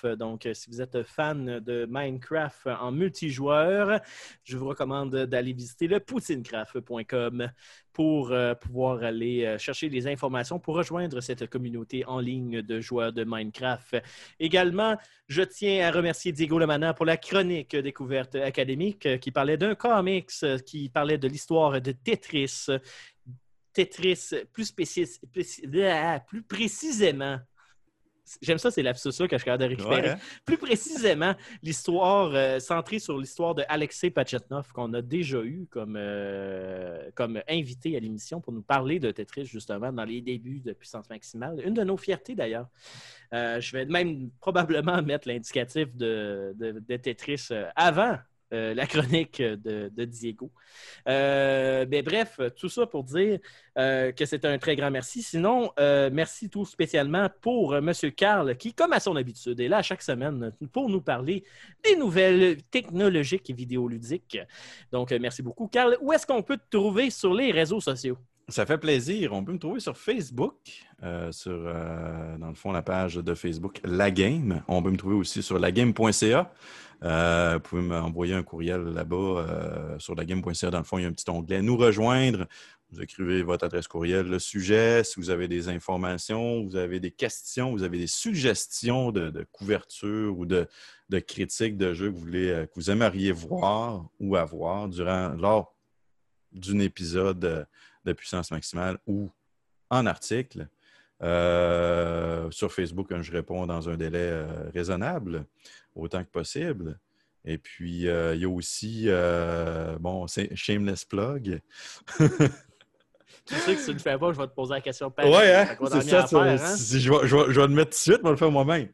Euh, Donc, euh, si vous êtes fan de Minecraft en multijoueur, je vous recommande d'aller visiter le poutinecraft.com pour euh, pouvoir aller euh, chercher des informations pour rejoindre cette communauté en ligne de joueurs de Minecraft. Également, je tiens à remercier Diego Lemana pour la chronique découverte académique euh, qui parlait d'un comics, euh, qui parlait de l'histoire de Tetris. Tetris, plus, spécis- précis- plus précisément, J'aime ça, c'est là que je suis capable de récupérer. Ouais, hein? Plus précisément, l'histoire euh, centrée sur l'histoire de Alexei Pachetnov, qu'on a déjà eu comme, euh, comme invité à l'émission pour nous parler de Tetris, justement, dans les débuts de Puissance Maximale. Une de nos fiertés, d'ailleurs. Euh, je vais même probablement mettre l'indicatif de, de- de Tetris avant euh, la chronique de, Diego. Euh, mais bref, tout ça pour dire euh, que c'est un très grand merci. Sinon, merci tout spécialement pour M. Carl, qui, comme à son habitude, est là chaque semaine pour nous parler des nouvelles technologiques et vidéoludiques. Donc, merci beaucoup. Carl, où est-ce qu'on peut te trouver sur les réseaux sociaux? Ça fait plaisir. On peut me trouver sur Facebook, euh, sur, euh, dans le fond, la page de Facebook La Game. On peut me trouver aussi sur lagame.ca. Euh, vous pouvez m'envoyer un courriel là-bas euh, sur lagame.ca. Dans le fond, il y a un petit onglet Nous rejoindre. Vous écrivez votre adresse courriel, le sujet, si vous avez des informations, vous avez des questions, vous avez des suggestions de, couverture ou de, critiques de jeux que vous, voulez, que vous aimeriez voir ou avoir durant, lors d'un épisode de puissance maximale ou en article. Euh, sur Facebook, je réponds dans un délai euh, raisonnable, autant que possible. Et puis, euh, il y a aussi, bon, c'est shameless plug. Tu sais que si tu ne le fais pas, je vais te poser la question pareil. Ouais, hein? C'est ça. hein? si je, vais, je vais- je vais le mettre tout de suite, je vais le faire moi-même.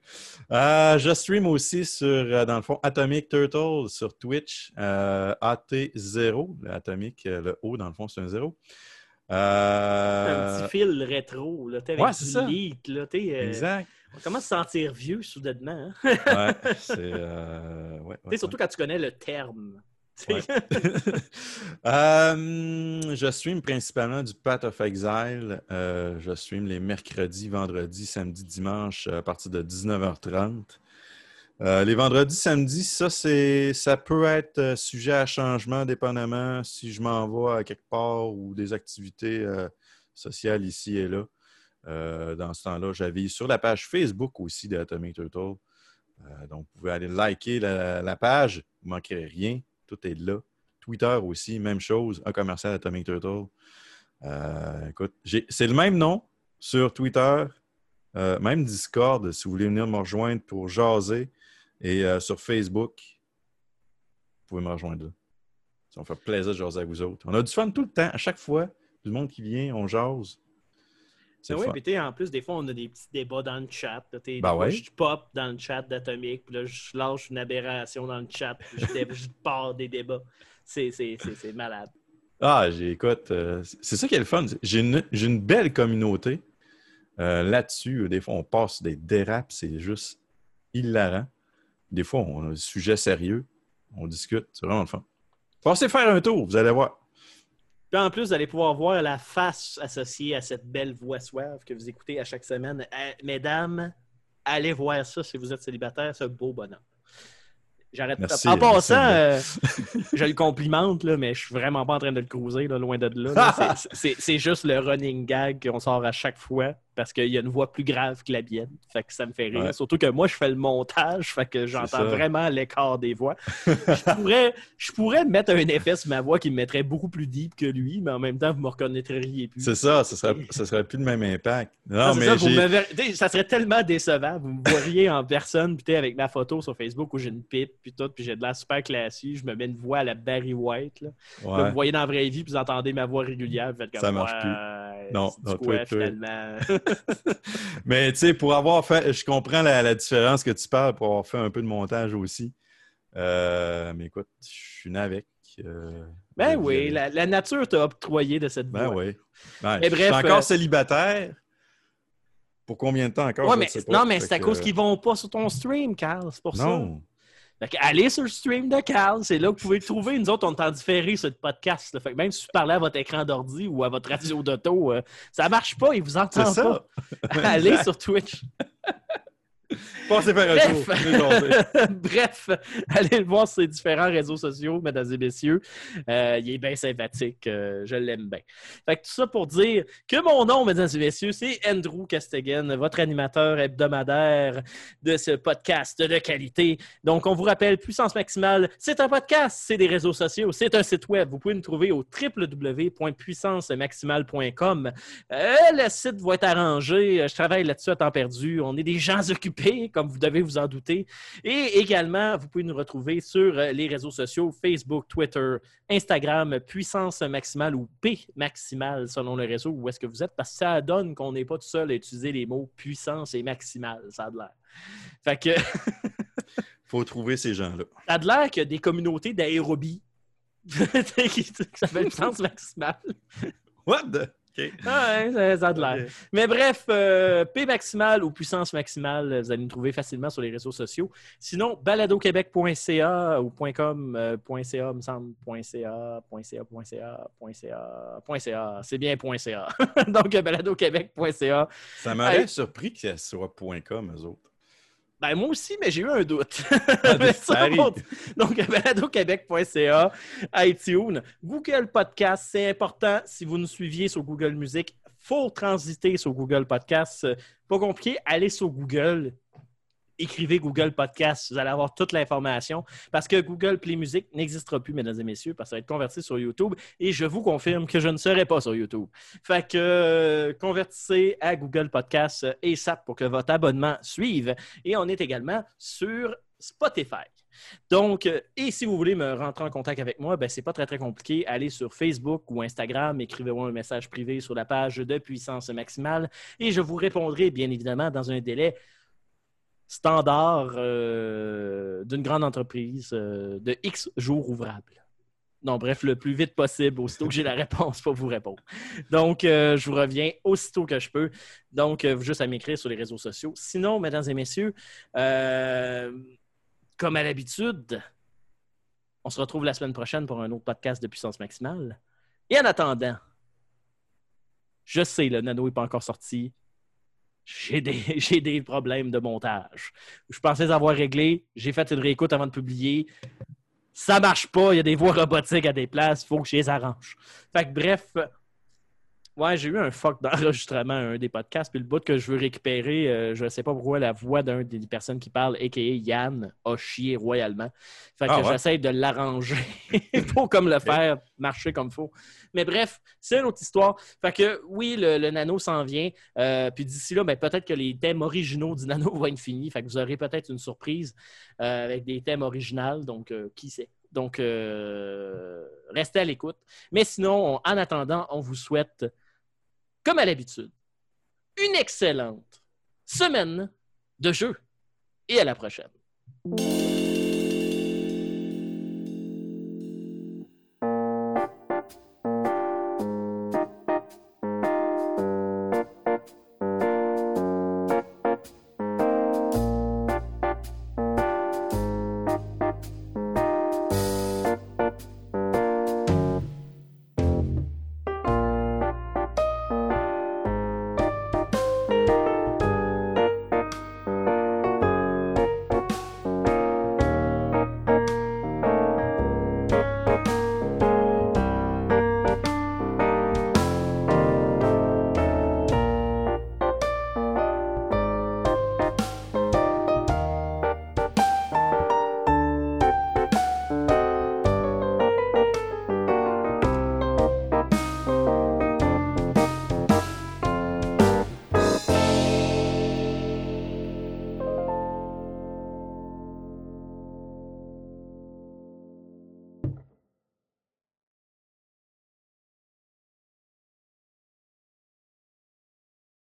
Euh, je stream aussi sur, dans le fond, Atomic Turtle sur Twitch, euh, AT0, le Atomic, le O, dans le fond, c'est un zéro. Un Euh, petit fil rétro, là, avec ouais, c'est ça. là, euh, Exact. On commence à se sentir vieux soudainement. hein? Ouais, c'est. euh, ouais, T'sais, ouais, surtout quand tu connais le terme. Euh, je stream principalement du Path of Exile. Je stream les mercredis, vendredis, samedis, dimanches à partir de 19h30. Euh, les vendredis, samedis, ça, c'est, ça peut être euh, sujet à changement dépendamment si je m'en vais à quelque part ou des activités euh, sociales ici et là. Dans ce temps-là, j'avais sur la page Facebook aussi d'Atomic Turtle. Euh, donc, vous pouvez aller liker la, la page, vous ne manquerez rien. Tout est là. Twitter aussi, même chose, un commercial Atomic Turtle. Écoute, c'est le même nom sur Twitter, même Discord, si vous voulez venir me rejoindre pour jaser. Et euh, sur Facebook, vous pouvez me rejoindre là. Ça me fait plaisir de jaser avec vous autres. On a du fun tout le temps, à chaque fois. Du monde qui vient, on jase. C'est Ben oui, puis en plus, des fois, on a des petits débats dans le chat. là, Ben ouais. Je pop dans le chat d'Atomic, puis là, je lâche une aberration dans le chat, puis je, je pars des débats. C'est malade. Ah, j'ai- écoute, euh, c'est ça qui est le fun. J'ai une, une belle communauté euh, là-dessus. Des fois, on passe des dérapes, c'est juste hilarant. Des fois, on a des sujets sérieux, on discute, c'est vraiment le fun. Passez faire un tour, vous allez voir. Puis en plus, vous allez pouvoir voir la face associée à cette belle voix suave que vous écoutez à chaque semaine. Euh, mesdames, allez voir ça si vous êtes célibataire, ce beau bonhomme. J'arrête pas. Merci, En passant, euh, je le complimente, là, mais je suis vraiment pas en train de le cruiser, là, loin de là. là. C'est- C'est c'est juste le running gag qu'on sort à chaque fois parce qu'il y a une voix plus grave que la mienne. Fait que ça me fait rire. Ouais. Surtout que moi, je fais le montage, fait que ça. j'entends vraiment l'écart des voix. je, pourrais, je pourrais mettre un effet sur ma voix qui me mettrait beaucoup plus deep que lui, mais en même temps, vous me reconnaîtriez plus. C'est ça, ce serait, serait plus le même impact. Non, mais ça, vous me ça serait tellement décevant. Vous me voiriez en personne, puis avec ma photo sur Facebook où j'ai une pipe, puis tout, puis j'ai de l'air super classique. Je me mets une voix à la Barry White. Là. Là, Ouais. vous voyez dans la vraie vie, puis vous entendez ma voix régulière. Vous faites comme Ça marche Ouais, plus. Non, non, toi, quoi, toi. finalement? Mais tu sais, pour avoir fait, je comprends la, la différence que tu parles pour avoir fait un peu de montage aussi. Euh, mais écoute, je suis né avec. euh, ben oui, la, la nature t'a octroyé de cette Ben oui. Ben, je bref, suis encore euh, célibataire. Pour combien de temps encore? Ouais, je mais, ne sais pas. non, mais c'est à que- cause qu'ils vont pas sur ton stream, Carl. C'est pour ça. Fait allez sur le stream de Carl, c'est là que vous pouvez le trouver. Nous autres, on est en différé sur le podcast. là. Fait que même si vous parlez à votre écran d'ordi ou à votre radio d'auto, euh, ça marche pas, il vous entend pas. allez sur Twitch. Passez tour. Bref. Bref, allez le voir sur ses différents réseaux sociaux, mesdames et messieurs. Euh, il est bien sympathique. euh, je l'aime bien. Fait que tout ça pour dire que mon nom, mesdames et messieurs, c'est Andrew Castegan, votre animateur hebdomadaire de ce podcast de qualité. Donc, on vous rappelle, Puissance Maximale, c'est un podcast, c'est des réseaux sociaux, c'est un site web. Vous pouvez nous trouver au www.puissancemaximale.com. Euh, le site va être arrangé. Je travaille là-dessus à temps perdu. On est des gens occupés, comme vous devez vous en douter. Et également, vous pouvez nous retrouver sur euh, les réseaux sociaux Facebook, Twitter, Instagram, Puissance Maximale ou P Maximale selon le réseau où est-ce que vous êtes, parce que ça donne qu'on n'est pas tout seul à utiliser les mots puissance et maximale. Ça a de l'air. Fait que Faut trouver ces gens-là. ça a de l'air qu'il y a des communautés d'aérobie qui qui s'appellent puissance maximale. What the? Ah ouais, ça, a de l'air. Mais bref, euh, P maximal ou puissance maximale, vous allez nous trouver facilement sur les réseaux sociaux. Sinon, baladoquebec.ca ou .com, euh, me semble, .ca, .ca, .ca, .ca, .ca, c'est bien .ca. Donc, baladoquebec.ca. Ça m'aurait Hey. surpris que ce soit .com, eux autres. Ben, moi aussi, mais j'ai eu un doute. Ah, ça monte. Donc, baladoquebec.ca, iTunes, Google Podcast, c'est important. Si vous nous suiviez sur Google Music, faut transiter sur Google Podcast. Pas compliqué, allez sur Google, écrivez Google Podcast, vous allez avoir toute l'information parce que Google Play Music n'existera plus, mesdames et messieurs, parce que ça va être converti sur YouTube et je vous confirme que je ne serai pas sur YouTube. Fait que euh, convertissez à Google Podcast et SAP pour que votre abonnement suive. Et on est également sur Spotify. Donc, euh, et si vous voulez me rentrer en contact avec moi, ben, c'est pas très, très compliqué. Allez sur Facebook ou Instagram, écrivez-moi un message privé sur la page de Puissance Maximale et je vous répondrai, bien évidemment, dans un délai standard euh, d'une grande entreprise euh, de X jours ouvrables. Non, bref, le plus vite possible, aussitôt que j'ai la réponse pour vous répondre. Donc, euh, je vous reviens aussitôt que je peux. Donc, juste à m'écrire sur les réseaux sociaux. Sinon, mesdames et messieurs, comme à l'habitude, on se retrouve la semaine prochaine pour un autre podcast de puissance maximale. Et en attendant, je sais, le nano n'est pas encore sorti. J'ai des, problèmes de montage. Je pensais avoir réglés. J'ai fait une réécoute avant de publier. Ça marche pas. Il y a des voix robotiques à des places. Il faut que je les arrange. Fait bref, ouais, j'ai eu un fuck d'enregistrement à un des podcasts. Puis le bout que je veux récupérer, euh, je ne sais pas pourquoi la voix d'un des personnes qui parle, a.k.a. Yann, a chié royalement. Fait que Ah ouais? j'essaie de l'arranger pour comme le faire marcher comme il faut. Mais bref, c'est une autre histoire. Fait que oui, le, le nano s'en vient. Euh, puis d'ici là, ben, peut-être que les thèmes originaux du nano vont être finis. Fait que vous aurez peut-être une surprise euh, avec des thèmes originaux. Donc, qui sait? Donc, restez à l'écoute. Mais sinon, on- en attendant, on vous souhaite, comme à l'habitude, une excellente semaine de jeu. Et à la prochaine.